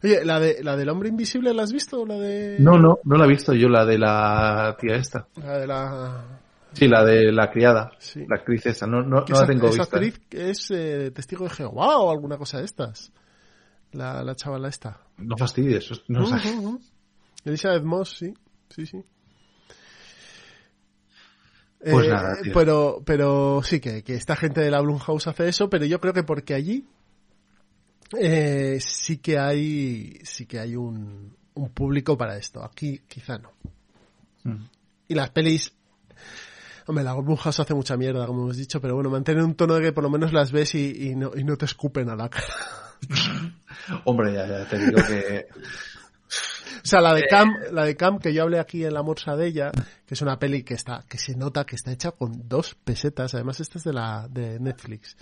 Oye, ¿la, de, ¿la del hombre invisible la has visto? ¿La de, No, no, no la he visto yo, la de la tía esta. La de la... Sí, la de la criada, Sí. la actriz esta, no, no, no la esa, tengo esa vista. actriz es eh, testigo de Jehová o alguna cosa de estas. La, la chavala esta. No fastidies, no ujú. Elizabeth Moss, sí. Sí, sí. Pues Eh, nada, tío. Pero, pero sí, que, que esta gente de la Blumhouse hace eso, pero yo creo que porque allí eh, sí que hay sí que hay un, un público para esto. Aquí quizá no. Mm. Y las pelis... Hombre, la Blumhouse hace mucha mierda, como hemos dicho, pero bueno, mantiene un tono de que por lo menos las ves y, y no, y no te escupen a la cara. [LAUGHS] Hombre, ya, ya te digo que... [LAUGHS] O sea, la de Cam, la de Cam que yo hablé aquí en la morsa de ella, que es una peli que está, que se nota que está hecha con dos pesetas. Además, esta es de la, de Netflix.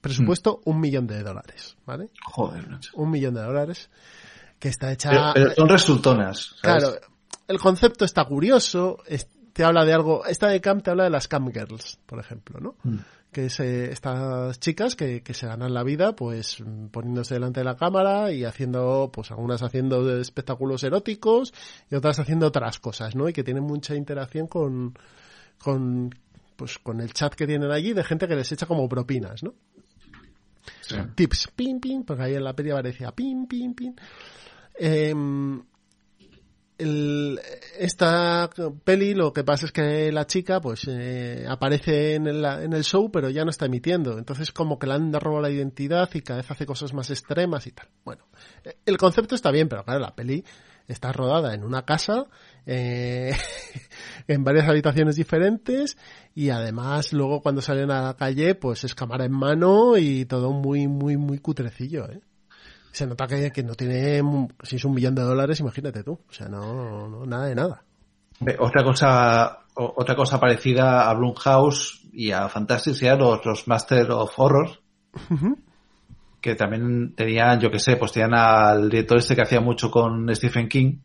Presupuesto un millón de dólares, ¿vale? Joder, macho. Un millón de dólares. Que está hecha. Pero, pero son resultonas, ¿sabes? Claro, el concepto está curioso, es- te habla de algo, esta de Cam te habla de las Cam Girls, por ejemplo, ¿no? Que es eh, estas chicas que, que se ganan la vida pues poniéndose delante de la cámara y haciendo, pues algunas haciendo espectáculos eróticos y otras haciendo otras cosas, ¿no? Y que tienen mucha interacción con, con, pues con el chat que tienen allí de gente que les echa como propinas, ¿no? Sí. tips, pin, pin, porque ahí en la peli aparecía pin, pin, pin. Em, el- esta peli lo que pasa es que la chica pues eh, aparece en el, en el show pero ya no está emitiendo. Entonces como que le han robado la identidad y cada vez hace cosas más extremas y tal. Bueno el concepto está bien pero claro la peli está rodada en una casa eh, [LAUGHS] en varias habitaciones diferentes y además luego cuando salen a la calle pues es cámara en mano y todo muy muy muy cutrecillo eh se nota que, que no tiene si es un millón de dólares imagínate tú. O sea no, no nada de nada. Ve, Otra cosa, otra cosa parecida a Blumhouse y a Fantastic serían los, los Master of Horror, que también tenían, yo que sé, pues tenían al director este que hacía mucho con Stephen King,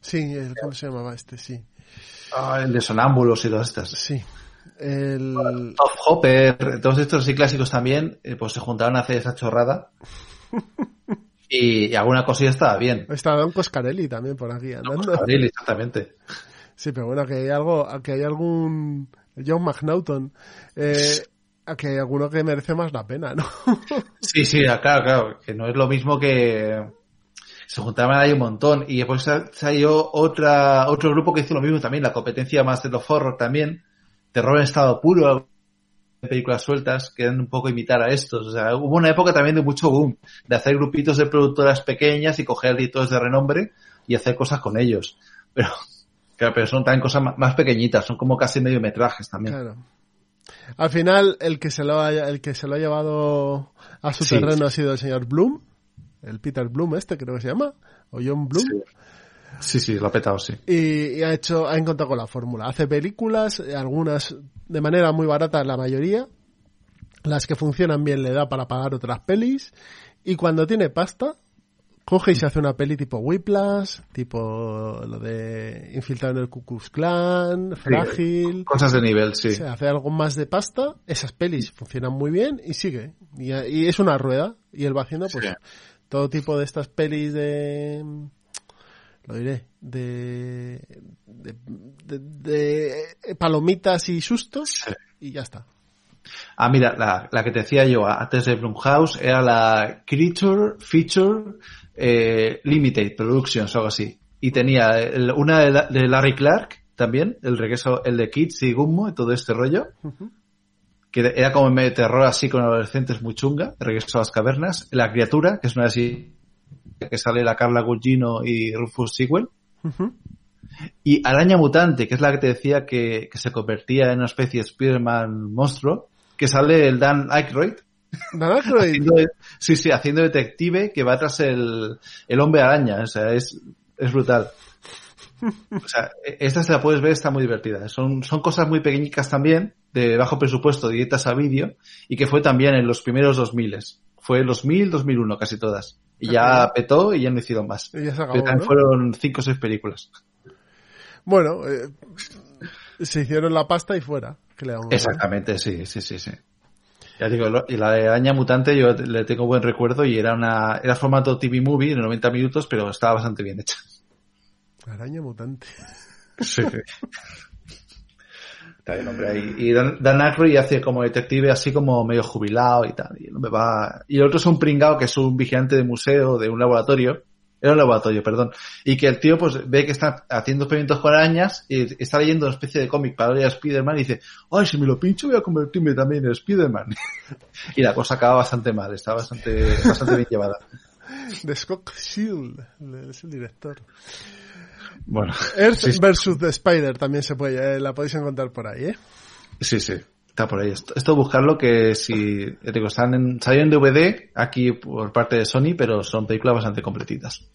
sí el- cómo se llamaba este sí. Ah, el de Sonámbulos y todas estas. sí. El Top Hopper, todos estos así clásicos también, eh, pues se juntaron a hacer esa chorrada. Y, y alguna cosilla estaba bien. está Don Coscarelli también por aquí andando Abril, exactamente. Sí, pero bueno, que hay algo, que hay algún John McNaughton, eh, que hay alguno que merece más la pena, ¿no? [LAUGHS] Sí, sí, ah, claro, claro, que no es lo mismo que se juntaban ahí un montón y después sa- salió otra otro grupo que hizo lo mismo también, la competencia más de los horror también, terror en estado puro, películas sueltas que eran un poco imitar a estos, o sea, hubo una época también de mucho boom, de hacer grupitos de productoras pequeñas y coger editores de renombre y hacer cosas con ellos, pero claro, pero son también cosas más pequeñitas, son como casi mediometrajes también. Claro. Al final, el que se lo ha, el que se lo ha llevado a su Sí. terreno ha sido el señor Bloom, el Peter Bloom este creo que se llama, o John Bloom. Sí, sí, lo ha petado, sí. y, y ha hecho ha encontrado con la fórmula. Hace películas eh, algunas de manera muy barata la mayoría. Las que funcionan bien le da para pagar otras pelis. Y cuando tiene pasta coge y se hace una peli tipo Whiplash tipo lo de infiltrado en el Ku Klux Klan Frágil. Cosas de nivel, sí. se hace algo más de pasta. Esas pelis funcionan muy bien y sigue. Y, y es una rueda. Y él va haciendo pues Sí. todo tipo de estas pelis de lo diré de de, de- de palomitas y sustos Sí. y ya está Ah, mira, la, la que te decía yo antes de Blumhouse era la Creature Feature eh, Limited Productions o algo así. Y tenía el- una de, la- de Larry Clark también, el regreso, el de Kids y Gummo y todo este rollo. Que era como en medio de terror así con adolescentes muy chunga, el regreso a las cavernas. La criatura, que es una así que sale la Carla Gugino y Rufus Sewell. Y Araña Mutante, que es la que te decía que, que se convertía en una especie de Spider-Man monstruo, que sale el Dan Aykroyd, Dan Aykroyd, [LAUGHS] haciendo sí, sí, haciendo detective que va tras el, el hombre araña, o sea, es, es brutal. O sea, e- esta se la puedes ver, está muy divertida. Son, son cosas muy pequeñicas también, de bajo presupuesto, directas a vídeo, y que fue también en los primeros 2000. Fue en 2000, 2001, casi todas. Y ya petó y ya no hicieron más. y ya se acabó, Pero también ¿no? fueron cinco o seis películas. bueno eh, se hicieron la pasta y fuera. Exactamente, sí, sí, sí, sí. Ya digo, lo- y la de Araña Mutante yo le tengo buen recuerdo y era una, era formato TV movie de 90 minutos, pero estaba bastante bien hecha. araña mutante Sí. [LAUGHS] Está bien, hombre, ahí. Y Dan, Dan Aykroyd hace como detective así como medio jubilado y tal. Y, el hombre va... y el otro es un pringao que es un vigilante de museo, de un laboratorio. Era un laboratorio, perdón. Y que el tío pues ve que está haciendo experimentos con arañas y está leyendo una especie de cómic parodia de Spider-Man y dice, ay, si me lo pincho voy a convertirme también en Spider-Man. [LAUGHS] y la cosa acaba bastante mal, está bastante, bastante bien llevada. de Scott Shield es el director Bueno, Earth Sí, versus The Spider también se puede, eh, la podéis encontrar por ahí, ¿eh? Sí, sí. Está por ahí. Esto, esto buscarlo que si, digo, están en, salieron en DVD aquí por parte de Sony, pero son películas bastante completitas.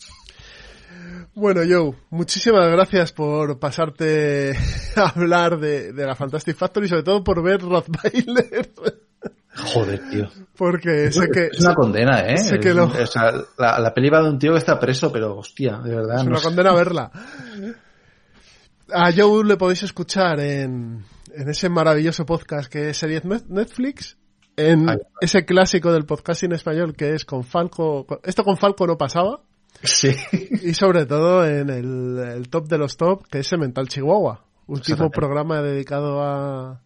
Bueno, Joe, muchísimas gracias por pasarte [LAUGHS] a hablar de, de la Fantastic Factory, sobre todo por ver Rottweiler, [LAUGHS] Joder, tío. porque sé que Es una condena, ¿eh? sé que lo- o sea, la, la peli va de un tío que está preso, pero hostia, de verdad. es no una sé. condena verla. A Joe le podéis escuchar en, en ese maravilloso podcast que es Series Netflix, en ese clásico del podcasting español que es con Falco. Esto con Falco no pasaba. Sí. Y sobre todo en el, el top de los top, que es Mental Chihuahua. Último programa dedicado a.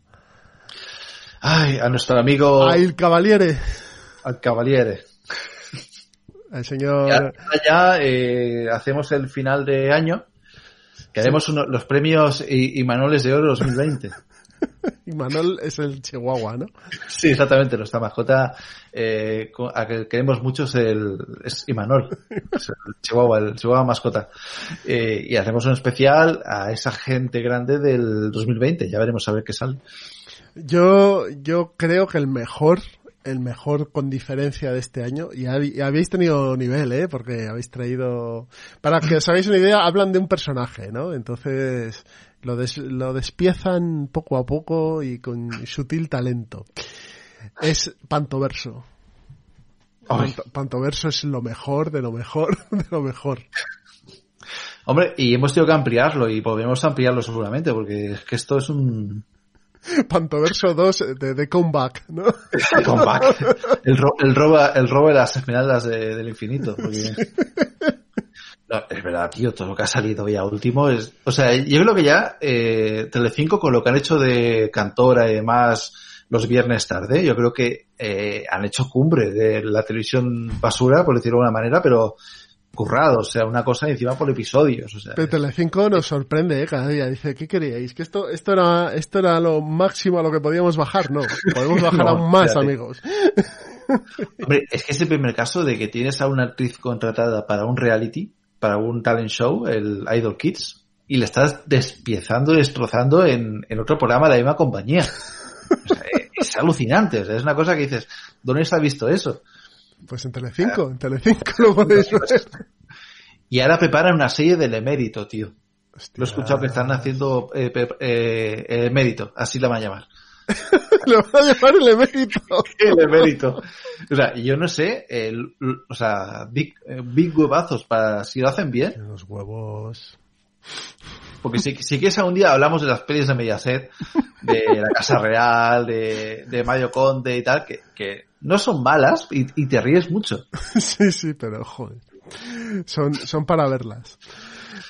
Ay, a nuestro amigo. A Il Cavaliere. Al Cavaliere. El señor. Ya, ya eh, hacemos el final de año. Que haremos uno, los premios y, y Manoles de Oro 2020. y Manol es el Chihuahua, ¿no? Sí, exactamente. Nuestra mascota eh, a que queremos mucho es el es Imanol, es el Chihuahua, el Chihuahua mascota. Eh, y hacemos un especial a esa gente grande del 2020. Ya veremos a ver qué sale. Yo, yo creo que el mejor el mejor con diferencia de este año y, habéis tenido nivel, ¿eh? Porque habéis traído... Para que os hagáis una idea, hablan de un personaje, ¿no? Entonces lo, des, lo despiezan poco a poco y con sutil talento. Es Pantoverso. Panto, Pantoverso es lo mejor de lo mejor [LAUGHS] de lo mejor. Hombre, y hemos tenido que ampliarlo y podemos ampliarlo seguramente porque es que esto es un [LAUGHS] Pantoverso 2 de, de Comeback, ¿no? [LAUGHS] comeback. El, ro el, robo, el robo de las esmeraldas de, del infinito. Porque... [LAUGHS] No, es verdad, tío, todo lo que ha salido ya último es... O sea, yo creo que ya eh, Telecinco con lo que han hecho de Cantora y demás los viernes tarde, yo creo que eh, han hecho cumbre de la televisión basura, por decirlo de alguna manera, pero currado, o sea, una cosa encima por episodios. O sea, Pero Telecinco nos sorprende ¿eh? cada día. Dice, ¿qué queríais? Que esto, esto era, esto era lo máximo a lo que podíamos bajar, no. Podemos [LAUGHS] bajar no, aún más, amigos. Hombre, es que es el primer caso de que tienes a una actriz contratada para un reality, para un talent show, el Idol Kids, y le estás despiezando y destrozando en, en otro programa de la misma compañía. O sea, es alucinante, o sea, es una cosa que dices, ¿dónde se ha visto eso? Pues en Telecinco, en Telecinco lo [LAUGHS] podéis ver. Y ahora preparan una serie del emérito, tío. Hostia. Lo he escuchado que están haciendo eh, eh, eh, emérito, así la van a llamar. [LAUGHS] Lo van a llamar el emérito. [LAUGHS] el emérito. O sea, yo no sé, el, o sea, big, big huevazos para si lo hacen bien. Los huevos. Porque si, si quieres algún día hablamos de las pelis de Mediaset, de la Casa Real, de, de Mario Conde y tal, que, que no son malas y, y, te ríes mucho. [LAUGHS] Sí, sí, pero joder. Son, son para verlas.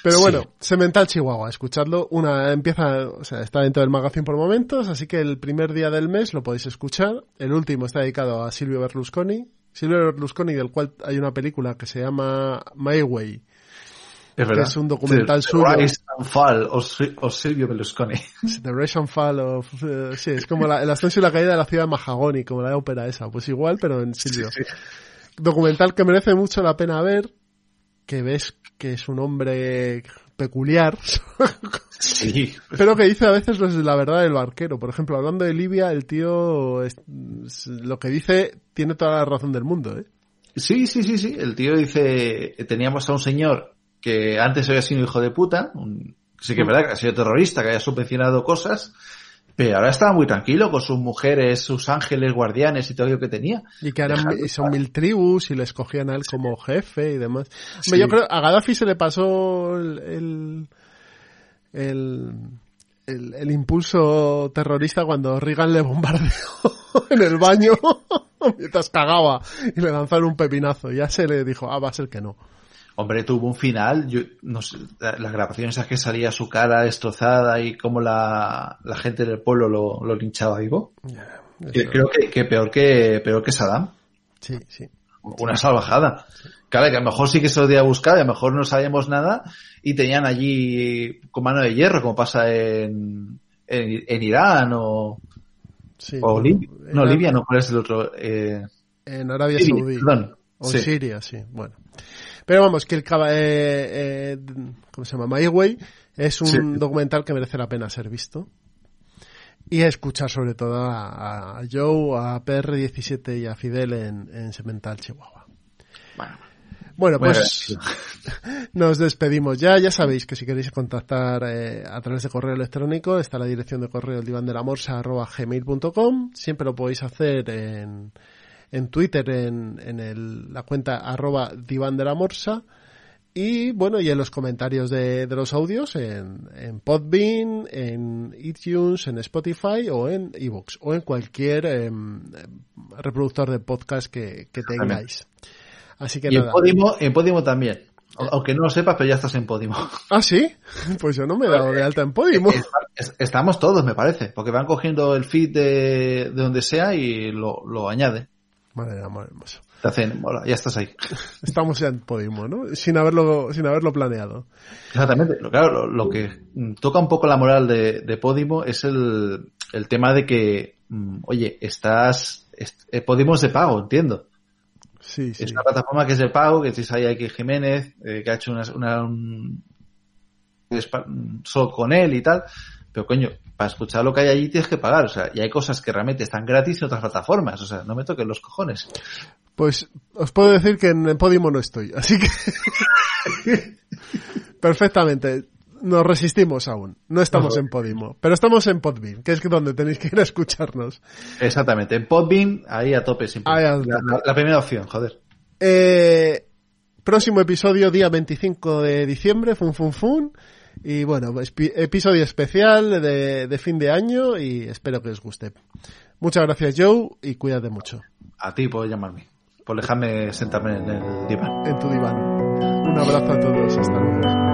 Pero sí. bueno, Semental Chihuahua, escuchadlo. Una empieza, o sea, está dentro del magazine por momentos, así que el primer día del mes lo podéis escuchar. El último está dedicado a Silvio Berlusconi. Silvio Berlusconi, del cual hay una película que se llama My Way. Es, que es un documental suyo. The Rise and Fall of, Silvio Berlusconi. The Rise and Fall of... Uh, sí, es como la, el ascenso y la caída de la ciudad de Mahagoni, como la ópera esa. Pues igual, pero en Silvio. Sí, sí. Documental que merece mucho la pena ver, que ves que es un hombre peculiar. [LAUGHS] Sí. Pero que dice a veces la verdad del barquero. Por ejemplo, hablando de Libia, el tío es, lo que dice tiene toda la razón del mundo, ¿eh? Sí, sí, sí, sí. El tío dice, teníamos a un señor que antes había sido hijo de puta, un, sí que es verdad que ha sido terrorista, que había subvencionado cosas, pero ahora estaba muy tranquilo con sus mujeres, sus ángeles guardianes y todo lo que tenía. Y que ahora son mil tribus y le escogían a él como jefe y demás. Sí. Yo creo, a Gaddafi se le pasó el, el, el, el, el impulso terrorista cuando Reagan le bombardeó [LAUGHS] en el baño [LAUGHS] mientras cagaba y le lanzaron un pepinazo. Ya se le dijo, ah, va a ser que no. Hombre, tuvo un final, yo, no sé, las grabaciones a que salía su cara destrozada y cómo la, la gente del pueblo lo, lo linchaba vivo. Yeah, Creo que, que, peor que peor que Saddam. Sí, sí. Una salvajada. Sí. Claro, que a lo mejor sí que se lo dio a buscar, y a lo mejor no sabíamos nada y tenían allí con mano de hierro, como pasa en, en, en Irán o, sí, o no, Libia. No, Libia no, ¿cuál es el otro? Eh, en Arabia Saudí. Perdón. O sí. Siria, sí. Bueno. Pero vamos, que el eh, eh, ¿cómo se llama? My Way es un sí. documental que merece la pena ser visto. Y escuchar sobre todo a, a Joe, a PR17 y a Fidel en, en Semental Chihuahua. Bueno. Bueno, pues [LAUGHS] nos despedimos ya. Ya sabéis que si queréis contactar eh, a través de correo electrónico está la dirección de correo divandelamorsa.gmail.com. Siempre lo podéis hacer en, en Twitter en, en el, la cuenta arroba diván de la morsa Y bueno, y en los comentarios de, de los audios en, en, Podbean, en iTunes, en Spotify o en eBooks o en cualquier eh, reproductor de podcast que, que tengáis. Así que y nada. En Podimo, en Podimo también. Aunque no lo sepas, pero ya estás en Podimo. [LAUGHS] ¿Ah, sí? Pues yo no me he dado de alta en Podimo. Estamos todos, me parece, porque van cogiendo el feed de, de donde sea y lo, lo añade. Madre amor hermoso. Te hacen, hola, ya estás ahí. Estamos ya en Podimo, ¿no? Sin haberlo, sin haberlo planeado. Exactamente. Claro, lo, lo que toca un poco la moral de, de Podimo es el, el, tema de que, oye, estás, est, Podimo es de pago, entiendo. Sí, sí. Es una plataforma que es de pago, que tienes ahí a X Jiménez, eh, que ha hecho una, una un, solo con él y tal. Pero coño, para escuchar lo que hay allí tienes que pagar. O sea, y hay cosas que realmente están gratis en otras plataformas. O sea, no me toquen los cojones. Pues os puedo decir que en Podimo no estoy. Así que. [LAUGHS] Perfectamente. Nos resistimos aún. No estamos en Podimo. Pero estamos en Podbean, que es donde tenéis que ir a escucharnos. Exactamente. En Podbean, ahí a tope siempre. Ahí a la, la, la, primera opción, joder. Eh, próximo episodio, día 25 de diciembre. Fun, fun, fun. Y bueno, episodio especial de, de, fin de año y espero que os guste. Muchas gracias Joe y cuídate mucho. A ti puedes llamarme. Por dejarme sentarme en el diván. En tu diván. Un abrazo a todos. Hasta luego.